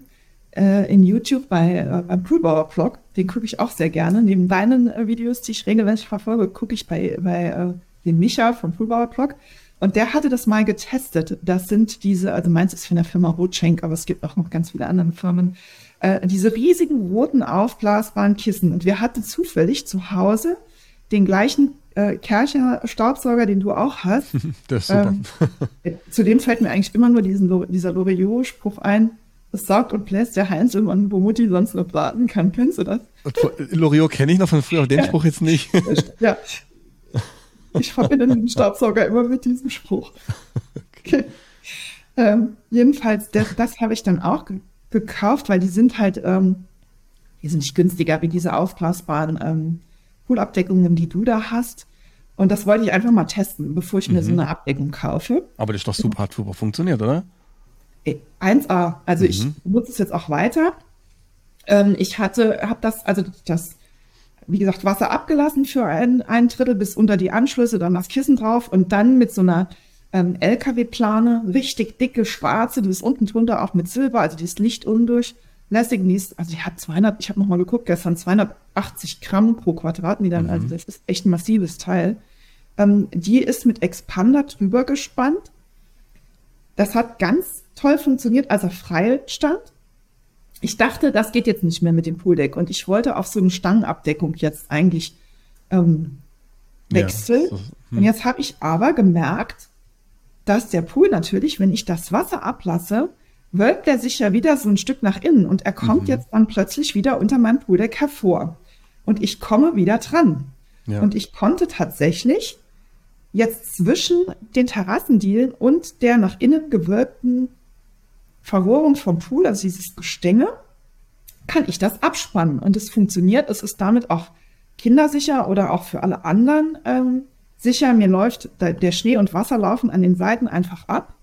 äh, in YouTube bei, äh, beim Poolbauer-Blog. Den gucke ich auch sehr gerne. Neben deinen äh, Videos, die ich regelmäßig verfolge, gucke ich bei, bei äh, dem Micha vom Poolbauer-Blog. Und der hatte das mal getestet. Das sind diese, also meins ist von der Firma Rotschenk, aber es gibt auch noch ganz viele andere Firmen. Äh, diese riesigen roten aufblasbaren Kissen. Und wir hatten zufällig zu Hause den gleichen äh, Kercher Staubsauger, den du auch hast. [LAUGHS] Das ist super. Ähm, [LAUGHS] Zudem fällt mir eigentlich immer nur diesen, dieser Loriot-Spruch ein. Es saugt und bläst der Heinzelmann, wo Mutti sonst nur warten kann. Kennst du das? Loriot kenne ich noch von früher, aber den Spruch jetzt nicht. Ja. Ich verbinde den Staubsauger immer mit diesem Spruch. Okay. Ähm, jedenfalls, das, das habe ich dann auch ge gekauft, weil die sind halt, ähm, die sind nicht günstiger wie diese aufblasbaren ähm, Poolabdeckungen, die du da hast. Und das wollte ich einfach mal testen, bevor ich mir so eine Abdeckung kaufe. Aber das ist doch super, hat super funktioniert, oder? Ey, 1A. Also ich nutze es jetzt auch weiter. Ähm, ich hatte, habe das, also das, wie gesagt, Wasser abgelassen für ein, ein Drittel bis unter die Anschlüsse, dann das Kissen drauf und dann mit so einer ähm, LKW-Plane, richtig dicke, schwarze, die ist unten drunter auch mit Silber, also die ist lichtundurchlässig. Die ist, also die hat 200, ich habe nochmal geguckt, gestern 280 Gramm pro Quadratmeter, also das ist echt ein massives Teil. Ähm, die ist mit Expander drüber gespannt. Das hat ganz toll funktioniert, als er frei stand. Ich dachte, das geht jetzt nicht mehr mit dem Pooldeck und ich wollte auf so eine Stangenabdeckung jetzt eigentlich ähm, Ja, wechseln. so, hm. Und jetzt habe ich aber gemerkt, dass der Pool natürlich, wenn ich das Wasser ablasse, wölbt er sich ja wieder so ein Stück nach innen und er kommt Mhm. jetzt dann plötzlich wieder unter meinem Pooldeck hervor. Und ich komme wieder dran. Ja. Und ich konnte tatsächlich jetzt zwischen den Terrassendielen und der nach innen gewölbten Verrohrung vom Pool, also dieses Gestänge, kann ich das abspannen. Und es funktioniert. Es ist damit auch kindersicher oder auch für alle anderen ähm, sicher. Mir läuft der Schnee und Wasser laufen an den Seiten einfach ab.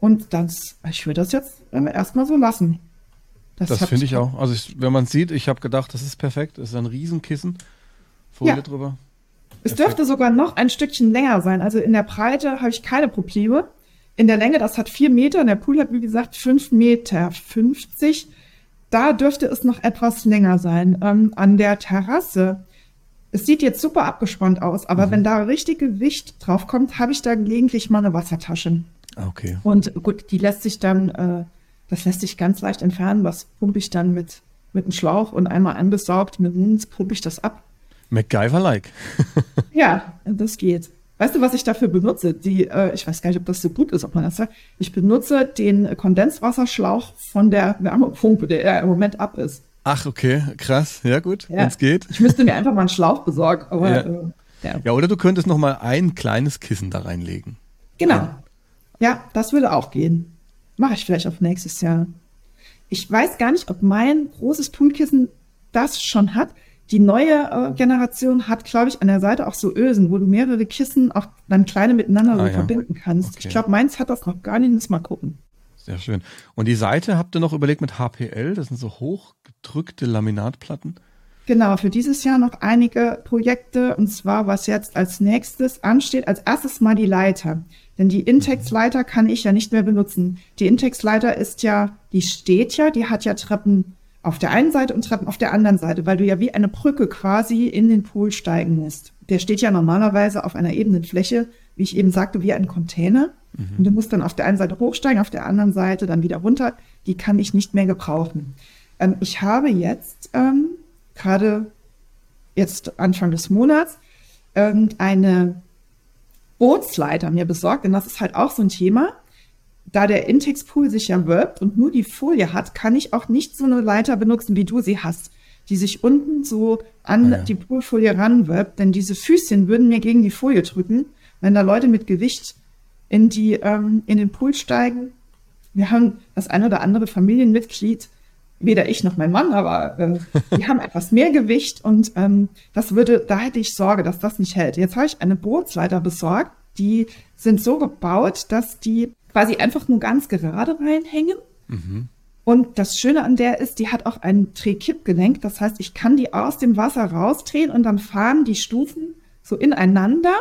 Und das, ich würde das jetzt äh, erstmal so lassen. Das hat- finde ich auch. Also ich, wenn man sieht, ich habe gedacht, das ist perfekt. Das ist ein Riesenkissen. Folie Ja. drüber. Es dürfte sogar noch ein Stückchen länger sein. Also in der Breite habe ich keine Probleme. In der Länge, das hat vier Meter. Und der Pool hat, wie gesagt, fünf Meter fünfzig. Da dürfte es noch etwas länger sein. Ähm, an der Terrasse. Es sieht jetzt super abgespannt aus, aber wenn da richtig Gewicht drauf kommt, habe ich da gelegentlich mal eine Wassertasche. Ah, Okay. Und gut, die lässt sich dann, äh, das lässt sich ganz leicht entfernen. Was pumpe ich dann mit, mit einem Schlauch und einmal angesaugt, mit uns pumpe ich das ab. MacGyver-like. [LAUGHS] Ja, das geht. Weißt du, was ich dafür benutze? Die, äh, ich weiß gar nicht, ob das so gut ist, ob man das sagt. Ich benutze den Kondenswasserschlauch von der Wärmepumpe, der im Moment ab ist. Ach, okay, krass. Ja, gut, ja. wenn's geht. Ich müsste mir einfach mal einen Schlauch besorgen. Aber, ja. Äh, ja. ja, oder du könntest noch mal ein kleines Kissen da reinlegen. Genau. Ja, das würde auch gehen. Mache ich vielleicht auf nächstes Jahr. Ich weiß gar nicht, ob mein großes Punktkissen das schon hat. Die neue äh, Generation hat, glaube ich, an der Seite auch so Ösen, wo du mehrere Kissen auch dann kleine miteinander ah, so ja. verbinden kannst. Okay. Ich glaube, meins hat das noch gar nicht. Mal gucken. Sehr schön. Und die Seite habt ihr noch überlegt mit HPL? Das sind so hochgedrückte Laminatplatten. Genau, für dieses Jahr noch einige Projekte. Und zwar, was jetzt als nächstes ansteht, als erstes mal die Leiter. Denn die Intex-Leiter kann ich ja nicht mehr benutzen. Die Intex-Leiter ist ja, die steht ja, die hat ja Treppen auf der einen Seite und Treppen auf der anderen Seite, weil du ja wie eine Brücke quasi in den Pool steigen musst. Der steht ja normalerweise auf einer ebenen Fläche, wie ich eben sagte, wie ein Container. Mhm. Und du musst dann auf der einen Seite hochsteigen, auf der anderen Seite dann wieder runter. Die kann ich nicht mehr gebrauchen. Ähm, ich habe jetzt ähm, gerade jetzt Anfang des Monats ähm, eine Bootsleiter mir besorgt, denn das ist halt auch so ein Thema. Da der Intex-Pool sich ja wirbt und nur die Folie hat, kann ich auch nicht so eine Leiter benutzen, wie du sie hast, die sich unten so an ah, ja. die Poolfolie ranwirbt, denn diese Füßchen würden mir gegen die Folie drücken, wenn da Leute mit Gewicht in die ähm, in den Pool steigen. Wir haben das ein oder andere Familienmitglied, weder ich noch mein Mann, aber äh, [LAUGHS] die haben etwas mehr Gewicht und ähm, das würde, da hätte ich Sorge, dass das nicht hält. Jetzt habe ich eine Bootsleiter besorgt, die sind so gebaut, dass die quasi einfach nur ganz gerade reinhängen. Mhm. Und das Schöne an der ist, die hat auch ein Drehkippgelenk. Das heißt, ich kann die aus dem Wasser rausdrehen und dann fahren die Stufen so ineinander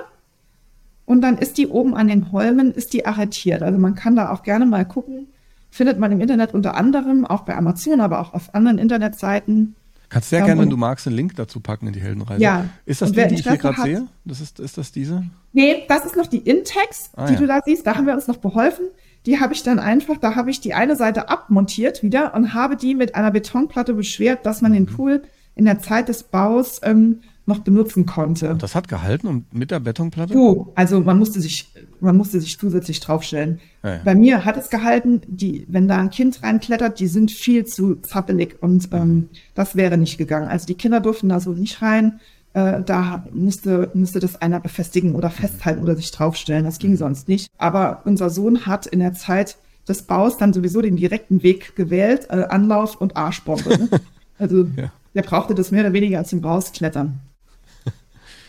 und dann ist die oben an den Holmen, ist die arretiert. Also man kann da auch gerne mal gucken. Findet man im Internet unter anderem, auch bei Amazon, aber auch auf anderen Internetseiten. Kannst ja gerne, wenn du magst, einen Link dazu packen in die Heldenreise. Ja. Ist das die, die ich hier gerade sehe? Das ist, ist das diese? Nee, das ist noch die Intex, ah, die ja. du da siehst. Da haben wir uns noch beholfen. Die habe ich dann einfach, da habe ich die eine Seite abmontiert wieder und habe die mit einer Betonplatte beschwert, dass man den mhm. Pool in der Zeit des Baus ähm, noch benutzen konnte. Und das hat gehalten und mit der Betonplatte? Du, also man musste sich, man musste sich zusätzlich draufstellen. Ja, ja. Bei mir hat es gehalten, die, wenn da ein Kind reinklettert, die sind viel zu zappelig und ähm, das wäre nicht gegangen. Also die Kinder durften da so nicht rein. Äh, da musste, musste das einer befestigen oder festhalten oder sich draufstellen. Das ging sonst nicht. Aber unser Sohn hat in der Zeit des Baus dann sowieso den direkten Weg gewählt, äh, Anlauf und Arschbombe. Ne? [LAUGHS] Also ja. der brauchte das mehr oder weniger als im Rausklettern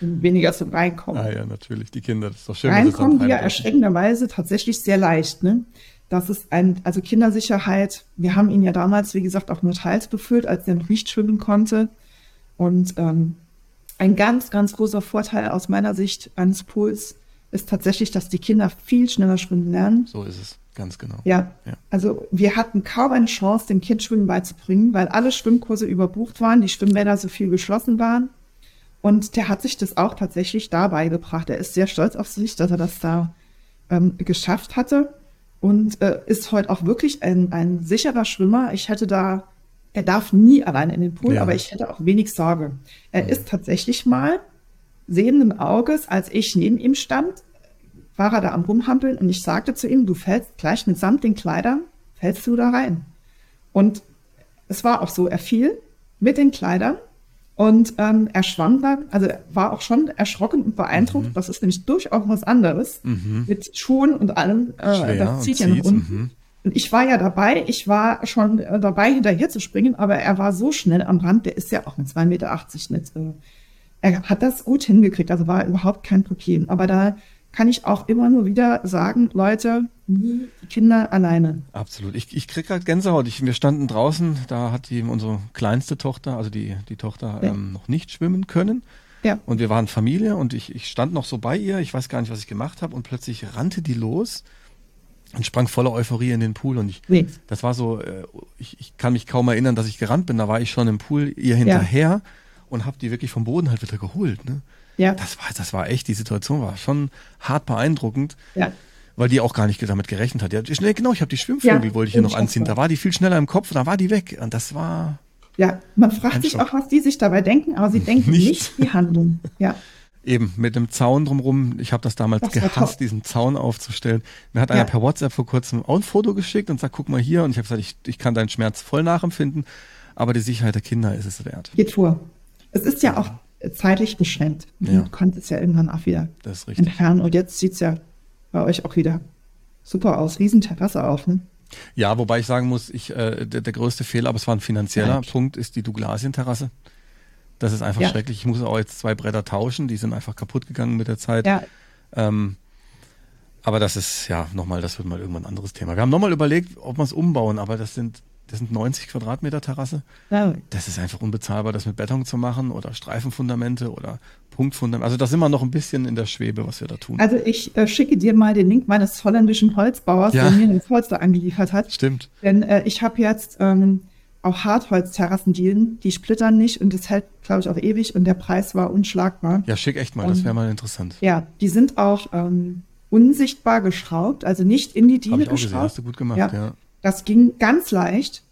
weniger zum Reinkommen. Ah ja, natürlich, die Kinder, das ist doch schön. Reinkommen wir erschreckenderweise tatsächlich sehr leicht. Ne? Das ist ein, also Kindersicherheit, wir haben ihn ja damals, wie gesagt, auch nur teils befüllt, als er noch nicht schwimmen konnte. Und ähm, ein ganz, ganz großer Vorteil aus meiner Sicht eines Pools ist tatsächlich, dass die Kinder viel schneller schwimmen lernen. So ist es, ganz genau. Ja. ja. Also wir hatten kaum eine Chance, dem Kind Schwimmen beizubringen, weil alle Schwimmkurse überbucht waren, die Schwimmbäder so viel geschlossen waren. Und der hat sich das auch tatsächlich dabei gebracht. Er ist sehr stolz auf sich, dass er das da ähm, geschafft hatte und äh, ist heute auch wirklich ein, ein sicherer Schwimmer. Ich hätte da, er darf nie alleine in den Pool, ja. aber ich hätte auch wenig Sorge. Er ist tatsächlich mal sehenden Auges, als ich neben ihm stand, war er da am Rumhampeln und ich sagte zu ihm, du fällst gleich mitsamt den Kleidern, fällst du da rein. Und es war auch so, er fiel mit den Kleidern und ähm, er schwamm dann, also war auch schon erschrocken und beeindruckt. Mhm. Das ist nämlich durchaus was anderes. Mhm. Mit Schuhen und allem. Äh, das zieht ja nach unten. Mhm. Und ich war ja dabei, ich war schon äh, dabei, hinterher zu springen, aber er war so schnell am Rand, der ist ja auch ein 2,80 Meter mit. Äh, er hat das gut hingekriegt, also war überhaupt kein Problem. Aber da kann ich auch immer nur wieder sagen, Leute, nie die Kinder alleine. Absolut. Ich, ich kriege gerade Gänsehaut. Ich, wir standen draußen, da hat die, unsere kleinste Tochter, also die, die Tochter, ja. ähm, noch nicht schwimmen können. Ja. Und wir waren Familie und ich, ich stand noch so bei ihr, ich weiß gar nicht, was ich gemacht habe und plötzlich rannte die los und sprang voller Euphorie in den Pool und ich, nee. das war so, äh, ich, ich kann mich kaum erinnern, dass ich gerannt bin, da war ich schon im Pool ihr hinterher ja. und habe die wirklich vom Boden halt wieder geholt. Ne? Ja. Das war, das war echt, die Situation war schon hart beeindruckend. Ja. Weil die auch gar nicht damit gerechnet hat. Ja, schnell, genau, ich habe die Schwimmflügel, ja, wollte ich hier noch anziehen. Da war die viel schneller im Kopf, da war die weg. Und das war. Ja, man fragt sich auch, was die sich dabei denken, aber sie [LAUGHS] denken nicht, nicht die Handlung. Ja. Eben, mit dem Zaun drumrum. Ich habe das damals Das gehasst, diesen Zaun aufzustellen. Mir hat Ja. einer per WhatsApp vor kurzem auch ein Foto geschickt und sagt, guck mal hier. Und ich habe gesagt, ich, ich kann deinen Schmerz voll nachempfinden, aber die Sicherheit der Kinder ist es wert. Geht vor. Es ist ja auch zeitlich beschränkt. Ja. Du konntest ja irgendwann auch wieder entfernen. Und jetzt sieht's ja bei euch auch wieder super aus. Riesenterrasse auf, ne? Ja, wobei ich sagen muss, ich, äh, der, der größte Fehler, aber es war ein finanzieller Ja. Punkt, ist die Douglasien-Terrasse. Das ist einfach Ja. schrecklich. Ich muss auch jetzt zwei Bretter tauschen, die sind einfach kaputt gegangen mit der Zeit. Ja, Ähm, aber das ist, ja, nochmal, das wird mal irgendwann ein anderes Thema. Wir haben nochmal überlegt, ob wir es umbauen, aber das sind, das sind 90 Quadratmeter Terrasse. ja. Das ist einfach unbezahlbar, das mit Beton zu machen oder Streifenfundamente oder Punktfundamente. Also da sind wir noch ein bisschen in der Schwebe, was wir da tun. Also ich äh, schicke dir mal den Link meines holländischen Holzbauers, Ja. der mir den Polster angeliefert hat. Stimmt. Denn äh, ich habe jetzt ähm, auch Hartholzterrassen, die, die splittern nicht und das hält, glaube ich, auch ewig und der Preis war unschlagbar. Ja, schick echt mal, das wäre mal interessant. Ja, die sind auch ähm, unsichtbar geschraubt, also nicht in die Diele ich auch gesehen, geschraubt. hast du gut gemacht, Ja. ja. Das ging ganz leicht.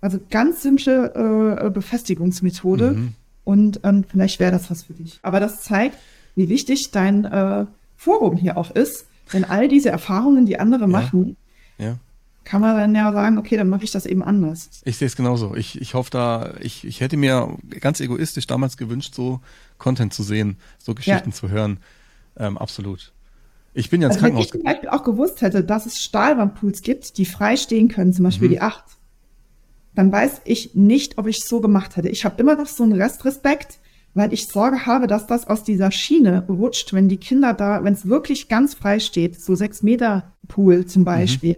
Also ganz simple äh, Befestigungsmethode. Mhm. Und ähm, vielleicht wäre das was für dich. Aber das zeigt, wie wichtig dein äh, Forum hier auch ist. Denn all diese Erfahrungen, die andere machen, ja. kann man dann ja sagen, okay, dann mache ich das eben anders. Ich sehe es genauso. Ich, ich hoffe da, ich, ich hätte mir ganz egoistisch damals gewünscht, so Content zu sehen, so Geschichten Ja. zu hören. Ähm, absolut. Ich bin ja ins Also wenn Krankenhaus ich zum. Beispiel auch gewusst hätte, dass es Stahlwandpools gibt, die frei stehen können, zum Beispiel Mhm. die acht, dann weiß ich nicht, ob ich es so gemacht hätte. Ich habe immer noch so einen Restrespekt, weil ich Sorge habe, dass das aus dieser Schiene rutscht, wenn die Kinder da, wenn es wirklich ganz frei steht, so sechs Meter Pool zum Beispiel.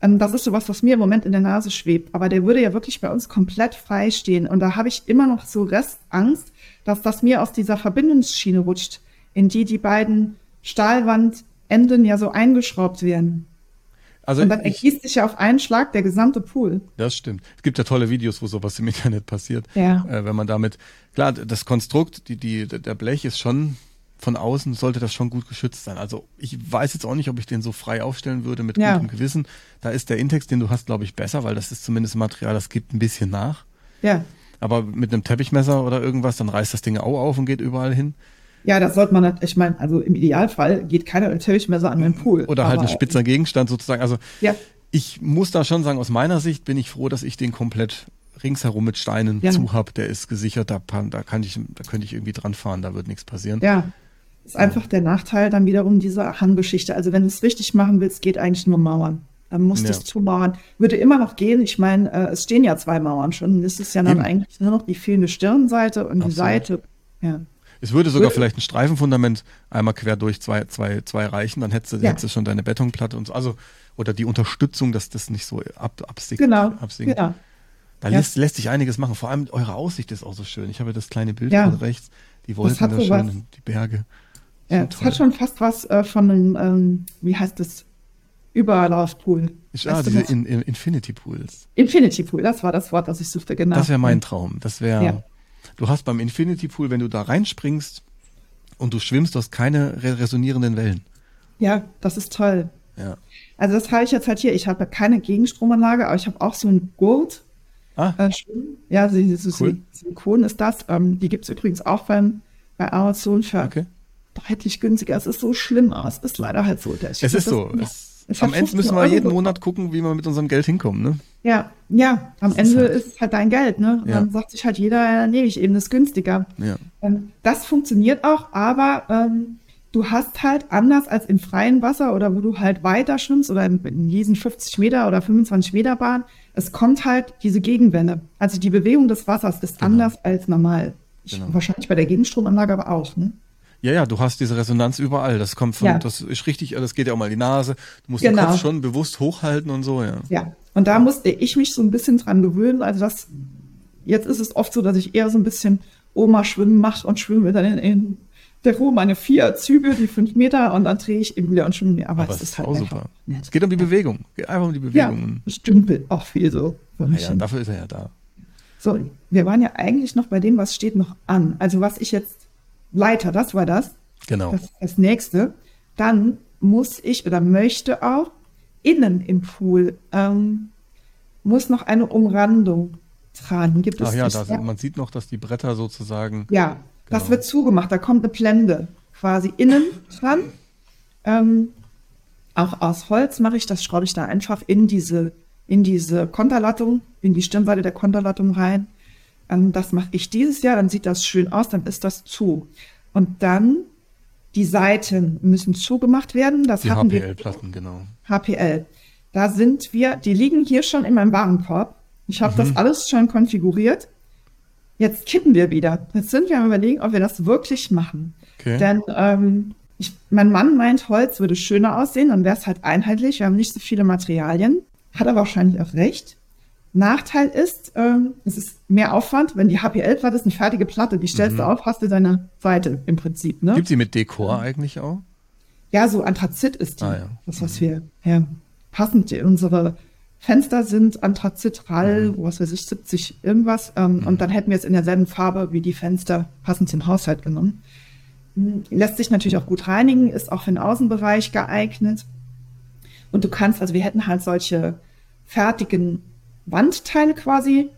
Ähm, das ist sowas, was mir im Moment in der Nase schwebt. Aber der würde ja wirklich bei uns komplett frei stehen. Und da habe ich immer noch so Restangst, dass das mir aus dieser Verbindungsschiene rutscht, in die die beiden Stahlwandenden ja so eingeschraubt werden. Also Und dann ergießt sich ja auf einen Schlag der gesamte Pool. das stimmt. Es gibt ja tolle Videos, wo sowas im Internet passiert. Ja. Äh, wenn man damit, klar, das Konstrukt, die, die, der Blech ist schon von außen sollte das schon gut geschützt sein. Also ich weiß jetzt auch nicht, ob ich den so frei aufstellen würde mit Ja. gutem Gewissen. Da ist der Intex, den du hast, glaube ich, besser, weil das ist zumindest ein Material, das gibt ein bisschen nach. Ja. Aber mit einem Teppichmesser oder irgendwas, dann reißt das Ding auch auf und geht überall hin. Ja, das sollte man, ich meine, also im Idealfall geht keiner mit Teppichmesser an den Pool. Oder halt ein spitzer Gegenstand sozusagen. Also Ja, ich muss da schon sagen, aus meiner Sicht bin ich froh, dass ich den komplett ringsherum mit Steinen Ja. zu hab. Der ist gesichert, da, da kann ich, da könnte ich irgendwie dran fahren, da wird nichts passieren. ja. Ist einfach der Nachteil dann wiederum dieser Hanggeschichte. Also wenn du es richtig machen willst, geht eigentlich nur Mauern. Dann musst du Ja. es zumauern. Würde immer noch gehen. Ich meine, äh, es stehen ja zwei Mauern schon. Das ist ja dann Eben. eigentlich nur noch die fehlende Stirnseite und die Absolut. Seite. Ja. Es würde sogar vielleicht ein Streifenfundament einmal quer durch zwei, zwei, zwei reichen, dann hättest du, Ja. hättest du schon deine Betonplatte und so. Also, oder die Unterstützung, dass das nicht so ab, absinkt. Genau. absinkt. genau. Da Ja. lässt, lässt sich einiges machen. Vor allem eure Aussicht ist auch so schön. Ich habe das kleine Bild Ja. von rechts, die Wolken da schön, die Berge. Ja, es toll. hat schon fast was äh, von einem, ähm, wie heißt das, Überlaufpool. Weißt ah, diese in, in Infinity Pools. Infinity Pool, das war das Wort, das ich suchte, genau. Das wäre mein Traum. Das wäre, Ja. Du hast beim Infinity Pool, wenn du da reinspringst und du schwimmst, du hast keine re resonierenden Wellen. Ja, das ist toll. Ja. Also das habe ich jetzt halt hier. Ich habe keine Gegenstromanlage, aber ich habe auch so ein Gurt. Ah, Äh, ja, so, so Cool. Silikon ist das. Ähm, die gibt's übrigens auch beim, bei Amazon für okay. deutlich günstiger. Es ist so schlimm, aber es ist leider halt so. Es ist das- so. Ja, Es, es am Ende 15 müssen wir Euro jeden gekostet. Monat gucken, wie wir mit unserem Geld hinkommen. Ne? Ja, ja, am Das ist Ende halt- ist halt dein Geld, ne? Und Ja. Dann sagt sich halt jeder, ja, nehme ich eben das günstiger. Ja. Ähm, das funktioniert auch, aber ähm, du hast halt anders als im freien Wasser oder wo du halt weiter schwimmst oder in, in diesen 50 Meter oder 25 Meter Bahn, es kommt halt diese Gegenwelle. Also die Bewegung des Wassers ist Genau. anders als normal. Ich, Genau. Wahrscheinlich bei der Gegenstromanlage aber auch. Ne? Ja, ja, du hast diese Resonanz überall. Das kommt von, Ja. das ist richtig, das geht ja auch mal in die Nase. Du musst Genau. den Kopf schon bewusst hochhalten und so, ja. Ja, und da musste ich mich so ein bisschen dran gewöhnen. Also das, jetzt ist es oft so, dass ich eher so ein bisschen Oma schwimmen mache und schwimme dann in, in der Ruhe meine vier Züge, die fünf Meter und dann drehe ich eben wieder und schwimme. Aber, Aber es ist halt auch super. nett. Es geht um die Bewegung. Geht einfach um die Ja, Bewegung. es dümpelt auch viel so. Ja, ja, dafür ist er ja da. So, wir waren ja eigentlich noch bei dem, was steht noch an. Also was ich jetzt Leiter, das war das. Genau. Das, das nächste. Dann muss ich oder möchte auch innen im Pool ähm, muss noch eine Umrandung tragen. Gibt es Ach ja, nicht? da sind, man sieht noch, dass die Bretter sozusagen. ja, das Genau. wird zugemacht. Da kommt eine Blende. quasi innen dran. Ähm, auch aus Holz mache ich das, schraube ich da einfach in diese, in diese Konterlattung, in die Stirnseite der Konterlattung rein. Ähm, das mache ich dieses Jahr, dann sieht das schön aus, dann ist das zu. Und dann die Seiten müssen zugemacht werden. Das die hatten HPL-Platten, genau. HPL. Da sind wir, die liegen hier schon in meinem Warenkorb. Ich habe mhm. das alles schon konfiguriert. Jetzt kippen wir wieder. Jetzt sind wir am überlegen, ob wir das wirklich machen. Okay. Denn ähm, ich, mein Mann meint, Holz würde schöner aussehen, dann wäre es halt einheitlich. Wir haben nicht so viele Materialien. Hat er wahrscheinlich auch recht. Nachteil ist, ähm, es ist mehr Aufwand, wenn die HPL-Platte ist eine fertige Platte, die stellst mhm. du auf, hast du deine Seite im Prinzip. Ne? Gibt sie mit Dekor ja. eigentlich auch? Ja, so Anthrazit ist die. Ah, ja. Das, was mhm. wir ja, passend, unsere Fenster sind Anthrazit, Rall, mhm. was weiß ich, 70 irgendwas. Ähm, mhm. Und dann hätten wir es in derselben Farbe wie die Fenster passend zum Haushalt genommen. Hm, lässt sich natürlich auch gut reinigen, ist auch für den Außenbereich geeignet. Und du kannst, also wir hätten halt solche fertigen Wandteile quasi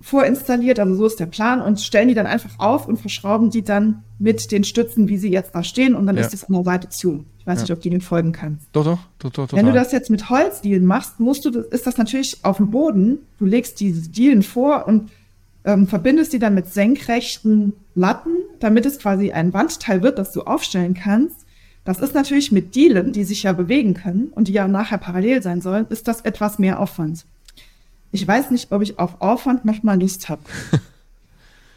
vorinstalliert, also so ist der Plan, und stellen die dann einfach auf und verschrauben die dann mit den Stützen, wie sie jetzt da stehen, und dann ja. ist es an der Seite zu. Ich weiß ja. nicht, ob du den folgen kannst. Doch, doch, doch, doch. Wenn du das jetzt mit Holzdielen machst, musst du, ist das natürlich auf dem Boden. Du legst diese Dielen vor und ähm, verbindest die dann mit senkrechten Latten, damit es quasi ein Wandteil wird, das du aufstellen kannst. Das ist natürlich mit Dielen, die sich ja bewegen können und die ja nachher parallel sein sollen, ist das etwas mehr Aufwand. Ich weiß nicht, ob ich auf Aufwand manchmal Lust habe. [LAUGHS]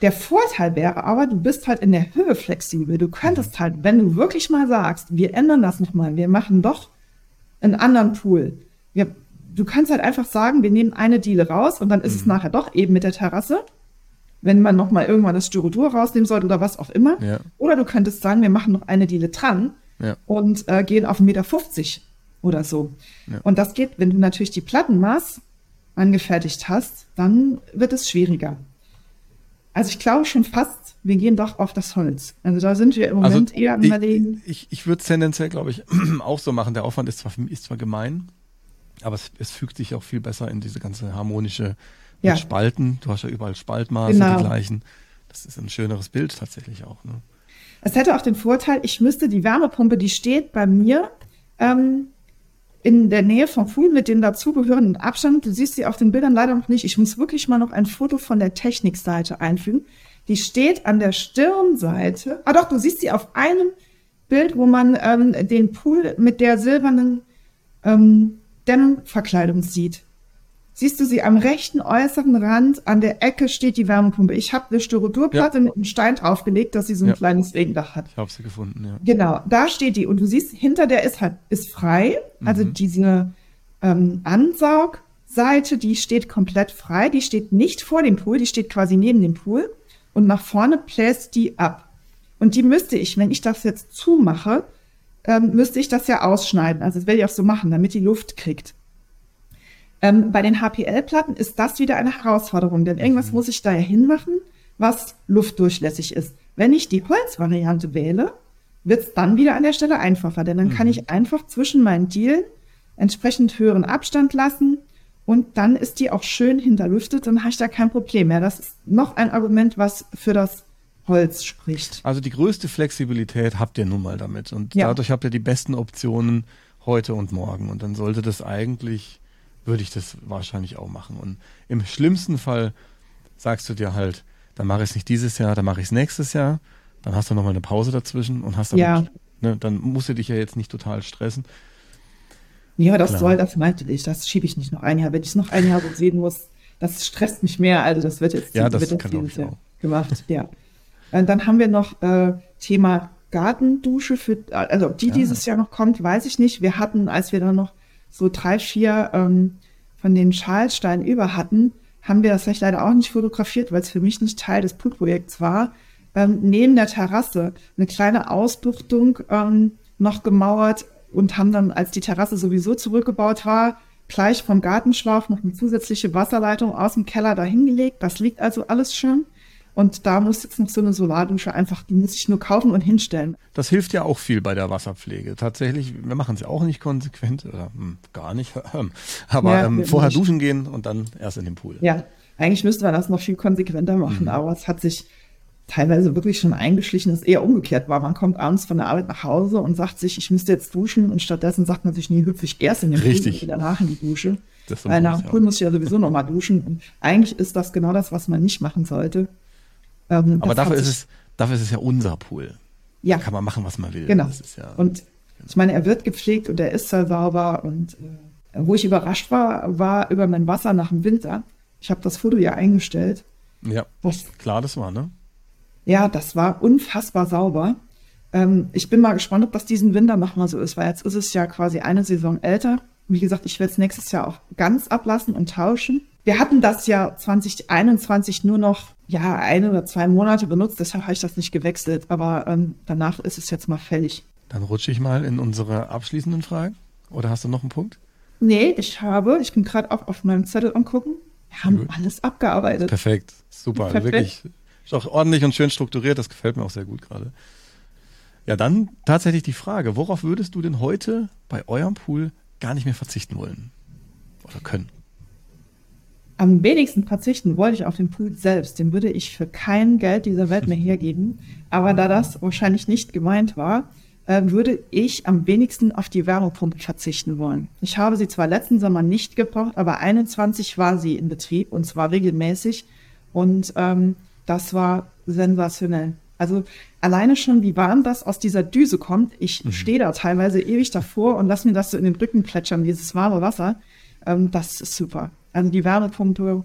Der Vorteil wäre aber, du bist halt in der Höhe flexibel. Du könntest halt, wenn du wirklich mal sagst, wir ändern das nochmal, wir machen doch einen anderen Pool. Wir, du kannst halt einfach sagen, wir nehmen eine Diele raus und dann ist mhm. es nachher doch eben mit der Terrasse. Wenn man nochmal irgendwann das Styrodur rausnehmen sollte oder was auch immer. Ja. Oder du könntest sagen, wir machen noch eine Diele dran ja. und äh, gehen auf 1,50 Meter oder so. Ja. Und das geht, wenn du natürlich die Plattenmaß angefertigt hast, dann wird es schwieriger. Also ich glaube schon fast, wir gehen doch auf das Holz. Also da sind wir im also Moment also eher am Überlegen. Ich, ich, ich würde es tendenziell, glaube ich, [CLEARS THROAT] auch so machen. Der Aufwand ist zwar, ist zwar gemein, aber es, es fügt sich auch viel besser in diese ganze harmonische ja. Spalten. Du hast ja überall Spaltmaße, genau. die gleichen. Das ist ein schöneres Bild tatsächlich auch. Ne? Es hätte auch den Vorteil, ich müsste die Wärmepumpe, die steht bei mir, ähm, in der Nähe vom Pool mit dem dazugehörenden Abstand. Du siehst sie auf den Bildern leider noch nicht. Ich muss wirklich mal noch ein Foto von der Technikseite einfügen. Die steht an der Stirnseite. Ah doch, du siehst sie auf einem Bild, wo man ähm, den Pool mit der silbernen ähm, Dämmverkleidung sieht siehst du sie am rechten äußeren Rand, an der Ecke steht die Wärmepumpe. Ich habe eine Styroporplatte ja. mit einem Stein draufgelegt, dass sie so ein ja. kleines Regendach hat. Ich habe sie gefunden, ja. Genau, da steht die. Und du siehst, hinter der ist halt, ist frei. Also mhm. diese ähm, Ansaugseite, die steht komplett frei. Die steht nicht vor dem Pool, die steht quasi neben dem Pool. Und nach vorne bläst die ab. Und die müsste ich, wenn ich das jetzt zumache, ähm, müsste ich das ja ausschneiden. Also das werde ich auch so machen, damit die Luft kriegt. Ähm, bei den HPL-Platten ist das wieder eine Herausforderung, denn irgendwas mhm. muss ich da ja hinmachen, was luftdurchlässig ist. Wenn ich die Holzvariante wähle, wird es dann wieder an der Stelle einfacher, denn dann mhm. kann ich einfach zwischen meinen Dielen entsprechend höheren Abstand lassen und dann ist die auch schön hinterlüftet, dann habe ich da kein Problem mehr. Das ist noch ein Argument, was für das Holz spricht. Also die größte Flexibilität habt ihr nun mal damit und ja. dadurch habt ihr die besten Optionen heute und morgen und dann sollte das eigentlich würde ich das wahrscheinlich auch machen. Und im schlimmsten Fall sagst du dir halt, dann mache ich es nicht dieses Jahr, dann mache ich es nächstes Jahr. Dann hast du nochmal eine Pause dazwischen und hast damit, ja. ne, dann musst du dich ja jetzt nicht total stressen. Ja, das Klar. soll, das meinte ich, das schiebe ich nicht noch ein Jahr. Wenn ich es noch ein Jahr so sehen muss, das stresst mich mehr. Also das wird jetzt, ja, das wird jetzt dieses Jahr gemacht. Ja. Und dann haben wir noch äh, Thema Gartendusche für, also ob die ja. dieses Jahr noch kommt, weiß ich nicht. Wir hatten, als wir dann noch so drei, vier ähm, von den Schalsteinen über hatten, haben wir das vielleicht leider auch nicht fotografiert, weil es für mich nicht Teil des Poolprojekts war. Ähm, neben der Terrasse eine kleine Ausbuchtung ähm, noch gemauert und haben dann, als die Terrasse sowieso zurückgebaut war, gleich vom Gartenschlauch noch eine zusätzliche Wasserleitung aus dem Keller dahingelegt. Das liegt also alles schön. Und da muss jetzt noch so eine Solardusche einfach, die muss ich nur kaufen und hinstellen. Das hilft ja auch viel bei der Wasserpflege. Tatsächlich, wir machen es ja auch nicht konsequent oder hm, gar nicht. [LAUGHS] Aber ja, ähm, vorher nicht. duschen gehen und dann erst in den Pool. Ja, eigentlich müsste man das noch viel konsequenter machen, mhm. aber es hat sich teilweise wirklich schon eingeschlichen ist, eher umgekehrt war. Man kommt abends von der Arbeit nach Hause und sagt sich, ich müsste jetzt duschen und stattdessen sagt man sich, nee, hüpfe ich erst in den Richtig. Pool und danach in die Dusche. Weil nach dem. Pool muss ich ja sowieso noch mal duschen. Und eigentlich ist das genau das, was man nicht machen sollte. Ähm, Aber dafür ist, es, dafür ist es ja unser Pool. ja, Da kann man machen, was man will. Genau. Das ist ja, Und ich meine, er wird gepflegt und er ist sehr sauber. Und äh, wo ich überrascht war, war über mein Wasser nach dem Winter. Ich habe das Foto ja eingestellt. ja, Das, klar, das war, ne? ja, das war unfassbar sauber. Ähm, ich bin mal gespannt, ob das diesen Winter nochmal so ist, weil jetzt ist es ja quasi eine Saison älter. Wie gesagt, ich werde es nächstes Jahr auch ganz ablassen und tauschen. Wir hatten das ja 2021 nur noch ja ein oder zwei Monate benutzt, deshalb habe ich das nicht gewechselt. Aber ähm, danach ist es jetzt mal fällig. Dann rutsche ich mal in unsere abschließenden Fragen. Oder hast du noch einen Punkt? Nee, ich habe, ich bin gerade auch auf meinem Zettel angucken. Wir haben Gut. alles abgearbeitet. Perfekt. Super. Perfekt. Wirklich. Ist auch ordentlich und schön strukturiert. Das gefällt mir auch sehr gut gerade. Ja, dann tatsächlich die Frage, worauf würdest du denn heute bei eurem Pool gar nicht mehr verzichten wollen? Oder können? Am wenigsten verzichten wollte ich auf den Pool selbst. Den würde ich für kein Geld dieser Welt mehr [LAUGHS] hergeben. Aber da das wahrscheinlich nicht gemeint war, äh, würde ich am wenigsten auf die Wärmepumpe verzichten wollen. Ich habe sie zwar letzten Sommer nicht gebraucht, aber 21 war sie in Betrieb und zwar regelmäßig. Und ähm, das war sensationell. Also alleine schon, wie warm das aus dieser Düse kommt. Ich stehe da teilweise ewig davor und lass mir das so in den Rücken plätschern, dieses warme Wasser. Ähm, das ist super. Also die Wärmepumpe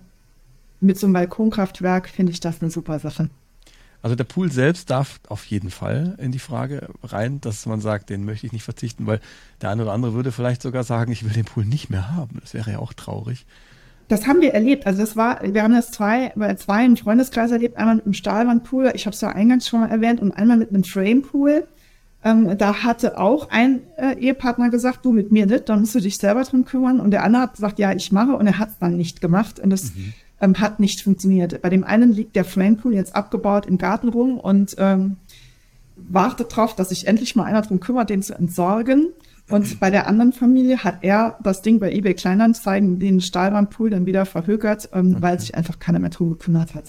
mit so einem Balkonkraftwerk finde ich das eine super Sache. Also der Pool selbst darf auf jeden Fall in die Frage rein, dass man sagt, den möchte ich nicht verzichten, weil der eine oder andere würde vielleicht sogar sagen, ich will den Pool nicht mehr haben. Das wäre ja auch traurig. Das haben wir erlebt. Also das war, wir haben das zwei, bei zwei im Freundeskreis erlebt, einmal mit einem Stahlwandpool, ich habe es ja eingangs schon mal erwähnt, und einmal mit einem Framepool. Ähm, da hatte auch ein äh, Ehepartner gesagt, du mit mir nicht, dann musst du dich selber drum kümmern. Und der andere hat gesagt, ja, ich mache, und er hat es dann nicht gemacht. Und das ähm, hat nicht funktioniert. Bei dem einen liegt der Framepool jetzt abgebaut im Garten rum und ähm, wartet darauf, dass sich endlich mal einer drum kümmert, den zu entsorgen. Und bei der anderen Familie hat er das Ding bei eBay Kleinanzeigen, den Stahlwandpool dann wieder verhökert, ähm, weil sich einfach keiner mehr drum gekümmert hat.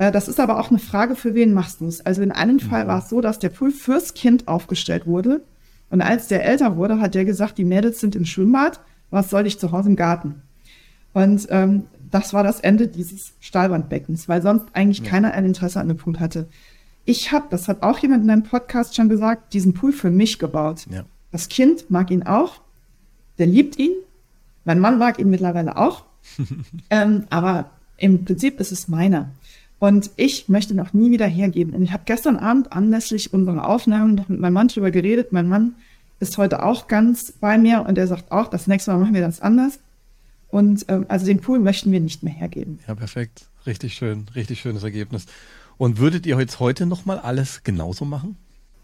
Äh, das ist aber auch eine Frage, für wen machst du es? Also in einem Fall war es so, dass der Pool fürs Kind aufgestellt wurde. Und als der älter wurde, hat der gesagt, die Mädels sind im Schwimmbad, was soll ich zu Hause im Garten? Und ähm, das war das Ende dieses Stahlwandbeckens, weil sonst eigentlich keiner ein Interesse an dem Pool hatte. Ich habe, das hat auch jemand in einem Podcast schon gesagt, diesen Pool für mich gebaut. Ja. Das Kind mag ihn auch, der liebt ihn. Mein Mann mag ihn mittlerweile auch. [LAUGHS] ähm, aber im Prinzip ist es meiner. Und ich möchte noch nie wieder hergeben. Und ich habe gestern Abend anlässlich unserer Aufnahmen noch mit meinem Mann drüber geredet. Mein Mann ist heute auch ganz bei mir und er sagt auch, das nächste Mal machen wir das anders. Und ähm, also den Pool möchten wir nicht mehr hergeben. Ja, perfekt. Richtig schön, richtig schönes Ergebnis. Und würdet ihr jetzt heute nochmal alles genauso machen?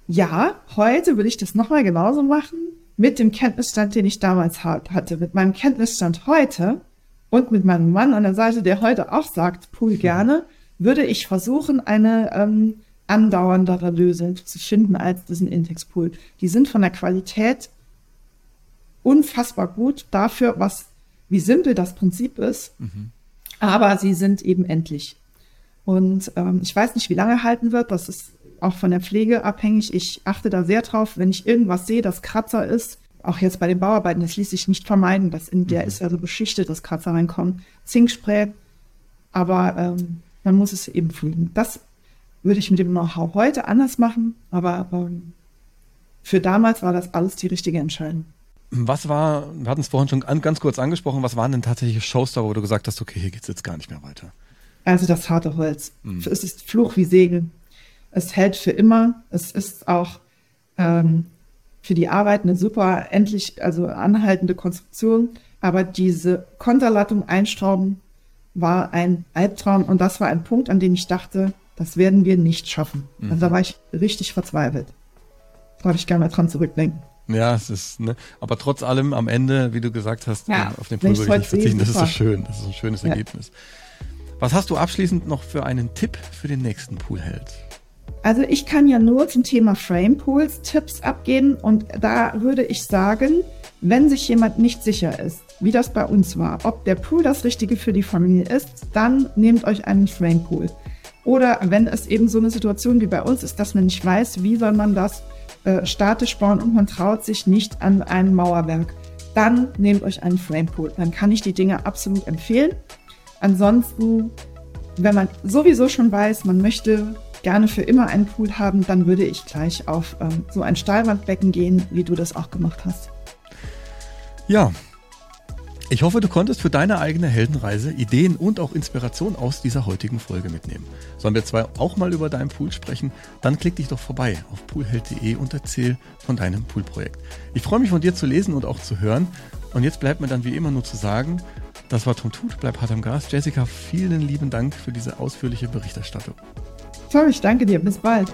Ja, heute würde ich das nochmal genauso machen, mit dem Kenntnisstand, den ich damals ha- hatte. Mit meinem Kenntnisstand heute und mit meinem Mann an der Seite, der heute auch sagt, Pool gerne, würde ich versuchen, eine ähm, andauerndere Lösung zu finden als diesen Intex-Pool. Die sind von der Qualität unfassbar gut dafür, was, wie simpel das Prinzip ist, aber sie sind eben endlich. Und ähm, ich weiß nicht, wie lange halten wird. Das ist auch von der Pflege abhängig. Ich achte da sehr drauf, wenn ich irgendwas sehe, das Kratzer ist. Auch jetzt bei den Bauarbeiten, das ließ sich nicht vermeiden. Das in der ist ja so beschichtet, dass Kratzer reinkommen. Zinkspray, aber ähm, man muss es eben fliegen. Das würde ich mit dem Know-how heute anders machen, aber ähm, für damals war das alles die richtige Entscheidung. Was war, wir hatten es vorhin schon an, ganz kurz angesprochen, was waren denn tatsächliche Showstar, wo du gesagt hast, okay, hier geht's jetzt gar nicht mehr weiter? Also das harte Holz. Mhm. Es ist Fluch wie Segel. Es hält für immer. Es ist auch ähm, für die Arbeit eine super, endlich, also anhaltende Konstruktion. Aber diese Konterlattung einstauben war ein Albtraum und das war ein Punkt, an dem ich dachte, das werden wir nicht schaffen. Mhm. Also da war ich richtig verzweifelt. Darf ich gerne mal dran zurückdenken. Ja, es ist, ne, aber trotz allem am Ende, wie du gesagt hast, Ja, auf den ich's würde ich nicht verzichten. Das ist so schön. Das ist ein schönes Ja. Ergebnis. Was hast du abschließend noch für einen Tipp für den nächsten Poolheld? Also ich kann ja nur zum Thema Frame Pools Tipps abgeben und da würde ich sagen, wenn sich jemand nicht sicher ist, wie das bei uns war, ob der Pool das Richtige für die Familie ist, dann nehmt euch einen Frame Pool. Oder wenn es eben so eine Situation wie bei uns ist, dass man nicht weiß, wie soll man das äh, statisch bauen und man traut sich nicht an ein Mauerwerk, dann nehmt euch einen Framepool. Dann kann ich die Dinge absolut empfehlen. Ansonsten, wenn man sowieso schon weiß, man möchte gerne für immer einen Pool haben, dann würde ich gleich auf ähm, so ein Stahlwandbecken gehen, wie du das auch gemacht hast. Ja, ich hoffe, du konntest für deine eigene Heldenreise Ideen und auch Inspiration aus dieser heutigen Folge mitnehmen. Sollen wir zwei auch mal über deinen Pool sprechen? Dann klick dich doch vorbei auf poolheld.de und erzähl von deinem Poolprojekt. Ich freue mich von dir zu lesen und auch zu hören. Und jetzt bleibt mir dann wie immer nur zu sagen, das war Tom Tut, bleib hart am Gas. Jessica, vielen lieben Dank für diese ausführliche Berichterstattung. Toll, ich danke dir. Bis bald.